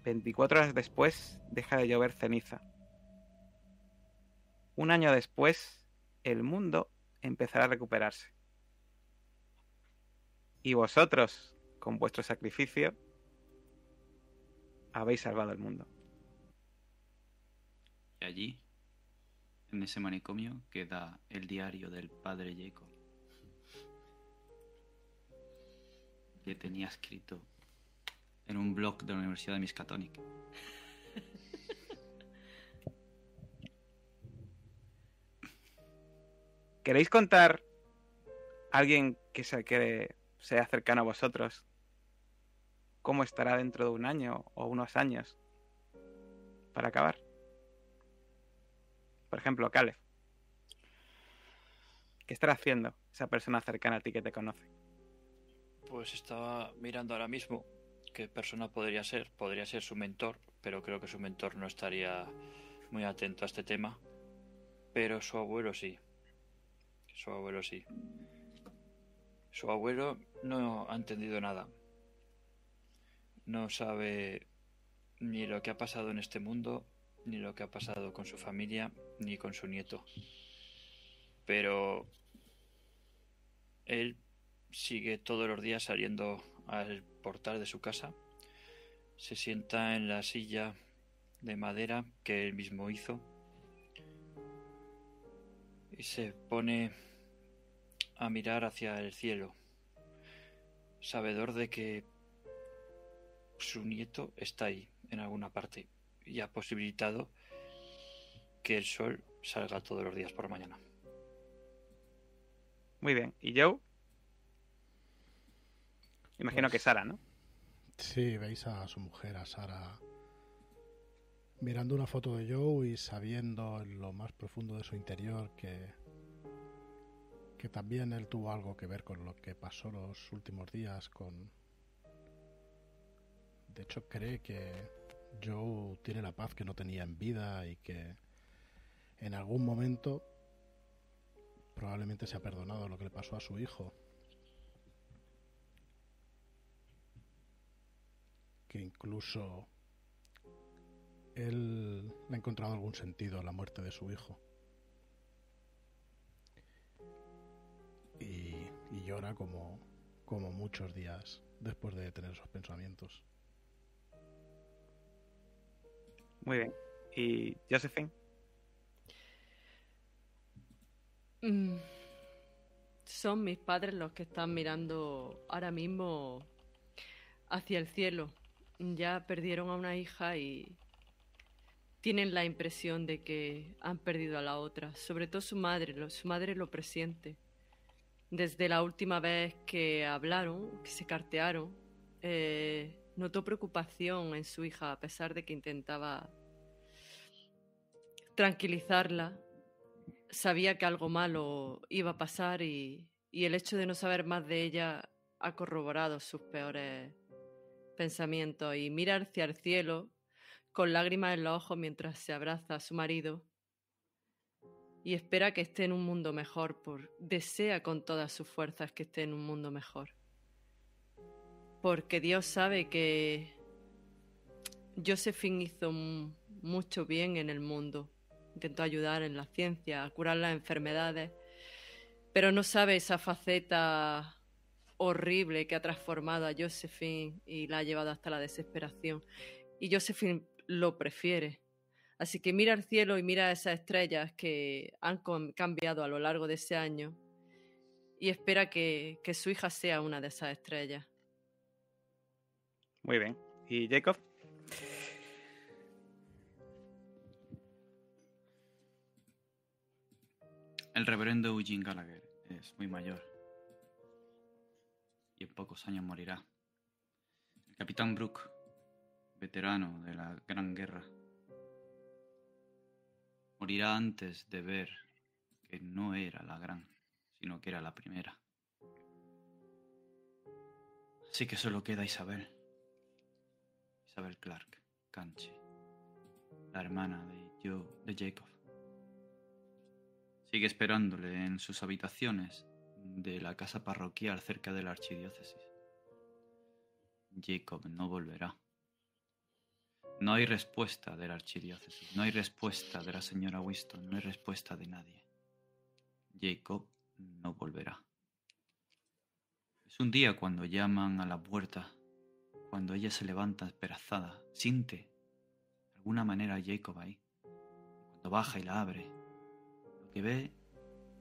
24 horas después, deja de llover ceniza. Un año después, el mundo empezará a recuperarse. Y vosotros, con vuestro sacrificio, habéis salvado el mundo. Y allí, en ese manicomio, queda el diario del padre Jacob. Que tenía escrito en un blog de la Universidad de Miskatonic. ¿Queréis contar a alguien que se quede, sea cercano a vosotros cómo estará dentro de un año o unos años para acabar? Por ejemplo, Caleb. ¿Qué estará haciendo esa persona cercana a ti que te conoce? Pues estaba mirando ahora mismo qué persona podría ser. Podría ser su mentor, pero creo que su mentor no estaría muy atento a este tema. Pero su abuelo sí. Su abuelo sí. Su abuelo no ha entendido nada. No sabe ni lo que ha pasado en este mundo, ni lo que ha pasado con su familia, ni con su nieto. Pero él sigue todos los días saliendo al portal de su casa. Se sienta en la silla de madera que él mismo hizo. Y se pone a mirar hacia el cielo, sabedor de que su nieto está ahí, en alguna parte, y ha posibilitado que el sol salga todos los días por mañana. Muy bien. ¿Y Joe? Imagino Pues- que Sara, ¿no? Sí, veis a su mujer, a Sara, Mirando una foto de Joe y sabiendo en lo más profundo de su interior que que también él tuvo algo que ver con lo que pasó los últimos días con de hecho cree que Joe tiene la paz que no tenía en vida y que en algún momento probablemente se ha perdonado lo que le pasó a su hijo. Que incluso él le ha encontrado algún sentido a la muerte de su hijo. Y, y llora como, como muchos días después de tener esos pensamientos. Muy bien. ¿Y Josephine? Mm, Son mis padres los que están mirando ahora mismo hacia el cielo. Ya perdieron a una hija y tienen la impresión de que han perdido a la otra. Sobre todo su madre, lo- su madre lo presiente. Desde la última vez que hablaron, que se cartearon, eh, notó preocupación en su hija a pesar de que intentaba tranquilizarla sabía que algo malo iba a pasar y, y el hecho de no saber más de ella ha corroborado sus peores pensamientos y mira hacia el cielo con lágrimas en los ojos mientras se abraza a su marido y espera que esté en un mundo mejor, por desea con todas sus fuerzas que esté en un mundo mejor. Porque Dios sabe que Josephine hizo mucho bien en el mundo intentó ayudar en la ciencia, a curar las enfermedades, pero no sabe esa faceta horrible que ha transformado a Josephine y la ha llevado hasta la desesperación. Y Josephine lo prefiere. Así que mira al cielo y mira esas estrellas que han cambiado a lo largo de ese año y espera que, que su hija sea una de esas estrellas. Muy bien. ¿Y Jacob? El reverendo Eugene Gallagher es muy mayor y en pocos años morirá. El capitán Brooke, veterano de la Gran Guerra, morirá antes de ver que no era la gran, sino que era la primera. Así que solo queda Isabel. Isabel Clark, Canche, la hermana de Joe, de Jacob. Sigue esperándole en sus habitaciones de la casa parroquial cerca de la archidiócesis. Jacob no volverá. No hay respuesta de la archidiócesis, no hay respuesta de la señora Winston, no hay respuesta de nadie. Jacob no volverá. Es un día cuando llaman a la puerta, cuando ella se levanta esperanzada, siente de alguna manera a Jacob ahí. Cuando baja y la abre, lo que ve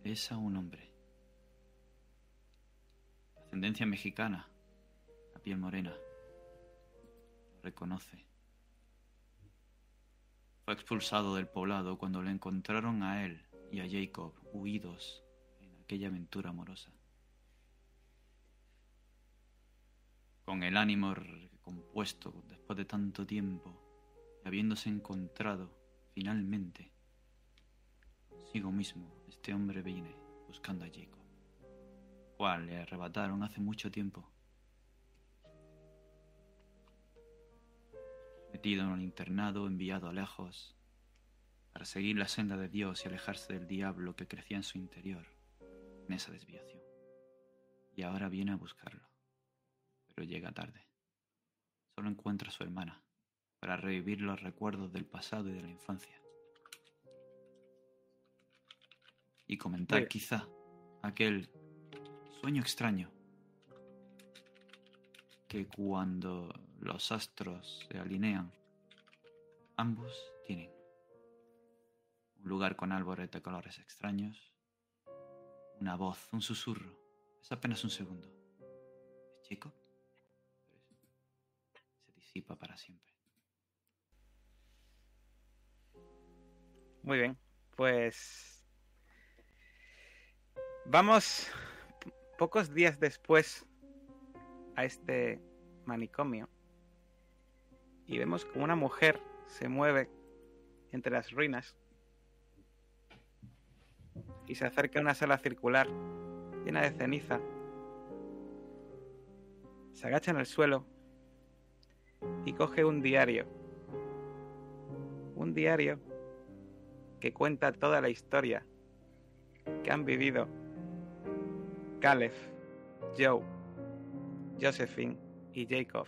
es a un hombre. Ascendencia mexicana, la piel morena. Lo reconoce. Fue expulsado del poblado cuando le encontraron a él y a Jacob huidos en aquella aventura amorosa. Con el ánimo recompuesto después de tanto tiempo y habiéndose encontrado finalmente consigo mismo, este hombre viene buscando a Jacob, cual le arrebataron hace mucho tiempo. Metido en un internado, enviado lejos, para seguir la senda de Dios y alejarse del diablo que crecía en su interior, en esa desviación. Y ahora viene a buscarlo, pero llega tarde. Solo encuentra a su hermana, para revivir los recuerdos del pasado y de la infancia. y comentar Bien. quizá aquel sueño extraño que cuando los astros se alinean, ambos tienen un lugar con árboles de colores extraños, una voz, un susurro, es apenas un segundo. ¿Es chico? Se disipa para siempre. Muy bien. Pues. Vamos pocos días después a este manicomio. Y vemos como una mujer se mueve entre las ruinas y se acerca a una sala circular llena de ceniza. Se agacha en el suelo y coge un diario. Un diario que cuenta toda la historia que han vivido Caleb, Joe, Josephine y Jacob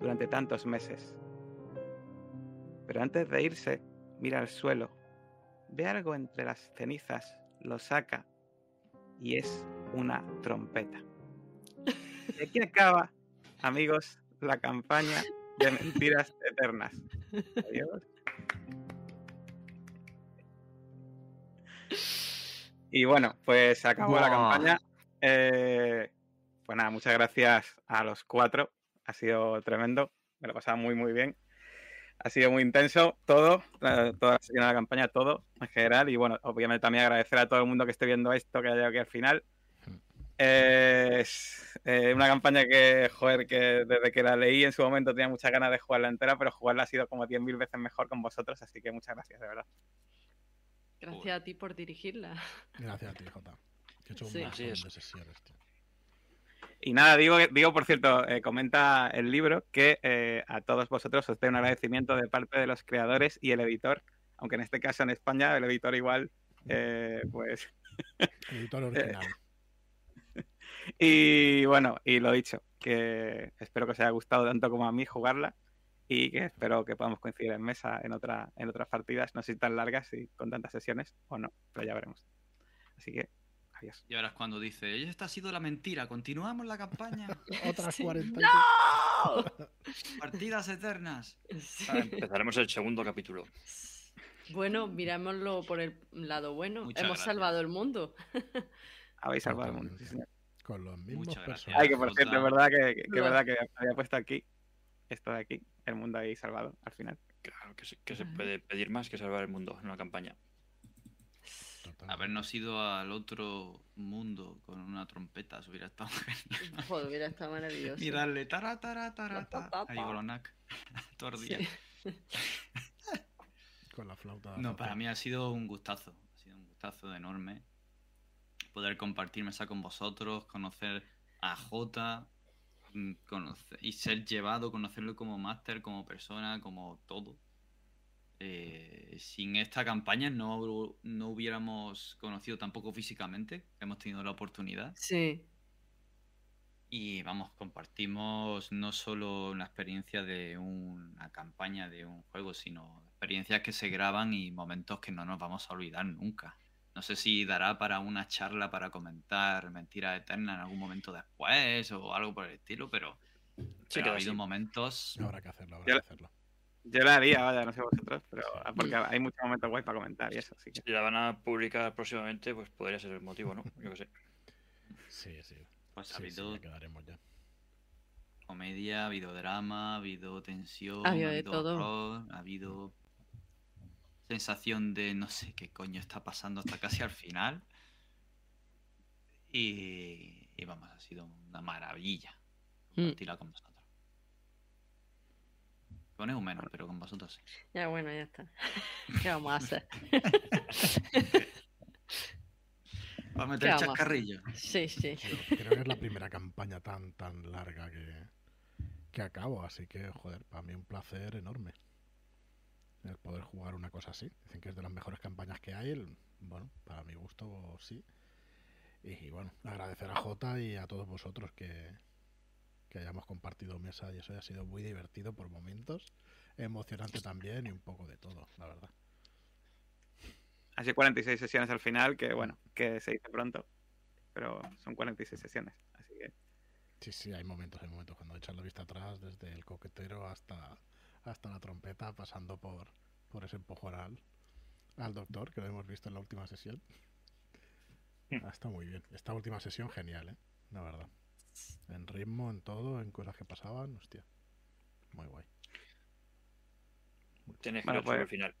durante tantos meses. Pero antes de irse, mira al suelo, ve algo entre las cenizas, lo saca y es una trompeta. Y aquí acaba, amigos, la campaña de mentiras eternas. Adiós. Y bueno, pues se acabó la campaña. Eh, pues nada, muchas gracias a los cuatro. Ha sido tremendo. Me lo he pasado muy, muy bien. Ha sido muy intenso todo, toda la sesión de la campaña, todo en general. Y bueno, obviamente también agradecer a todo el mundo que esté viendo esto, que haya llegado aquí al final. Eh, es eh, una campaña que, joder, que desde que la leí en su momento tenía muchas ganas de jugarla entera, pero jugarla ha sido como 10.000 veces mejor con vosotros, así que muchas gracias, de verdad. Gracias a ti por dirigirla. Gracias a ti, Jota. Que he hecho un Sí. Así es. de sesiones, tío. Y nada, digo, digo por cierto, eh, comenta el libro que eh, a todos vosotros os doy un agradecimiento de parte de los creadores y el editor, aunque en este caso en España el editor igual, eh, pues... Editor original. Y bueno, y lo dicho, que espero que os haya gustado tanto como a mí jugarla y que espero que podamos coincidir en mesa en, otra, en otras partidas, no sé si tan largas y con tantas sesiones o no, pero ya veremos. Así que, adiós. Y ahora es cuando dice, esta ha sido la mentira, continuamos la campaña. Otras Sí. 40. ¡No! Partidas eternas. Sí. Ah, Empezaremos el segundo capítulo. Bueno, mirámoslo por el lado bueno. Muchas Hemos gracias. salvado el mundo. Habéis salvado el mundo. sí, señor. Con los mismos personajes. Ay, que por cierto, es verdad que, que, verdad que había puesto aquí, esto de aquí, el mundo ahí salvado al final. Claro que, se- que se puede pedir más que salvar el mundo en una campaña. Totalmente. Habernos ido al otro mundo con una trompeta, eso hubiera estado genial. Joder, hubiera estado maravilloso. Y darle tara, tara, tara, ta. Ahí Golonac. Todo el día. Sí. Con la flauta. No, para mí ha sido un gustazo. Ha sido un gustazo enorme poder compartir mesa con vosotros, conocer a Jota conocer, y ser llevado, conocerlo como máster, como persona, como todo. Eh, sin esta campaña no, no hubiéramos conocido tampoco físicamente, hemos tenido la oportunidad. Sí. Y vamos, compartimos no solo la experiencia de una campaña de un juego, sino experiencias que se graban y momentos que no nos vamos a olvidar nunca. No sé si dará para una charla para comentar Mentira Eterna en algún momento después o algo por el estilo, pero, pero Sí, ha habido sí. momentos. Habrá que hacerlo, habrá que hacerlo. Yo la haría, vaya, no sé vosotros, pero porque hay muchos momentos guay para comentar y eso, así que... Si la van a publicar próximamente, pues podría ser el motivo, ¿no? Yo qué sé. Sí, sí. Pues ha Sí, sí, habido ya quedaremos ya. comedia, ha habido drama, ha habido tensión, Ha habido ha de habido todo. horror, ha habido sensación de no sé qué coño está pasando hasta casi al final. Y, y vamos, ha sido una maravilla Mm. compartirla con vosotros. Con un menos, pero con vosotros sí. Ya bueno, ya está. ¿Qué vamos a hacer? Va a ¿Qué meter chascarrillo. Sí, sí. Creo, creo que es la primera campaña tan, tan larga que, que acabo, así que, joder, para mí un placer enorme. El poder jugar una cosa así. Dicen que es de las mejores campañas que hay. el- bueno, para mi gusto, sí. Y bueno, agradecer a Jota y a todos vosotros que, que hayamos compartido mesa y eso ha sido muy divertido por momentos. Emocionante también y un poco de todo, la verdad. Así 46 sesiones al final, que bueno, que se dice pronto, pero son 46 sesiones, así que... Sí, sí, hay momentos, hay momentos cuando echas la vista atrás, desde el coquetero hasta, hasta la trompeta, pasando por, por ese empujón al, al doctor, que lo hemos visto en la última sesión. Ah, está muy bien. Esta última sesión, genial, ¿eh? La verdad. En ritmo, en todo, en cosas que pasaban, hostia. Muy guay. Tienes que Bueno, pues- el final.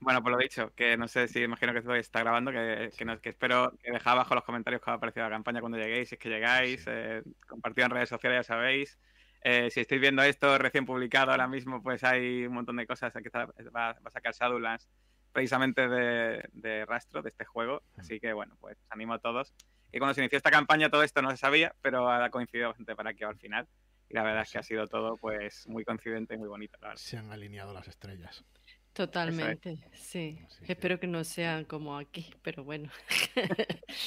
Bueno, pues lo dicho, que no sé si imagino que esto está grabando, que, que, no- que espero que dejad abajo los comentarios que os ha parecido la campaña cuando lleguéis, si es que llegáis, Sí. eh, compartido en redes sociales, ya sabéis. Eh, si estáis viendo esto recién publicado ahora mismo, pues hay un montón de cosas que está- va, va a sacar Shadowlands precisamente de, de rastro de este juego. Así que bueno, pues os animo a todos. Y cuando se inició esta campaña todo esto no se sabía, pero ha coincidido bastante para que al final. Y la verdad es que ha sido todo pues muy coincidente y muy bonito, la. Se han alineado las estrellas. Totalmente, sí. Así que- Espero que no sean como aquí, pero bueno.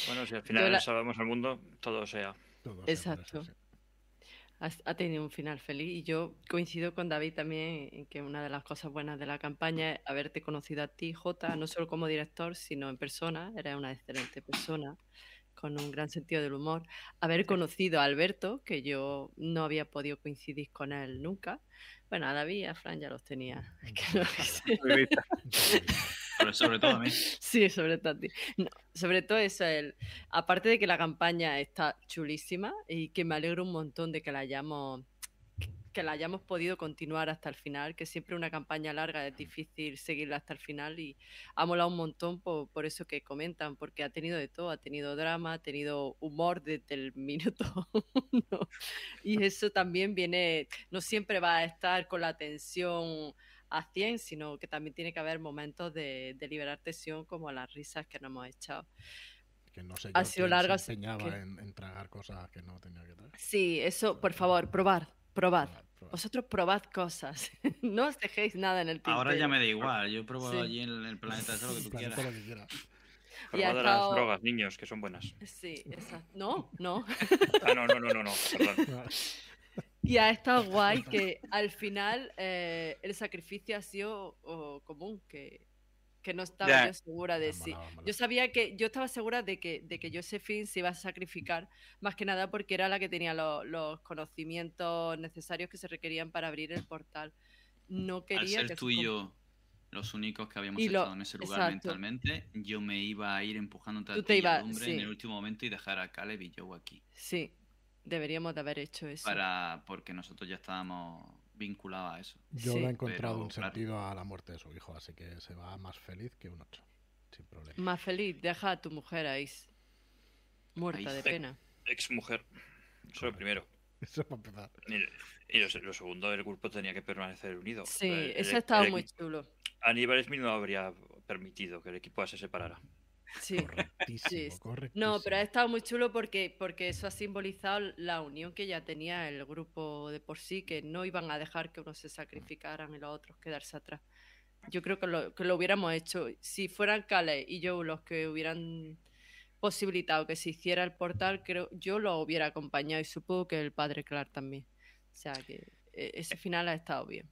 Bueno, si al final la- salvamos al mundo, todo sea. Todo sea Exacto. sí. Ha, tenido un final feliz y yo coincido con David también en que una de las cosas buenas de la campaña es haberte conocido a ti, Jota, no solo como director, sino en persona. Eres una excelente persona con un gran sentido del humor. Haber conocido a Alberto, que yo no había podido coincidir con él nunca. Bueno, a David y a Fran ya los tenía. Es que no- Pero sobre todo a mí. Sí, sobre todo a ti. No, sobre todo eso, el, aparte de que la campaña está chulísima y que me alegro un montón de que la hayamos que la hayamos podido continuar hasta el final, que siempre una campaña larga es difícil seguirla hasta el final y ha molado un montón por, por eso que comentan, porque ha tenido de todo, ha tenido drama, ha tenido humor desde el minuto uno y eso también viene, no siempre va a estar con la tensión a 100, sino que también tiene que haber momentos de, de liberar tensión como las risas que nos hemos echado. Que no sé Ha yo sido larga, se empeñaba que- en, en tragar cosas que no tenía que tragar. Sí, eso, por favor, probad, probad. Probar, probar. Vosotros probad cosas. no os dejéis nada en el tintero. Ahora ya me da igual. Yo he probado Sí. allí en el planeta de lo que tú quieras. lo que quiera. Y Probad las drogas, niños, que son buenas. Sí, exacto. No, no. Ah, no, no, no, no, no, perdón. Y ha estado guay que al final eh, el sacrificio ha sido oh, común, que, que no estaba Ya. yo segura de si. molaba. Yo sabía que, yo estaba segura de que, de que Josephine se iba a sacrificar, más que nada porque era la que tenía lo- los conocimientos necesarios que se requerían para abrir el portal. No Al quería ser que tú y yo los únicos que habíamos lo- estado en ese lugar exacto. mentalmente, yo me iba a ir empujándote a al hombre sí. en el último momento y dejar a Caleb y Joe aquí. Sí, deberíamos de haber hecho eso. Para, porque nosotros ya estábamos vinculados a eso. Yo Sí. le he encontrado Pero, un claro. sentido a la muerte de su hijo, así que se va más feliz que un 8. Sin problema. Más feliz, deja a tu mujer ahí muerta Ahí de pena. Ex mujer. Eso es lo primero. Eso para empezar. Y, lo, lo segundo, el grupo tenía que permanecer unido. Sí, El- eso el- estado el muy equi- chulo. Aníbal Smith no habría permitido que el equipo se separara. Sí. Correctísimo, Sí. correctísimo. No, pero ha estado muy chulo porque, porque eso ha simbolizado la unión que ya tenía el grupo de por sí, que no iban a dejar que unos se sacrificaran y los otros quedarse atrás. Yo creo que lo, que lo hubiéramos hecho. Si fueran Kale y yo los que hubieran posibilitado que se hiciera el portal, creo yo lo hubiera acompañado y supongo que el padre Clark también. O sea que eh, ese final ha estado bien.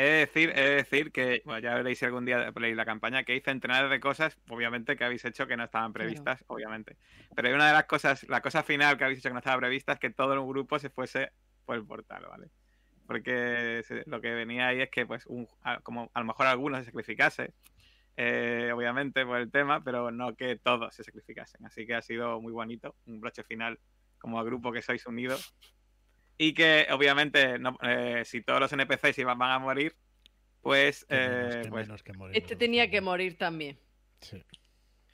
He de decir, he de decir que, bueno, ya veréis si algún día leéis la campaña, que hay centenares de cosas, obviamente, que habéis hecho que no estaban previstas, obviamente. Pero hay una de las cosas, la cosa final que habéis hecho que no estaba prevista es que todo el grupo se fuese por el portal, ¿vale? Porque lo que venía ahí es que, pues, un, a- como a lo mejor algunos se sacrificase, eh, obviamente, por el tema, pero no que todos se sacrificasen. Así que ha sido muy bonito, un broche final como grupo que sois unidos. Y que, obviamente, no- eh, si todos los NPCs iban, van a morir, pues, Que menos, eh, que pues menos que morir Este tenía que morir también. Sí.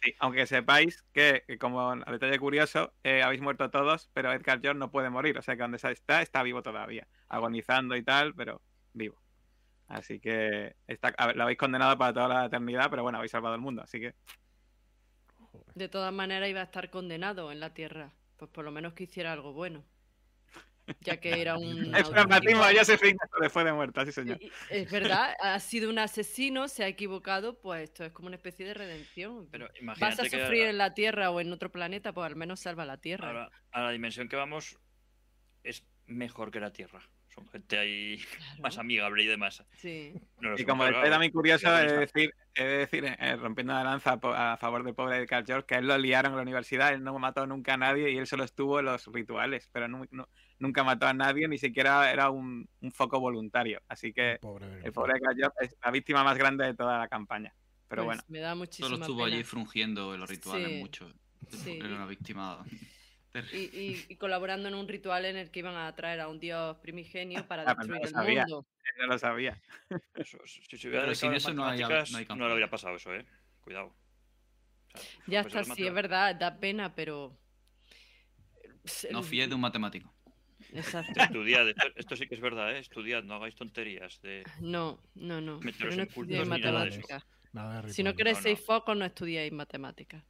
sí, aunque sepáis que, que como a detalle curioso, eh, habéis muerto todos, pero Edgar Jones no puede morir. O sea que donde está, está vivo todavía, agonizando y tal, pero vivo. Así que está, a ver, lo habéis condenado para toda la eternidad, pero bueno, habéis salvado el mundo. Así que. De todas maneras iba a estar condenado en la tierra. Pues por lo menos que hiciera algo bueno. Ya que era un... es pragmatismo, ya se finca después de muerto, sí señor. Es verdad, ha sido un asesino, se ha equivocado, pues esto es como una especie de redención. Pero Vas imagínate a que sufrir a, en la tierra o en otro planeta, pues al menos salva la a tierra. a la dimensión que vamos es mejor que la Tierra. Son gente ahí Claro. más amigable y demás. Sí. No Y como detalle también curioso, de está. decir, he de decir eh, rompiendo la lanza a favor del pobre Edgar George, que a él lo liaron en la universidad, él no mató nunca a nadie y él solo estuvo en los rituales, pero nu- nunca mató a nadie, ni siquiera era un, un foco voluntario. Así que Pobre de el pobre George es la víctima más grande de toda la campaña. Pero Pues bueno, Me da muchísima Solo estuvo pena. allí frungiendo en los rituales Sí. mucho. Sí. Era una víctima. Y, y- y colaborando en un ritual en el que iban a traer a un dios primigenio para Ah, no destruir lo el sabía. mundo. no lo sabía. Eso, si se hubiera sin eso no hay- matemáticas, no hay no, le habría pasado eso, eh. Cuidado. O sea, Ya profesor está, sí, es verdad, da pena, pero... No fíes de un matemático. Exacto. Estudiad, esto, esto sí que es verdad, ¿eh? Estudiad, no hagáis tonterías de... No, no, no. Meteros Pero no en estudiáis cultos ni nada de matemáticas. Nada de Si no queréis No, seis no. focos, no estudiáis matemáticas.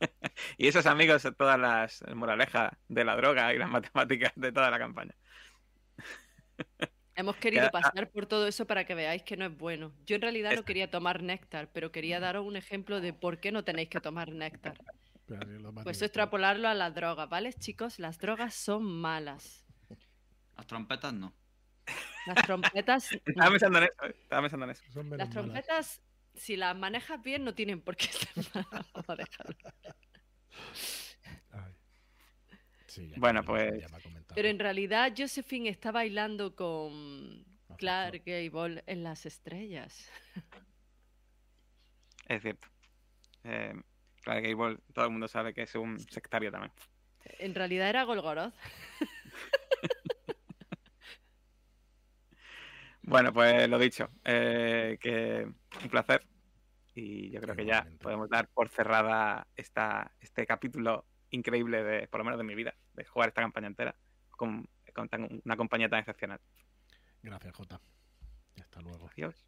Y esos amigos son todas las moralejas de la droga y las matemáticas de toda la campaña. Hemos querido ah. pasar por todo eso para que veáis que no es bueno. Yo en realidad no quería tomar néctar, pero quería daros un ejemplo de por qué no tenéis que tomar néctar. Pues extrapolarlo a las drogas, ¿vale, chicos? Las drogas son malas. Las trompetas no. Las trompetas. Estaba pensando en eso, ¿eh? estaba pensando en eso. Las malas. trompetas, si las manejas bien, no tienen por qué ser malas. Vamos a dejarlo. Ay. Sí, ya Bueno, pues- ya me ha comentado. Pero en realidad, Josephine está bailando con. Clark Gable en las estrellas. Es cierto. Eh, Clark Gable, todo el mundo sabe que es un sectario también. En realidad era Golgoroth. Bueno, pues lo dicho, eh, que un placer. Y yo creo que ya podemos dar por cerrada esta, este capítulo increíble de, por lo menos de mi vida, de jugar esta campaña entera con, con tan- una compañía tan excepcional. Gracias, Jota. Hasta luego. Adiós.